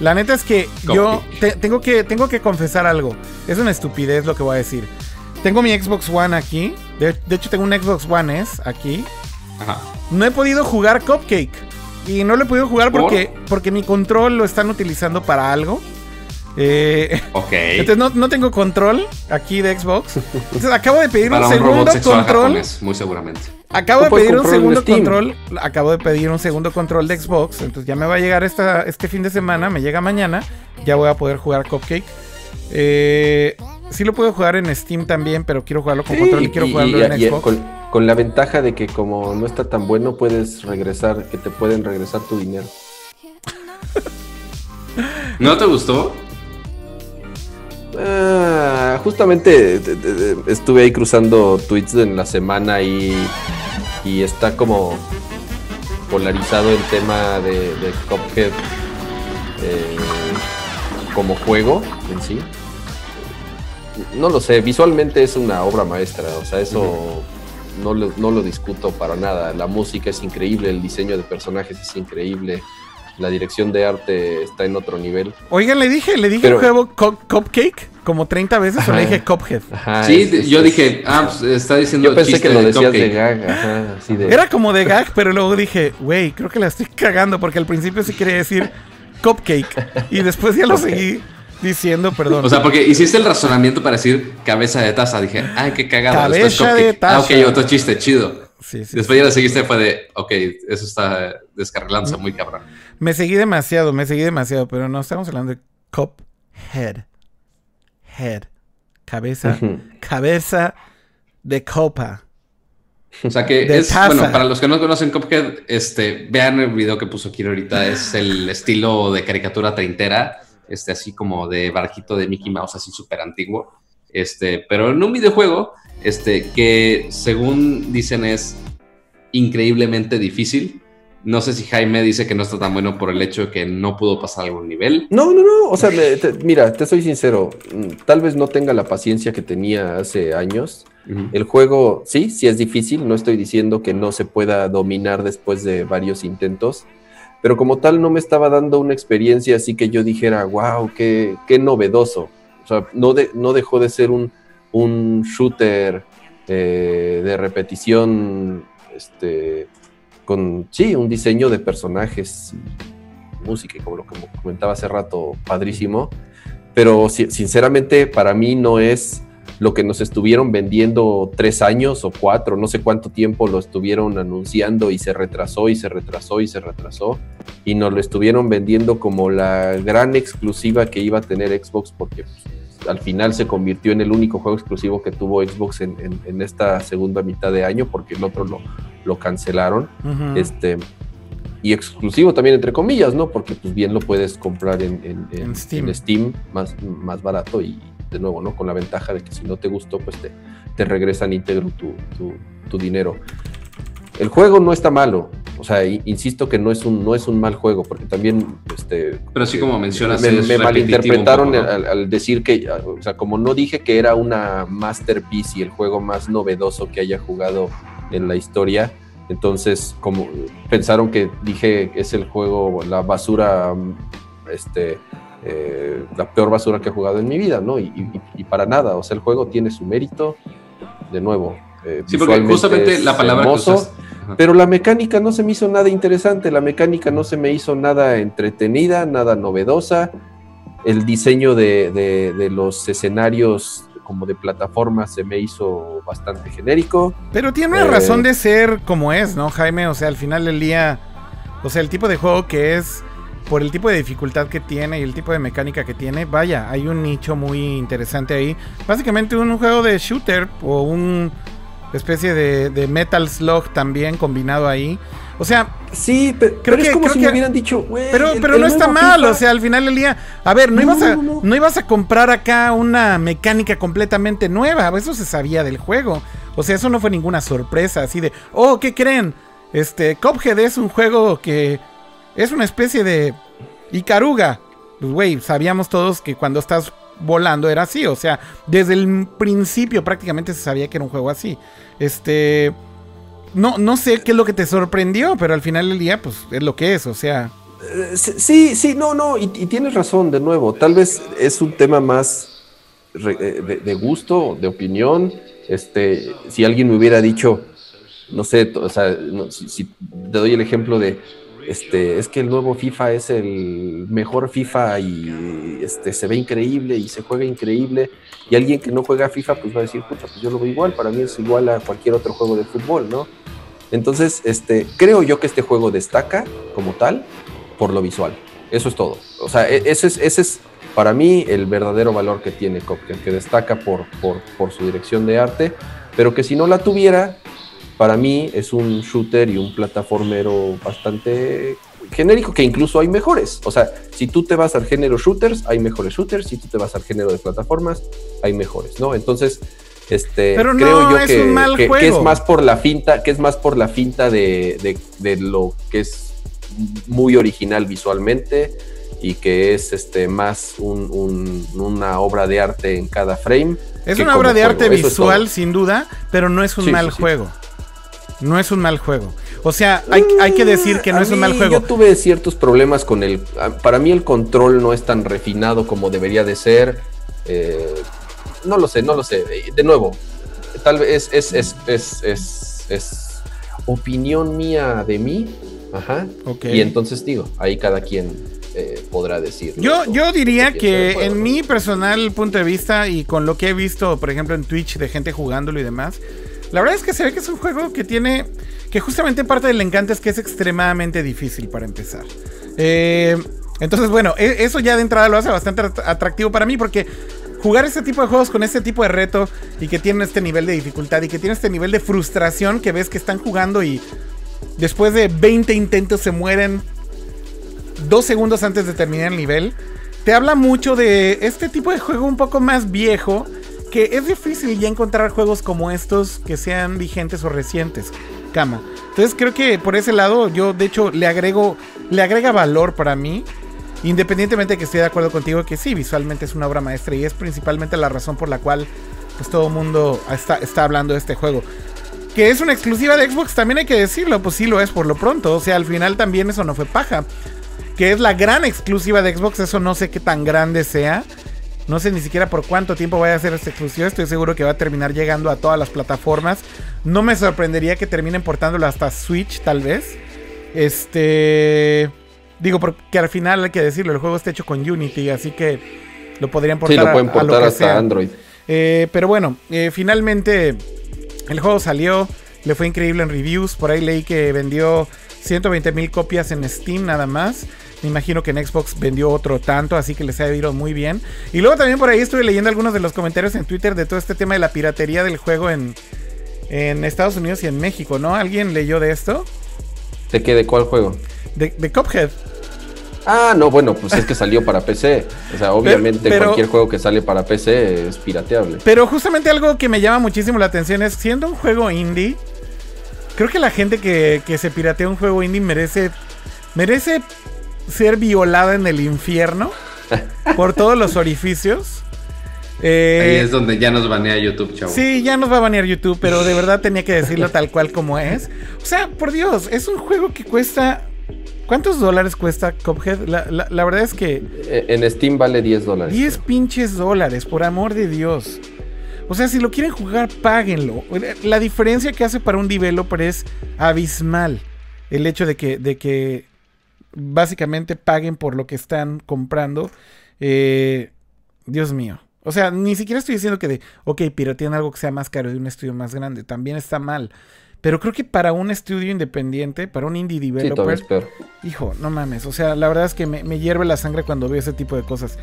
S1: la neta es que yo te- tengo, que, tengo que confesar algo. Es una estupidez lo que voy a decir. Tengo mi Xbox One aquí. De, de hecho, tengo un Xbox One S aquí.
S2: Ajá.
S1: No he podido jugar Cupcake. Y no lo he podido jugar
S2: ¿Por?
S1: porque, porque mi control lo están utilizando para algo. Eh,
S2: Ok.
S1: entonces no, no tengo control aquí de Xbox. Entonces acabo de pedir
S2: Para
S1: un segundo control.
S2: japonés, muy seguramente.
S1: Acabo de pedir un segundo control. Acabo de pedir un segundo control de Xbox. Entonces ya me va a llegar esta, este fin de semana. Me llega mañana. Ya voy a poder jugar Cupcake. Eh, sí lo puedo jugar en Steam también, pero quiero jugarlo con
S3: Sí,
S1: control y quiero
S3: y-
S1: jugarlo
S3: y-
S1: en
S3: y
S1: Xbox.
S3: con, con la ventaja de que como no está tan bueno, puedes regresar, que te pueden regresar tu dinero.
S2: ¿No te gustó?
S3: Ah, justamente de- estuve ahí cruzando tweets en la semana y, y está como polarizado el tema de, de Cuphead eh, como juego en sí. No lo sé, visualmente es una obra maestra, o sea, eso no, no lo discuto para nada. La música es increíble, el diseño de personajes es increíble, la dirección de arte está en otro nivel.
S1: Oigan, le dije, le dije
S3: Pero-
S1: el juego Cu- Cupcake como 30 veces o le
S3: Ajá.
S1: dije Cuphead.
S3: Ajá,
S2: sí,
S3: es- es-
S2: yo
S3: es-
S2: dije, ah, pues está diciendo
S3: Yo pensé que lo
S2: de
S3: decías de gag, ajá, así de...
S1: Era como de gag, pero luego dije, güey, creo que la estoy cagando porque al principio sí quería decir Cupcake y después ya lo seguí diciendo, perdón.
S2: O sea, porque hiciste el razonamiento para decir cabeza de taza. Dije, ay, qué cagado.
S1: Cabeza de
S2: cupcake. Ah, ok,
S1: taza.
S2: otro chiste chido.
S1: Sí, sí.
S2: Después ya la seguiste fue de, ok, eso está descarrilándose muy cabrón.
S1: Me seguí demasiado, me seguí demasiado, pero no estamos hablando de Cuphead. Head. Cabeza.
S3: Ujú.
S1: Cabeza de copa.
S2: O sea que
S1: De
S2: es,
S1: taza.
S2: bueno, para los que no conocen Cuphead, este, vean el video que puso Kiro ahorita, es el estilo de caricatura treintera, este, así como de barquito de Mickey Mouse, así súper antiguo, este, pero en un videojuego, este, que según dicen es increíblemente difícil. No sé si Jaime dice que no está tan bueno por el hecho de que no pudo pasar algún nivel.
S3: No, no, no. O sea, me- te- mira, te soy sincero. mm, Tal vez no tenga la paciencia que tenía hace años. El juego, sí, sí es difícil. No estoy diciendo que no se pueda dominar después de varios intentos. Pero como tal, no me estaba dando una experiencia así que yo dijera, wow, qué, qué novedoso. O sea, no, de- no dejó de ser un, un shooter eh, de repetición, este, con, sí, un diseño de personajes, música, y como lo comentaba hace rato, padrísimo. Pero si- sinceramente, para mí no es lo que nos estuvieron vendiendo tres años o cuatro, no sé cuánto tiempo lo estuvieron anunciando y se retrasó y se retrasó y se retrasó y nos lo estuvieron vendiendo como la gran exclusiva que iba a tener Xbox porque pues, al final se convirtió en el único juego exclusivo que tuvo Xbox en, en- en esta segunda mitad de año porque el otro lo, lo cancelaron. Este, y exclusivo también, entre comillas, ¿no? Porque pues bien lo puedes comprar en,
S1: Steam.
S3: más, más barato y de nuevo, ¿no? Con la ventaja de que si no te gustó, pues te, te regresan íntegro tu, tu- tu dinero. El juego no está malo, o sea, insisto que no es un, no es un mal juego, porque también, este...
S2: Pero sí, como mencionas,
S3: me, malinterpretaron
S2: un poco, ¿no?
S3: al, al decir que, o sea, como no dije que era una masterpiece y el juego más novedoso que haya jugado en la historia, entonces como pensaron que dije que es el juego, la basura, este, eh, la peor basura que he jugado en mi vida, ¿no? Y, y- y para nada, o sea, el juego tiene su mérito, de nuevo. eh,
S2: Sí, porque justamente la palabra
S3: hermoso,
S2: que.
S3: Pero la mecánica no se me hizo nada interesante, la mecánica no se me hizo nada entretenida, nada novedosa. El diseño de, de- de los escenarios como de plataforma se me hizo bastante genérico.
S1: Pero tiene una
S3: Eh,
S1: razón de ser como es, ¿no, Jaime? O sea, al final del día, o sea, el tipo de juego que es, por el tipo de dificultad que tiene y el tipo de mecánica que tiene, vaya, hay un nicho muy interesante ahí. Básicamente un juego de shooter o un especie de, de Metal Slug también combinado ahí. O sea,
S3: Sí, pero,
S1: Creo
S3: pero es
S1: que-
S3: como
S1: creo
S3: si
S1: que-
S3: me hubieran dicho, güey.
S1: pero, pero
S3: el
S1: no está mal,
S3: FIFA-
S1: o sea, al final del día, a ver, no,
S3: No,
S1: ibas a,
S3: no,
S1: ibas a comprar acá una mecánica completamente nueva, eso se sabía del juego. O sea, eso no fue ninguna sorpresa, así de, oh, ¿qué creen? Este, Cuphead es un juego que es una especie de Icaruga. Pues, güey, sabíamos todos que cuando estás volando era así, o sea, desde el principio prácticamente se sabía que era un juego así. Este, no, no sé qué es lo que te sorprendió, pero al final del día, pues es lo que es, o sea.
S3: Eh, Sí, sí, no, no, y, tienes razón, de nuevo, tal vez es un tema más eh, de, gusto, de opinión. Este, si alguien me hubiera dicho, no sé, o sea, si te doy el ejemplo de, este, es que el nuevo FIFA es el mejor FIFA y este, se ve increíble y se juega increíble, y alguien que no juega FIFA, pues va a decir, puta, pues yo lo veo igual, para mí es igual a cualquier otro juego de fútbol, ¿no? Entonces, este, creo yo que este juego destaca como tal por lo visual. Eso es todo. O sea, e- ese es, para mí el verdadero valor que tiene Cuphead, que destaca por su dirección de arte, pero que si no la tuviera, para mí es un shooter y un plataformero bastante genérico, que incluso hay mejores. O sea, si tú te vas al género shooters, hay mejores shooters, si tú te vas al género de plataformas, hay mejores, ¿no? Entonces, este,
S1: Pero no
S3: creo yo
S1: es
S3: que,
S1: un mal
S3: que- que
S1: juego.
S3: es más por la finta, que es más por la finta de, de- de lo que es muy original visualmente y que es este más un- un- una obra de arte en cada frame.
S1: Es una obra de
S3: juego.
S1: arte
S3: Eso
S1: visual, sin duda, pero no es un
S3: Sí,
S1: mal
S3: sí, sí.
S1: No es un mal juego. O sea, hay, hay que decir que no
S3: A
S1: es un mal juego.
S3: Yo tuve ciertos problemas con el. Para mí el control no es tan refinado como debería de ser. Eh, no lo sé, no lo sé. Eh, De nuevo, tal vez es, es, es, es, es opinión mía de mí. Ajá.
S1: Ok.
S3: Y entonces digo, ahí cada quien eh, podrá decir.
S1: Yo, yo diría que
S3: juego,
S1: en
S3: ¿no?
S1: mi personal punto de vista y con lo que he visto, por ejemplo, en Twitch de gente jugándolo y demás, La verdad es que se ve que es un juego que tiene. Que justamente parte del encanto es que es extremadamente difícil para empezar. Eh, entonces, bueno, e- eso ya de entrada lo hace bastante at- atractivo para mí porque jugar este tipo de juegos con este tipo de reto y que tienen este nivel de dificultad y que tiene este nivel de frustración que ves que están jugando y después de 20 intentos se mueren dos segundos antes de terminar el nivel, te habla mucho de este tipo de juego un poco más viejo, que es difícil ya encontrar juegos como estos que sean vigentes o recientes. Cama. Entonces creo que por ese lado yo de hecho le agrego, le agrega valor para mí. Independientemente de que esté de acuerdo contigo que sí, visualmente es una obra maestra y es principalmente la razón por la cual pues todo mundo está, está hablando de este juego. Que es una exclusiva de Xbox, también hay que decirlo, pues sí lo es por lo pronto. O sea, al final también eso no fue paja. Que es la gran exclusiva de Xbox, eso no sé qué tan grande sea. No sé ni siquiera por cuánto tiempo vaya a ser esta exclusiva. Estoy seguro que va a terminar llegando a todas las plataformas. No me sorprendería que terminen portándolo hasta Switch, tal vez. Este. Digo, porque al final hay que decirlo, el juego está hecho con Unity, así que lo podrían portar
S3: Sí, lo
S1: a-
S3: pueden
S1: a lo
S3: portar
S1: que
S3: hasta
S1: sea.
S3: Android.
S1: Eh, pero bueno, eh, finalmente el juego salió, le fue increíble en reviews. Por ahí leí que vendió 120 mil copias en Steam nada más. Me imagino que en Xbox vendió otro tanto, así que les ha ido muy bien. Y luego también por ahí estuve leyendo algunos de los comentarios en Twitter de todo este tema de la piratería del juego en, en Estados Unidos y en México, ¿no? ¿Alguien leyó de esto?
S3: ¿De qué? ¿De cuál juego?
S1: De, de Cuphead.
S3: Ah, no, bueno, pues es que salió para PC. O sea, obviamente
S1: pero-
S3: cualquier juego que sale para PC es pirateable.
S1: Pero justamente algo que me llama muchísimo la atención es, siendo un juego indie, creo que la gente que, que se piratea un juego indie merece, merece ser violada en el infierno por todos los orificios. Eh,
S2: Ahí es donde ya nos banea YouTube, chavo.
S1: Sí, ya nos va a banear YouTube, pero de verdad tenía que decirlo tal cual como es. O sea, por Dios, es un juego que cuesta... ¿Cuántos dólares cuesta Cuphead? La, la- la verdad es que
S3: Eh, En Steam vale 10 dólares.
S1: 10 pinches dólares, por amor de Dios. O sea, si lo quieren jugar, páguenlo. La diferencia que hace para un developer es abismal. El hecho de que, de que básicamente paguen por lo que están comprando. Eh, Dios mío. O sea, ni siquiera estoy diciendo que de, ok, piratean algo que sea más caro de un estudio más grande. También está mal. Pero creo que para un estudio independiente, para un indie
S3: Sí,
S1: developer,
S3: es peor.
S1: Hijo, no mames. O sea, la verdad es que me, me hierve la sangre cuando veo ese tipo de cosas.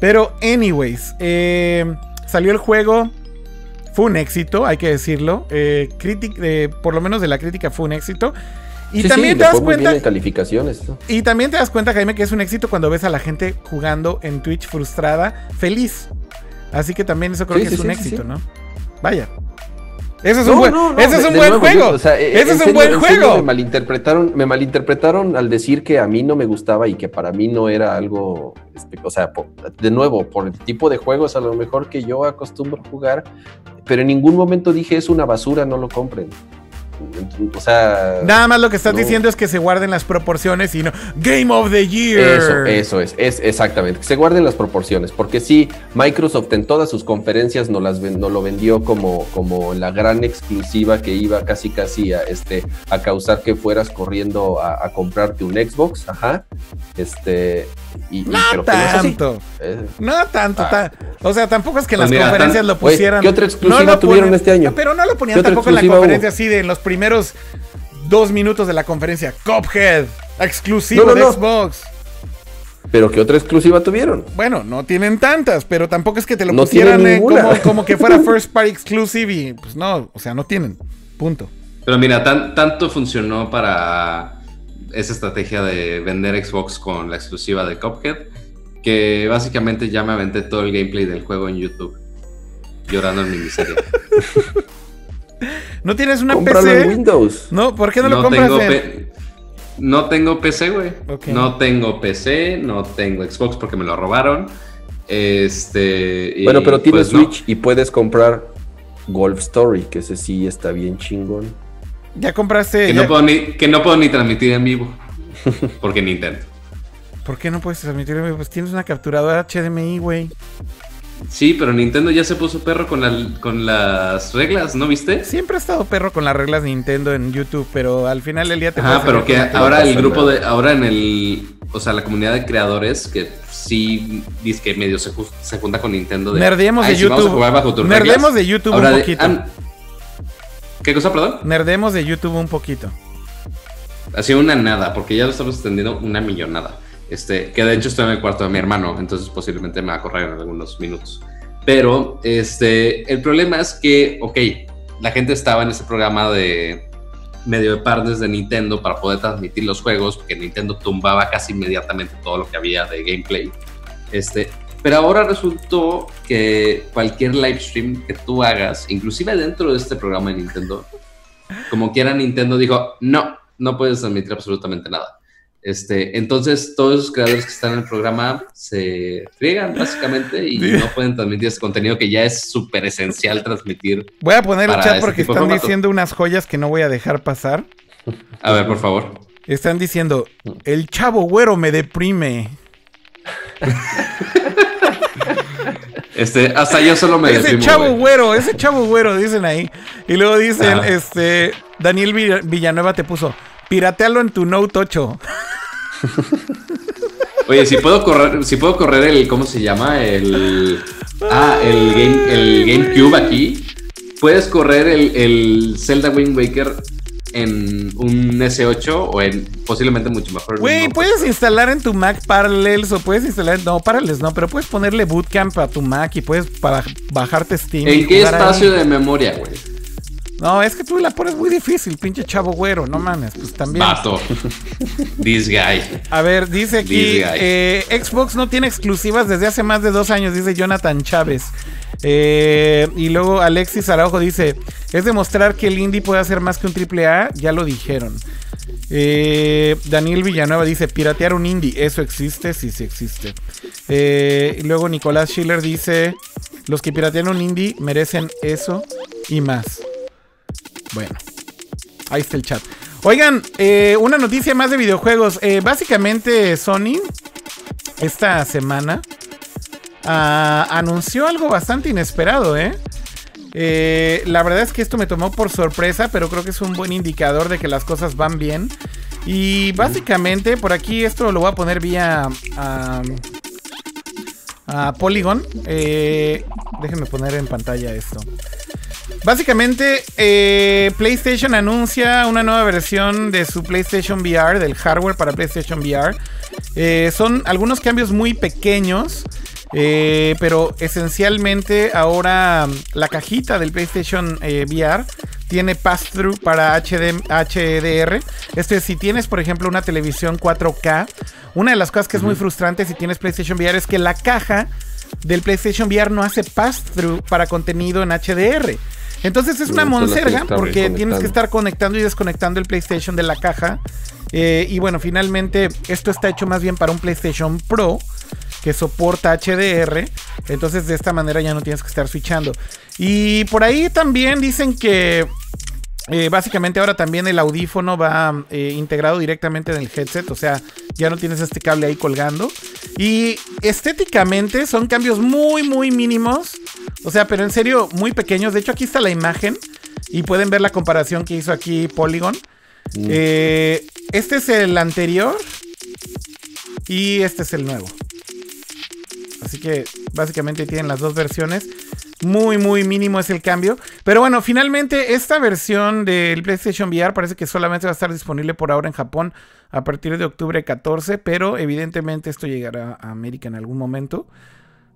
S1: Pero, anyways, eh, salió el juego. Fue un éxito, hay que decirlo. Eh, critic- eh, por lo menos de la crítica fue un éxito. Y
S3: Sí,
S1: también
S3: sí,
S1: te das cuenta.
S3: en calificaciones. ¿no?
S1: Y también te das cuenta, Jaime, que es un éxito cuando ves a la gente jugando en Twitch frustrada, feliz. Así que también eso creo
S3: Sí,
S1: que es un éxito. ¿no? Vaya. Ese es
S3: No,
S1: un buen,
S3: no,
S1: ese es un
S3: de
S1: buen
S3: nuevo,
S1: juego.
S3: yo, o sea,
S1: ese
S3: en
S1: es un
S3: serio-
S1: buen juego.
S3: Me malinterpretaron, me malinterpretaron al decir que a mí no me gustaba y que para mí no era algo, espe- o sea, de nuevo, por el tipo de juegos a lo mejor que yo acostumbro jugar, pero en ningún momento dije es una basura, no lo compren. O sea,
S1: Nada más lo que estás
S3: no.
S1: diciendo es que se guarden las proporciones y no Game of the Year.
S3: Eso, eso es, es exactamente, que se guarden las proporciones, porque sí, Microsoft en todas sus conferencias nos, las, nos lo vendió como, como la gran exclusiva que iba casi casi a, este, a causar que fueras corriendo a, a comprarte un Xbox, ajá, este, y, y-
S1: No
S3: pero que no es
S1: tanto.
S3: Eh,
S1: No tanto.
S3: Ah.
S1: o sea, tampoco es que
S2: Pues
S1: las
S2: mira,
S1: conferencias
S2: tan-
S1: lo pusieran.
S3: ¿qué otra exclusiva tuvieron este año?
S1: Pero no lo ponían
S3: ¿Qué otra
S1: tampoco en la conferencia
S3: hubo?
S1: así de en los primeros dos minutos de la conferencia. Cuphead, exclusivo
S3: No, no,
S1: de
S3: no.
S1: Xbox.
S3: pero ¿qué otra exclusiva tuvieron?
S1: Bueno, no tienen tantas, pero tampoco es que te lo
S3: No
S1: pusieran eh, como, como que fuera First Party Exclusive y pues no, o sea, no tienen. Punto.
S2: Pero mira, tan- tanto funcionó para esa estrategia de vender Xbox con la exclusiva de Cuphead que básicamente ya me aventé todo el gameplay del juego en YouTube. Llorando en mi miseria.
S1: ¿No tienes una
S3: Cómpralo en
S1: PC?
S3: Windows.
S1: No, ¿por qué no, lo compras
S2: tengo,
S1: en-
S2: no tengo PC, güey. No tengo PC, no tengo Xbox porque me lo robaron. Este.
S3: Bueno, pero tienes
S2: pues no.
S3: Switch y puedes comprar Golf Story, que ese sí está bien chingón.
S1: Ya compraste.
S2: Que
S1: ya-
S2: no, puedo ni, que no puedo ni transmitir en vivo. Porque Nintendo.
S1: ¿Por qué no puedes transmitir? Pues tienes una capturadora HDMI, güey.
S2: Sí, pero Nintendo ya se puso perro con, la- con las reglas, ¿no viste?
S1: Siempre ha estado perro con las reglas Nintendo en YouTube, pero al final del día te puedes
S2: pero que ahora el grupo de. Ahora en el. O sea, la comunidad de creadores que sí dice que medio se, ju- se junta con Nintendo de.
S1: Nerdemos de
S2: "Ay, sí, vamos a
S1: YouTube.
S2: jugar bajo tus
S1: Nerdemos
S2: reglas".
S1: de YouTube
S2: Ahora
S1: un
S2: de-
S1: poquito.
S2: "Ah, ¿Qué cosa, perdón?
S1: Nerdemos de YouTube un poquito.
S2: Así una nada, porque ya lo estamos extendiendo una millonada. Este, que de hecho estoy en el cuarto de mi hermano, entonces posiblemente me va a correr en algunos minutos. Pero este, el problema es que, ok, la gente estaba en ese programa de medio de partners de Nintendo para poder transmitir los juegos, porque Nintendo tumbaba casi inmediatamente todo lo que había de gameplay. Este, pero ahora resultó que cualquier live stream que tú hagas, inclusive dentro de este programa de Nintendo, como quiera Nintendo dijo, no, no puedes transmitir absolutamente nada. Este, entonces todos esos creadores que están en el programa se friegan básicamente y no pueden transmitir ese contenido que ya es súper esencial transmitir.
S1: Voy a poner el chat
S2: ese
S1: porque están diciendo unas joyas que no voy a dejar pasar.
S2: A ver, por favor.
S1: Están diciendo, el chavo güero me deprime.
S2: Este, hasta yo solo me
S1: ese
S2: deprimo,
S1: chavo
S2: güey.
S1: güero, ese chavo güero, dicen ahí. Y luego dicen, este, Daniel Vill- Villanueva te puso, piratealo en tu Note 8.
S2: Oye, si puedo correr, si puedo correr el, ¿cómo se llama? El, ah, el game, el GameCube aquí. Puedes correr el, el Zelda Wind Waker en un S8 o en posiblemente mucho mejor.
S1: Güey,
S2: Note.
S1: puedes instalar en tu Mac Parallels o puedes instalar, no, Parallels no, pero puedes ponerle Bootcamp a tu Mac y puedes para bajarte Steam.
S2: ¿En qué
S1: ahí.
S2: espacio de memoria, güey?
S1: No, es que tú la pones muy difícil, pinche chavo güero, no mames, pues también.
S2: Vato. This guy.
S1: A ver, dice aquí, eh, Xbox no tiene exclusivas desde hace más de dos años, dice Jonathan Chávez. Eh, y luego Alexis Araujo dice, es demostrar que el indie puede hacer más que un triple A, ya lo dijeron. Eh, Daniel Villanueva dice, piratear un indie, ¿eso existe? Sí, sí existe. Eh, y luego Nicolás Schiller dice, los que piratean un indie merecen eso y más. Bueno, ahí está el chat. Oigan, eh, una noticia más de videojuegos. Eh, básicamente Sony esta semana ah, anunció algo bastante inesperado, ¿eh? Eh, La verdad es que esto me tomó por sorpresa, pero creo que es un buen indicador de que las cosas van bien. Y básicamente, por aquí esto lo voy a poner vía ah, a Polygon. Déjenme poner en pantalla esto. Básicamente, eh, PlayStation anuncia una nueva versión de su PlayStation VR, del hardware para PlayStation VR. Eh, son algunos cambios muy pequeños, eh, pero esencialmente ahora mm, la cajita del PlayStation VR tiene pass-through para HD, HDR. Esto es, si tienes, por ejemplo, una televisión 4K, una de las cosas que es muy frustrante si tienes PlayStation VR es que la caja del PlayStation VR no hace pass-through para contenido en HDR. Entonces es una monserga porque tienes que estar conectando y desconectando el PlayStation de la caja. Eh, y bueno, finalmente esto está hecho más bien para un PlayStation Pro que soporta HDR. Entonces de esta manera ya no tienes que estar switchando. Y por ahí también dicen que eh, básicamente ahora también el audífono va eh, integrado directamente en el headset, o sea, ya no tienes este cable ahí colgando. Y estéticamente son cambios muy, muy mínimos, o sea, pero en serio muy pequeños. De hecho, aquí está la imagen y pueden ver la comparación que hizo aquí Polygon. Eh, este es el anterior y este es el nuevo. Así que básicamente tienen las dos versiones. Muy, muy mínimo es el cambio. Pero bueno, finalmente esta versión del PlayStation VR parece que solamente va a estar disponible por ahora en Japón a partir de octubre 14. Pero evidentemente esto llegará a América en algún momento.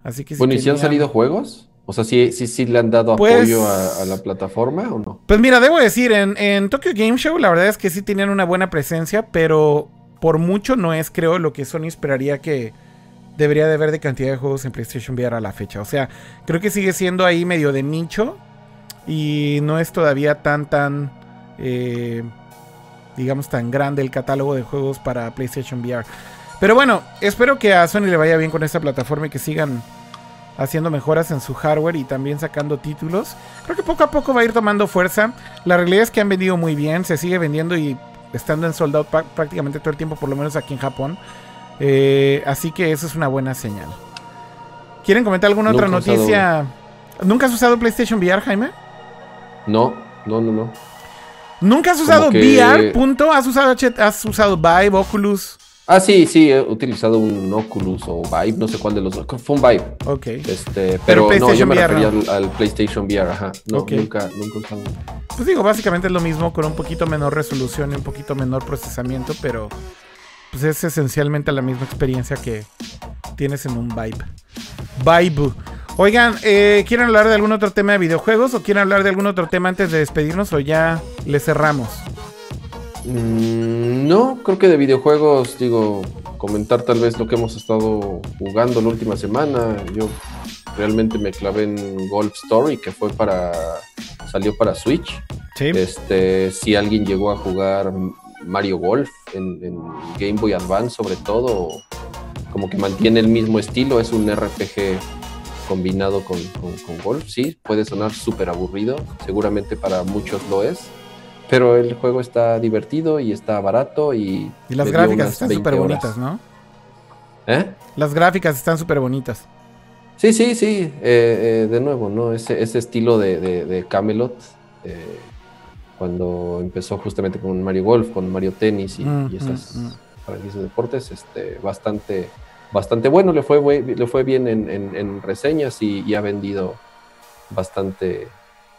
S1: Así que si
S3: Bueno, ¿y si han salido juegos? O sea, ¿sí, sí, sí le han dado
S1: Pues-
S3: apoyo a, a la plataforma o no?
S1: Pues mira, debo decir, en, en Tokyo Game Show la verdad es que sí tenían una buena presencia, pero por mucho no es, creo, lo que Sony esperaría que debería de haber de cantidad de juegos en PlayStation VR a la fecha. O sea, creo que sigue siendo ahí medio de nicho y no es todavía tan, tan, eh, digamos, tan grande el catálogo de juegos para PlayStation VR. Pero bueno, espero que a Sony le vaya bien con esta plataforma y que sigan haciendo mejoras en su hardware y también sacando títulos. Creo que poco a poco va a ir tomando fuerza. La realidad es que han vendido muy bien, se sigue vendiendo y estando en sold out pa- prácticamente todo el tiempo, por lo menos aquí en Japón. Eh, así que eso es una buena señal. ¿Quieren comentar alguna otra
S3: usado
S1: noticia? ¿Nunca has usado PlayStation VR, Jaime?
S3: No, no, no, no.
S1: ¿Nunca has usado
S3: que-
S1: VR? Punto. ¿Has usado, has usado Vive, Oculus?
S3: Ah, sí, sí, he utilizado un Oculus o Vive, no sé cuál de los dos. Fue un Vive.
S1: Ok.
S3: Este,
S1: Pero
S3: pero, no, yo
S1: PlayStation
S3: me
S1: VR,
S3: refería
S1: ¿no?
S3: al, al PlayStation VR, ajá. No, nunca, nunca usado.
S1: Pues digo, básicamente es lo mismo con un poquito menor resolución y un poquito menor procesamiento, pero pues es esencialmente la misma experiencia que tienes en un Vibe. Vibe. Oigan, eh, ¿quieren hablar de algún otro tema de videojuegos o quieren hablar de algún otro tema antes de despedirnos o ya le cerramos?
S3: Mm, no, creo que de videojuegos, digo, comentar tal vez lo que hemos estado jugando la última semana. Yo realmente me clavé en Golf Story, que fue para. salió para Switch.
S1: Sí.
S3: Este, si alguien llegó a jugar Mario Golf en, en Game Boy Advance, sobre todo, como que mantiene el mismo estilo, es un RPG combinado con, con- con golf, sí, puede sonar súper aburrido, seguramente para muchos lo es, pero el juego está divertido y está barato y...
S1: Y las gráficas están
S3: 20
S1: súper bonitas, ¿no?
S3: ¿Eh?
S1: Las gráficas están súper bonitas.
S3: Sí, sí, sí. eh, eh, de nuevo, ¿no? Ese, ese estilo de, de- de Camelot, eh, cuando empezó justamente con Mario Golf, con Mario Tenis y,
S1: Mm,
S3: y esas
S1: mm, mm.
S3: de deportes, este, bastante, bastante bueno. Le fue, le fue bien en, en- en reseñas y, y ha vendido bastante,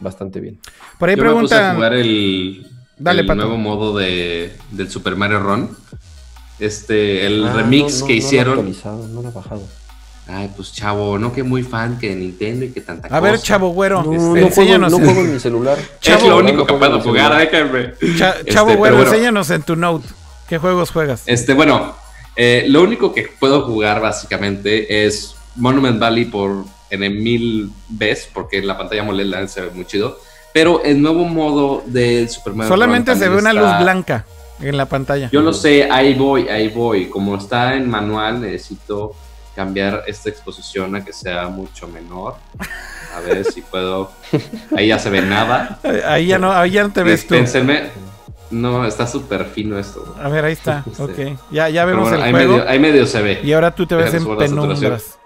S3: bastante bien.
S1: Por ahí
S2: Yo me puse a jugar el,
S1: Dale,
S2: el nuevo modo de, del Super Mario Run. Este, el
S3: Ah,
S2: remix
S3: no, no,
S2: que
S3: no lo
S2: hicieron.
S3: actualizado, no lo he bajado.
S2: Ay, pues chavo, no que muy fan que de Nintendo y que tanta
S1: A ver,
S2: cosa.
S1: chavo güero,
S3: No,
S2: Este,
S3: no, juego,
S1: enséñanos.
S3: no
S1: en-
S3: juego en mi celular.
S1: Chavo,
S2: es lo único
S3: no
S2: que puedo jugar.
S1: Cha-
S2: Este,
S1: chavo güero,
S2: bueno.
S1: enséñanos en tu note. ¿Qué juegos juegas?
S2: Este, bueno, eh, lo único que puedo jugar básicamente es Monument Valley por N mil veces, porque en la pantalla AMOLED se ve muy chido. Pero el nuevo modo del Super Mario
S1: Solamente se ve una luz blanca en la pantalla.
S2: Yo lo sé, ahí voy, ahí voy. Como está en manual, necesito cambiar esta exposición a que sea mucho menor. A ver si puedo. Ahí ya se ve nada.
S1: Ahí ya no, ahí ya no te ves tú.
S2: No, está súper fino esto.
S1: A ver, ahí está. Ok. Ya, ya vemos
S2: bueno,
S1: el
S2: ahí
S1: juego.
S2: medio, ahí medio se ve.
S1: Y ahora tú te ves en penumbras.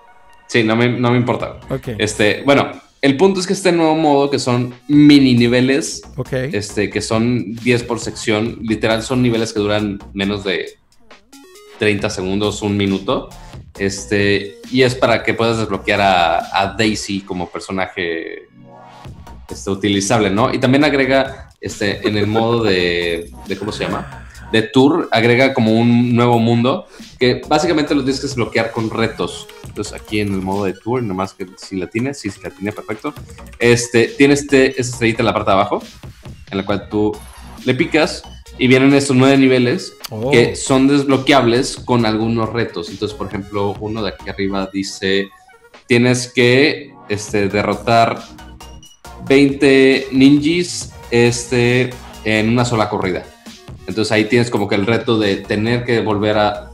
S2: Sí, no me, no me importa.
S1: Ok.
S2: Este, bueno, el punto es que este nuevo modo, que son mini niveles,
S1: Ok.
S2: este, que son 10 por sección, literal son niveles que duran menos de 30 segundos, un minuto. Este, y es para que puedas desbloquear a, a Daisy como personaje este, utilizable, ¿no? Y también agrega este, en el modo de, de, ¿cómo se llama? De tour, agrega como un nuevo mundo que básicamente lo tienes que desbloquear con retos. Entonces aquí en el modo de tour, nomás que si la tienes, sí, si la tiene, perfecto. Este, tiene este, esta estrellita en la parte de abajo, en la cual tú le picas y vienen estos nueve niveles
S1: Oh.
S2: que son desbloqueables con algunos retos. Entonces, por ejemplo, uno de aquí arriba dice, tienes que este, derrotar 20 ninjas este, en una sola corrida. Entonces ahí tienes como que el reto de tener que volver a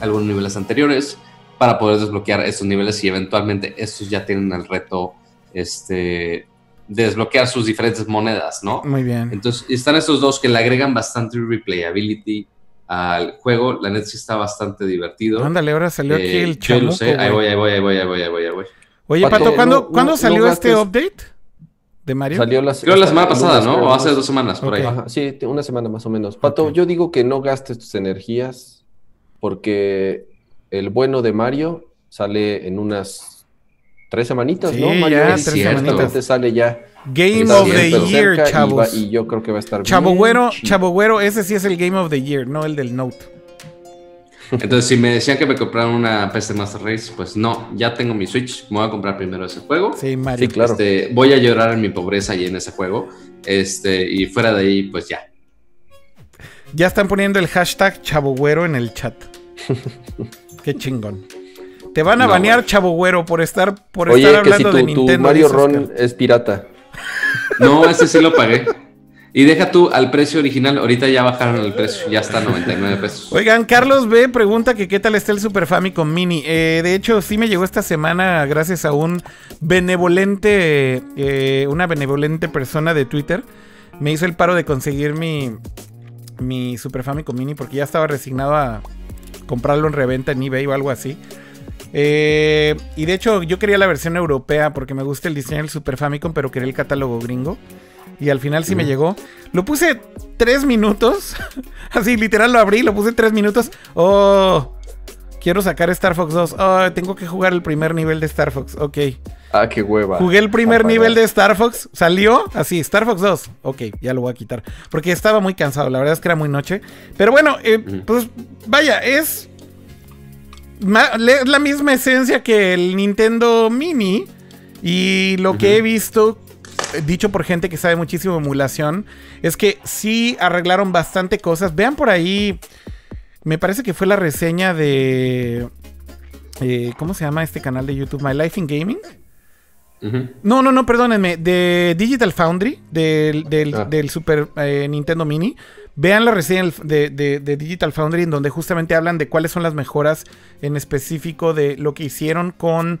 S2: algunos niveles anteriores para poder desbloquear estos niveles y eventualmente estos ya tienen el reto este, de desbloquear sus diferentes monedas, ¿no?
S1: Muy bien.
S2: Entonces, están estos dos que le agregan bastante replayability al juego. La net sí está bastante divertido.
S1: Ándale, ahora salió aquí
S2: Eh,
S1: el
S2: yo lo
S1: chamuco.
S2: sé. Ahí voy, ahí voy, ahí voy, ahí voy, ahí voy, ahí voy.
S1: Oye,
S3: Pato,
S1: Pato, ¿cuándo,
S3: no-
S1: ¿cuándo
S3: no-
S1: salió
S3: no
S1: este update de Mario?
S3: Salió la,
S2: Creo la semana pasada,
S3: lunes,
S2: ¿no? O hace dos semanas, por ahí.
S3: Ajá, sí, una semana más o menos. Pato, yo digo que no gastes tus energías porque el bueno de Mario sale en unas tres semanitas,
S1: Sí,
S3: ¿no? Mario
S1: ya,
S2: tres semanitas.
S3: sale ya.
S1: Game
S3: Está
S1: of the Year,
S3: y
S1: chavos.
S3: va- Y, yo creo que va a estar
S1: Chavo
S3: bien
S1: Güero. Chavo Güero, ese sí es el Game of the Year, no el del Note.
S2: Entonces, si me decían que me compraran una PC Master Race, pues no, ya tengo mi Switch. Me voy a comprar primero ese juego.
S1: Sí, Mario.
S3: Sí, claro.
S2: Este, voy a llorar en mi pobreza y en ese juego. Este, y fuera de ahí, pues ya.
S1: Ya están poniendo el hashtag Chavo Güero en el chat. Qué chingón. Te van a
S2: No,
S1: banear
S2: bueno.
S1: Chavo Güero por estar por
S3: Oye,
S1: estar
S3: que si
S1: hablando
S3: tu,
S1: de
S3: tu
S1: Nintendo.
S3: Mario
S1: dice
S3: Ron es pirata.
S2: No, ese sí lo pagué. Y deja tú al precio original. Ahorita ya bajaron el precio. Ya está a 99 pesos.
S1: Oigan, Carlos B pregunta que qué tal está el Super Famicom Mini. Eh, de hecho, sí me llegó esta semana gracias a un benevolente, eh, una benevolente persona de Twitter. Me hizo el paro de conseguir mi, mi Super Famicom Mini porque ya estaba resignado a comprarlo en reventa en eBay o algo así. Eh, y de hecho, yo quería la versión europea porque me gusta el diseño del Super Famicom, pero quería el catálogo gringo. Y al final sí me llegó. Lo puse tres minutos. Así, literal lo abrí, lo puse tres minutos. Oh, quiero sacar Star Fox 2. Oh, tengo que jugar el primer nivel de Star Fox. Ok.
S3: Ah, qué hueva.
S1: Jugué el primer
S3: Apagar.
S1: nivel de Star Fox. Salió así, Star Fox 2. Ok, ya lo voy a quitar. Porque estaba muy cansado. La verdad es que era muy noche. Pero bueno, eh, pues vaya, es. es la misma esencia que el Nintendo Mini. Y lo que he visto, dicho por gente que sabe muchísimo de emulación, es que sí arreglaron bastante cosas. Vean por ahí. Me parece que fue la reseña de. eh, ¿Cómo se llama este canal de YouTube? My Life in Gaming. No, no, no, perdónenme. De Digital Foundry, del, del-
S3: Ah.
S1: del Super eh, Nintendo Mini. Vean la reseña de- de Digital Foundry en donde justamente hablan de cuáles son las mejoras en específico de lo que hicieron con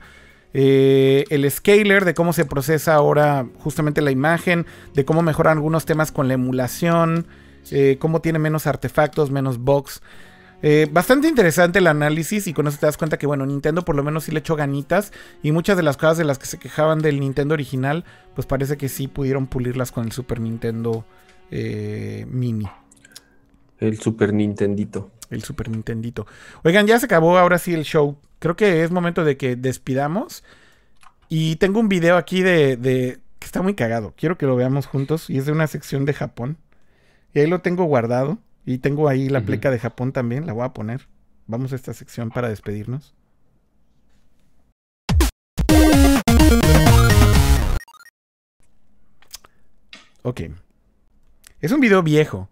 S1: eh, el scaler, de cómo se procesa ahora justamente la imagen, de cómo mejoran algunos temas con la emulación, eh, cómo tiene menos artefactos, menos bugs. Eh, bastante interesante el análisis y con eso te das cuenta que, bueno, Nintendo por lo menos sí le echó ganitas y muchas de las cosas de las que se quejaban del Nintendo original, pues parece que sí pudieron pulirlas con el Super Nintendo Mini,
S3: El Super Nintendito.
S1: el Super Nintendito. Oigan, ya se acabó ahora sí el show. Creo que es momento de que despidamos. Y tengo un video aquí de, de- que está muy cagado. Quiero que lo veamos juntos y es de una sección de Japón. Y ahí lo tengo guardado. Y tengo ahí la
S2: Ujú.
S1: pleca de Japón también. La voy a poner. Vamos a esta sección para despedirnos. Ok. Es un video viejo.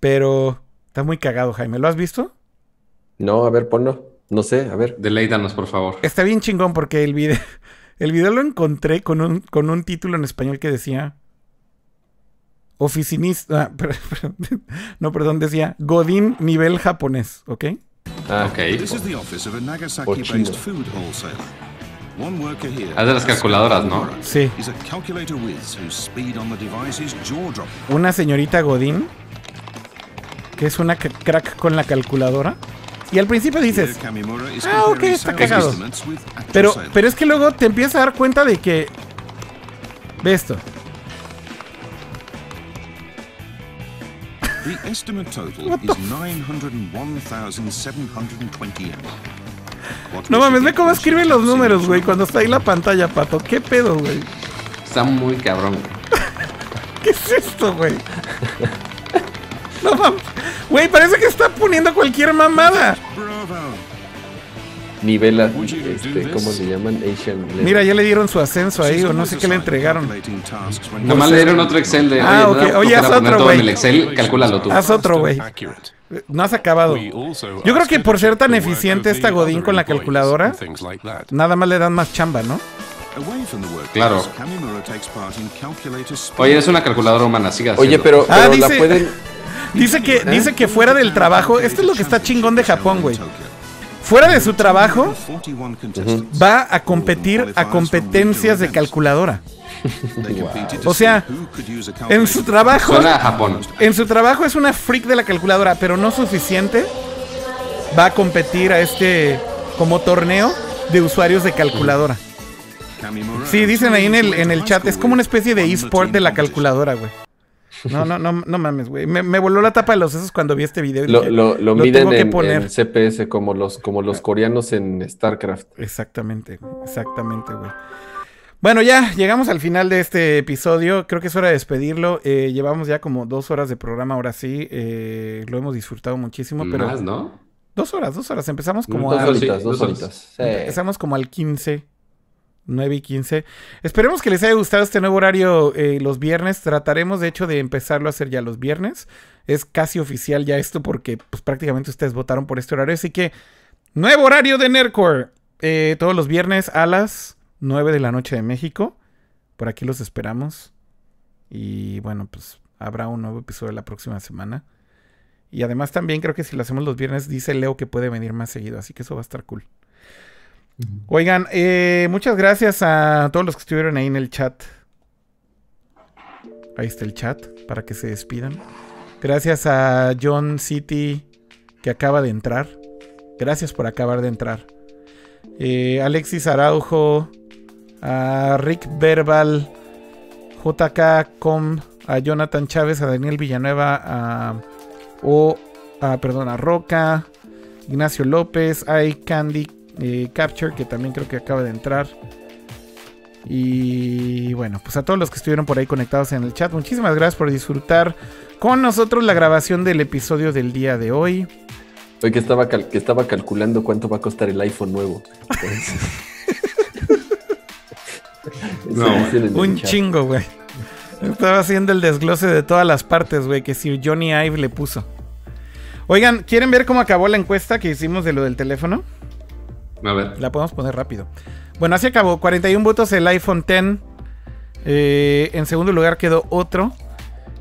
S1: Pero está muy cagado, Jaime. ¿Lo has visto?
S3: No, a ver, ponlo. No sé, a ver.
S2: Deleítanos, por favor.
S1: Está bien chingón porque el video, el video lo encontré con un, con un título en español que decía oficinista, ah, no, perdón, decía Godín nivel japonés, ¿ok?
S3: Ah,
S2: Ok.
S7: This is the office of a
S3: Cochino.
S7: Nagasaki-based food wholesaler. One worker here.
S2: Ah, de las calculadoras, ¿no?
S1: Sí.
S7: Is a calculator whiz whose speed on the device is jaw-dropping.
S1: Una señorita Godín, que es una crack con la calculadora. Y al principio dices, "Ah, ok, está cagado". pero, pero es que luego te empiezas a dar cuenta de que, ve esto,
S7: The estimate total is 901,720 yen. What
S1: no mames, ve cómo
S7: difference
S1: escribe
S7: in
S1: los números, güey, cuando está ahí la pantalla, pato. ¿Qué pedo, güey?
S2: Está muy cabrón.
S1: ¿Qué es esto, güey? No mames. Güey, parece que está poniendo cualquier mamada.
S7: Bravo.
S3: Nivela, este, ¿cómo se llaman? Asian level.
S1: Mira, ya le dieron su ascenso ahí o no sé qué le entregaron.
S2: Nomás le dieron otro Excel de.
S1: Ah,
S2: oye,
S1: ok.
S2: ¿no?
S1: Oye, haz otro, güey.
S2: en el Excel, calcúlalo tú.
S1: Haz otro, güey. No has acabado. Yo creo que por ser tan eficiente esta Godín con la calculadora, nada más le dan más chamba, ¿no?
S2: Claro. Oye, es una calculadora humana, siga
S3: Oye, pero,
S1: Ah,
S3: pero la pueden.
S1: Dice que, dice que fuera del trabajo, esto es lo que está chingón de Japón, güey. Fuera de su trabajo,
S7: 41 contestants.
S1: va a competir a competencias de calculadora. O sea, En su trabajo,
S2: Suena a Japón.
S1: en su trabajo es una freak de la calculadora, pero no suficiente. Va a competir a este como torneo de usuarios de calculadora. Sí, dicen ahí en el, en el chat, es como una especie de eSport de la calculadora, güey. No, no, no, no mames, güey. Me, me voló la tapa de los sesos cuando vi este video. y
S3: Lo,
S1: dije,
S3: lo, lo
S1: "Lo
S3: miden
S1: tengo que
S3: en,
S1: poner".
S3: en CPS como los, como los coreanos en StarCraft.
S1: Exactamente, güey, exactamente, güey. Bueno, ya llegamos al final de este episodio. Creo que es hora de despedirlo. Eh, llevamos ya como dos horas de programa, ahora sí. Eh, lo hemos disfrutado muchísimo, pero...
S2: Más, ¿no?
S1: Dos horas, dos horas. Empezamos como
S3: Dos
S1: a...
S2: sí,
S3: horitas, dos
S2: dos horas.
S3: horitas. Sí.
S1: Empezamos como al 15, 9 y 15. Esperemos que les haya gustado este nuevo horario eh, los viernes. Trataremos, de hecho, de empezarlo a hacer ya los viernes. Es casi oficial ya esto porque pues, prácticamente ustedes votaron por este horario. Así que, nuevo horario de Nerdcore. Eh, todos los viernes a las 9 de la noche de México. Por aquí los esperamos. Y bueno, pues habrá un nuevo episodio la próxima semana. Y además también creo que si lo hacemos los viernes, dice Leo que puede venir más seguido. Así que eso va a estar cool. Oigan, eh, muchas gracias a todos los que estuvieron ahí en el chat. Ahí está el chat para que se despidan. Gracias a John City que acaba de entrar. Gracias por acabar de entrar. Eh, Alexis Araujo, a Rick Verbal, JK.com, a Jonathan Chávez, a Daniel Villanueva, a, o, a, perdón, a Roca, Ignacio López, a Candy eh, Capture, que también creo que acaba de entrar. Y bueno, pues a todos los que estuvieron por ahí conectados en el chat, muchísimas gracias por disfrutar con nosotros la grabación del episodio del día de hoy.
S3: Hoy que estaba, cal- que estaba calculando cuánto va a costar el iPhone nuevo.
S2: No,
S1: Un
S3: chat.
S1: chingo, güey. Estaba haciendo el desglose de todas las partes, güey, que si Johnny Ive le puso. Oigan, ¿quieren ver cómo acabó la encuesta que hicimos de lo del teléfono? La podemos poner rápido. Bueno, así acabó. 41 votos el iPhone X. Eh, en segundo lugar quedó otro.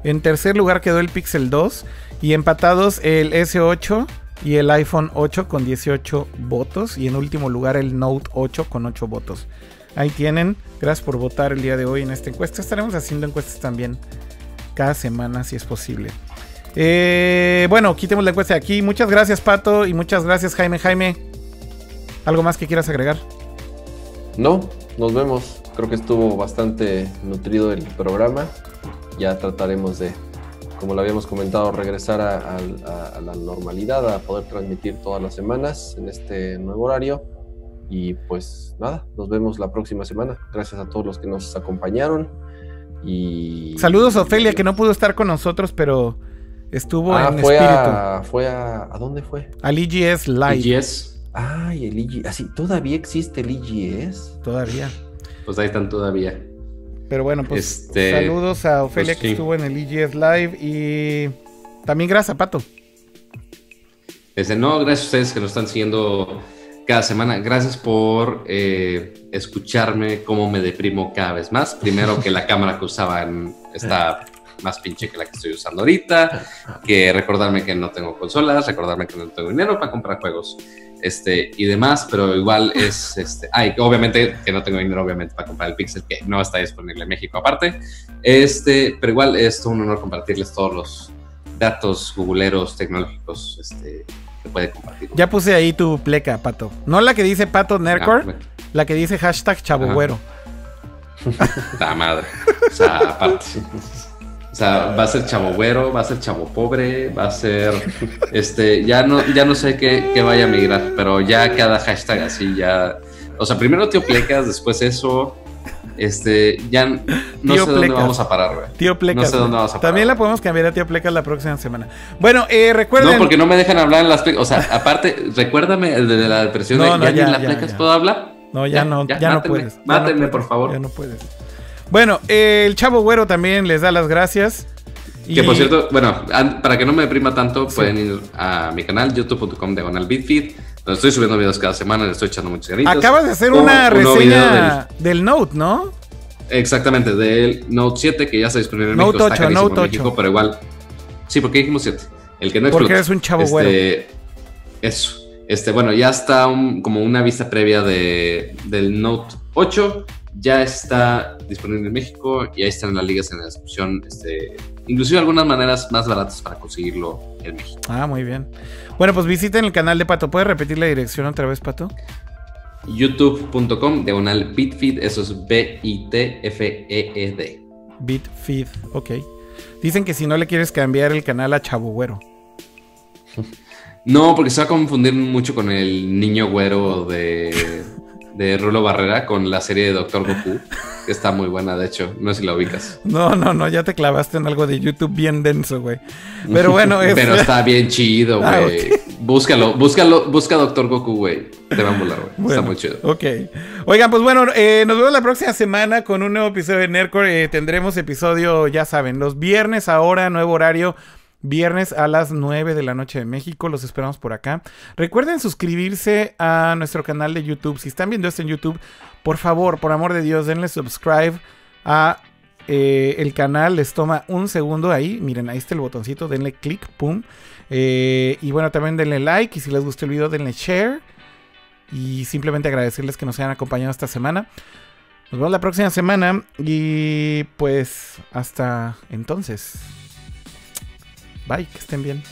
S1: En tercer lugar quedó el Pixel 2. Y empatados el S8 y el iPhone 8 con 18 votos. Y en último lugar el Note 8 con 8 votos. Ahí tienen. Gracias por votar el día de hoy en esta encuesta. Estaremos haciendo encuestas también cada semana si es posible. Eh, bueno, quitemos la encuesta de aquí. Muchas gracias, Pato. Y muchas gracias, Jaime. Jaime, ¿algo más que quieras agregar?
S3: No, nos vemos. Creo que estuvo bastante nutrido el programa. Ya trataremos de, como lo habíamos comentado, regresar a, a- a- a la normalidad, a poder transmitir todas las semanas en este nuevo horario. Y pues nada, nos vemos la próxima semana. Gracias a todos los que nos acompañaron. Y
S1: Saludos a Ofelia, que no pudo estar con nosotros, pero estuvo
S3: Ah,
S1: en
S3: fue
S1: espíritu.
S3: a, fue a. ¿A dónde fue?
S1: Al EGS Live.
S2: EGS,
S3: Ay, el IGS. Así, ¿todavía existe el IGS?
S1: Todavía.
S2: pues ahí están todavía.
S1: Pero bueno, pues
S2: Este,
S1: saludos a Ofelia
S2: pues
S1: que
S2: sí.
S1: estuvo en el EGS Live. Y también gracias, Pato.
S2: Este, no, gracias a ustedes que nos están siguiendo cada semana. Gracias por eh, escucharme cómo me deprimo cada vez más. Primero que la cámara que usaba en- está más pinche que la que estoy usando ahorita. Que recordarme que no tengo consolas, recordarme que no tengo dinero para comprar juegos este, y demás. Pero igual es, este, ay, obviamente que no tengo dinero obviamente para comprar el Pixel que no está disponible en México aparte. Este, pero igual es todo un honor compartirles todos los datos googleros tecnológicos este, que puede compartir.
S1: Ya puse ahí tu pleca, Pato. No la que dice Pato Nercor,
S2: Ah,
S1: la que dice hashtag Chavo
S2: Ajá.
S1: Güero.
S2: La madre. O sea, aparte. O sea, va a ser chavo güero, va a ser chavo pobre, va a ser. Este, ya no, ya no sé qué, qué vaya a migrar, pero ya cada hashtag así, ya. O sea, primero tío Plecas, después eso. Este, ya no
S1: Tío
S2: sé dónde vamos a parar, güey.
S1: Tío Plecas.
S2: No sé dónde vamos a parar.
S1: También la podemos cambiar a Tío Plecas la próxima semana. Bueno, eh, recuerden.
S2: No, porque no me dejan hablar en las. O sea, aparte, recuérdame el de la depresión
S1: No,
S2: de
S1: no,
S2: ya, ni en las
S1: ya,
S2: plecas puedo hablar.
S1: No, ya, no, ya, no
S2: mátenme,
S1: puedes.
S2: Mátenme, por favor.
S1: Ya no puedes. Bueno, eh, el Chavo Güero también les da las gracias.
S2: Que por cierto, bueno, para que no me deprima tanto, pueden ir a mi canal, youtube.com diagonal bitfeed, donde estoy subiendo videos cada semana, le estoy echando muchas ganitas.
S1: Acabas de hacer una reseña del... Note, ¿no?
S2: exactamente, del Note 7, que ya está disponible en
S1: Note
S2: México,
S1: 8,
S2: está carísimo
S1: Note
S2: en México,
S1: 8.
S2: pero igual. Sí, porque dijimos 7. El que no
S1: Porque
S2: explota.
S1: eres un chavo
S2: Este,
S1: güero.
S2: Eso. Este, bueno, ya está un- como una vista previa de, del Note 8. Ya está disponible en México y ahí están las ligas en la descripción. Este, inclusive algunas maneras más baratas para conseguirlo en México.
S1: Ah, muy bien. Bueno, pues visiten el canal de Pato. ¿Puedes repetir la dirección otra vez, Pato?
S2: youtube.com diagonal bitfeed, eso es B-I-T-F-E-E-D.
S1: Bitfeed, ok. Dicen que si no le quieres cambiar el canal a Chavo Güero.
S2: No, porque se va a confundir mucho con el niño güero de, de Rulo Barrera, con la serie de Doctor Goku, que está muy buena, de hecho. No sé si la ubicas.
S1: No, no, no, ya te clavaste en algo de YouTube bien denso, güey. Pero bueno, es...
S2: Pero está bien chido,
S1: Ah,
S2: güey. Búscalo, búscalo, busca Doctor Goku, güey. Te va a molar, güey.
S1: Bueno,
S2: Está muy chido.
S1: Ok. Oigan, pues bueno, eh, nos vemos la próxima semana con un nuevo episodio de Nerdcore. Eh, tendremos episodio, ya saben, los viernes ahora, nuevo horario. Viernes a las 9 de la noche de México. Los esperamos por acá. Recuerden suscribirse a nuestro canal de YouTube. Si están viendo esto en YouTube, por favor, por amor de Dios, denle subscribe a eh, el canal. Les toma un segundo ahí. Miren, ahí está el botoncito. Denle clic, pum. Eh, y bueno, también denle like. Y si les gustó el video, denle share. Y simplemente agradecerles que nos hayan acompañado esta semana. Nos vemos la próxima semana. Y pues hasta entonces. Bye, que estén bien.